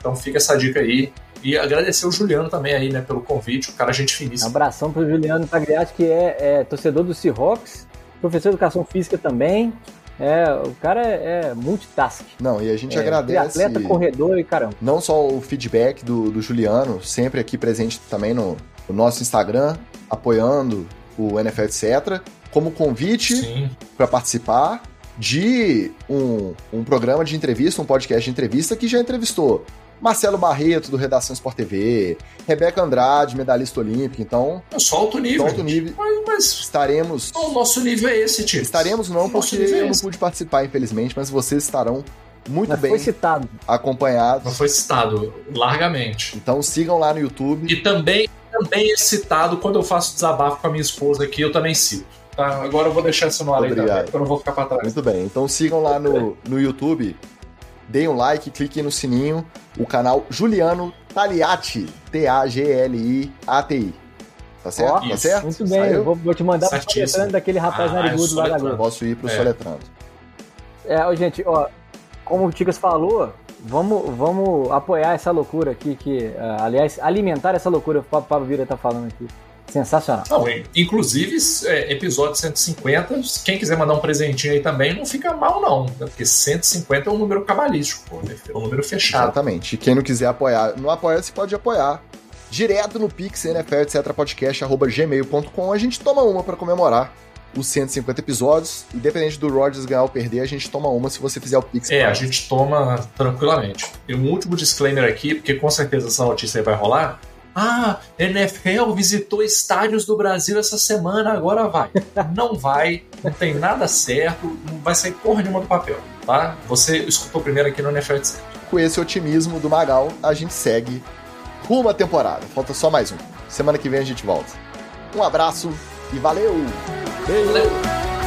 Speaker 2: Então fica essa dica aí. E agradecer o Juliano também aí, né, pelo convite, o cara gente finíssimo.
Speaker 3: Um abração pro Juliano Tagliati, que é, é, torcedor do Seahawks, professor de educação física também. É, o cara é, é multitask.
Speaker 1: Não, e a gente é, agradece.
Speaker 3: Atleta, corredor e caramba.
Speaker 1: Não só o feedback do, do Juliano, sempre aqui presente também no, no nosso Instagram, apoiando o NFL, etc., como convite para participar de um, um programa de entrevista, um podcast de entrevista que já entrevistou Marcelo Barreto, do Redação Sport TV, Rebeca Andrade, medalhista olímpica, então...
Speaker 2: Só alto nível.
Speaker 1: Alto nível.
Speaker 2: Mas, mas,
Speaker 1: estaremos...
Speaker 2: O nosso nível é esse, tio.
Speaker 1: Estaremos não, porque é eu não pude participar, infelizmente, mas vocês estarão muito mas bem
Speaker 3: foi citado.
Speaker 1: acompanhados.
Speaker 2: Mas foi citado, largamente.
Speaker 1: Então sigam lá no YouTube.
Speaker 2: E também, também é citado quando eu faço desabafo com a minha esposa aqui, eu também cito. Tá? Agora eu vou deixar isso no ar aí porque eu não vou ficar pra trás.
Speaker 1: Muito bem, então sigam lá no, no YouTube deem um like, cliquem no sininho, o canal Juliano Taliati, T-A-G-L-I-A-T-I. Tá certo? Oh, tá certo?
Speaker 3: Muito bem, vou, vou, te mandar pro soletrando daquele rapaz ah, narigudo lá da Globo.
Speaker 1: Posso ir pro é. soletrando.
Speaker 3: É, ó, gente, ó, como o Ticas falou, vamos, vamos apoiar essa loucura aqui, que, uh, aliás, alimentar essa loucura que o Pablo Vira tá falando aqui. Sensacional.
Speaker 2: Não, inclusive, é, episódio 150, quem quiser mandar um presentinho aí também, não fica mal, não. Né? Porque 150 é um número cabalístico, pô, é um número fechado.
Speaker 1: Exatamente. E quem não quiser apoiar, não apoia, se pode apoiar. Direto no Pix, NFL, etc, podcast, arroba gmail.com. A gente toma uma para comemorar os 150 episódios. Independente do Rodgers ganhar ou perder, a gente toma uma se você fizer o Pix.
Speaker 2: É, a gente toma tranquilamente. E um último disclaimer aqui, porque com certeza essa notícia vai rolar. Ah, NFL visitou estádios do Brasil essa semana, agora vai. Não vai, não tem nada certo, não vai sair porra nenhuma do papel, tá? Você escutou primeiro aqui no NFL etc.
Speaker 1: Com esse otimismo do Magal, a gente segue rumo à temporada. Falta só mais um. Semana que vem a gente volta. Um abraço e valeu!
Speaker 2: Valeu!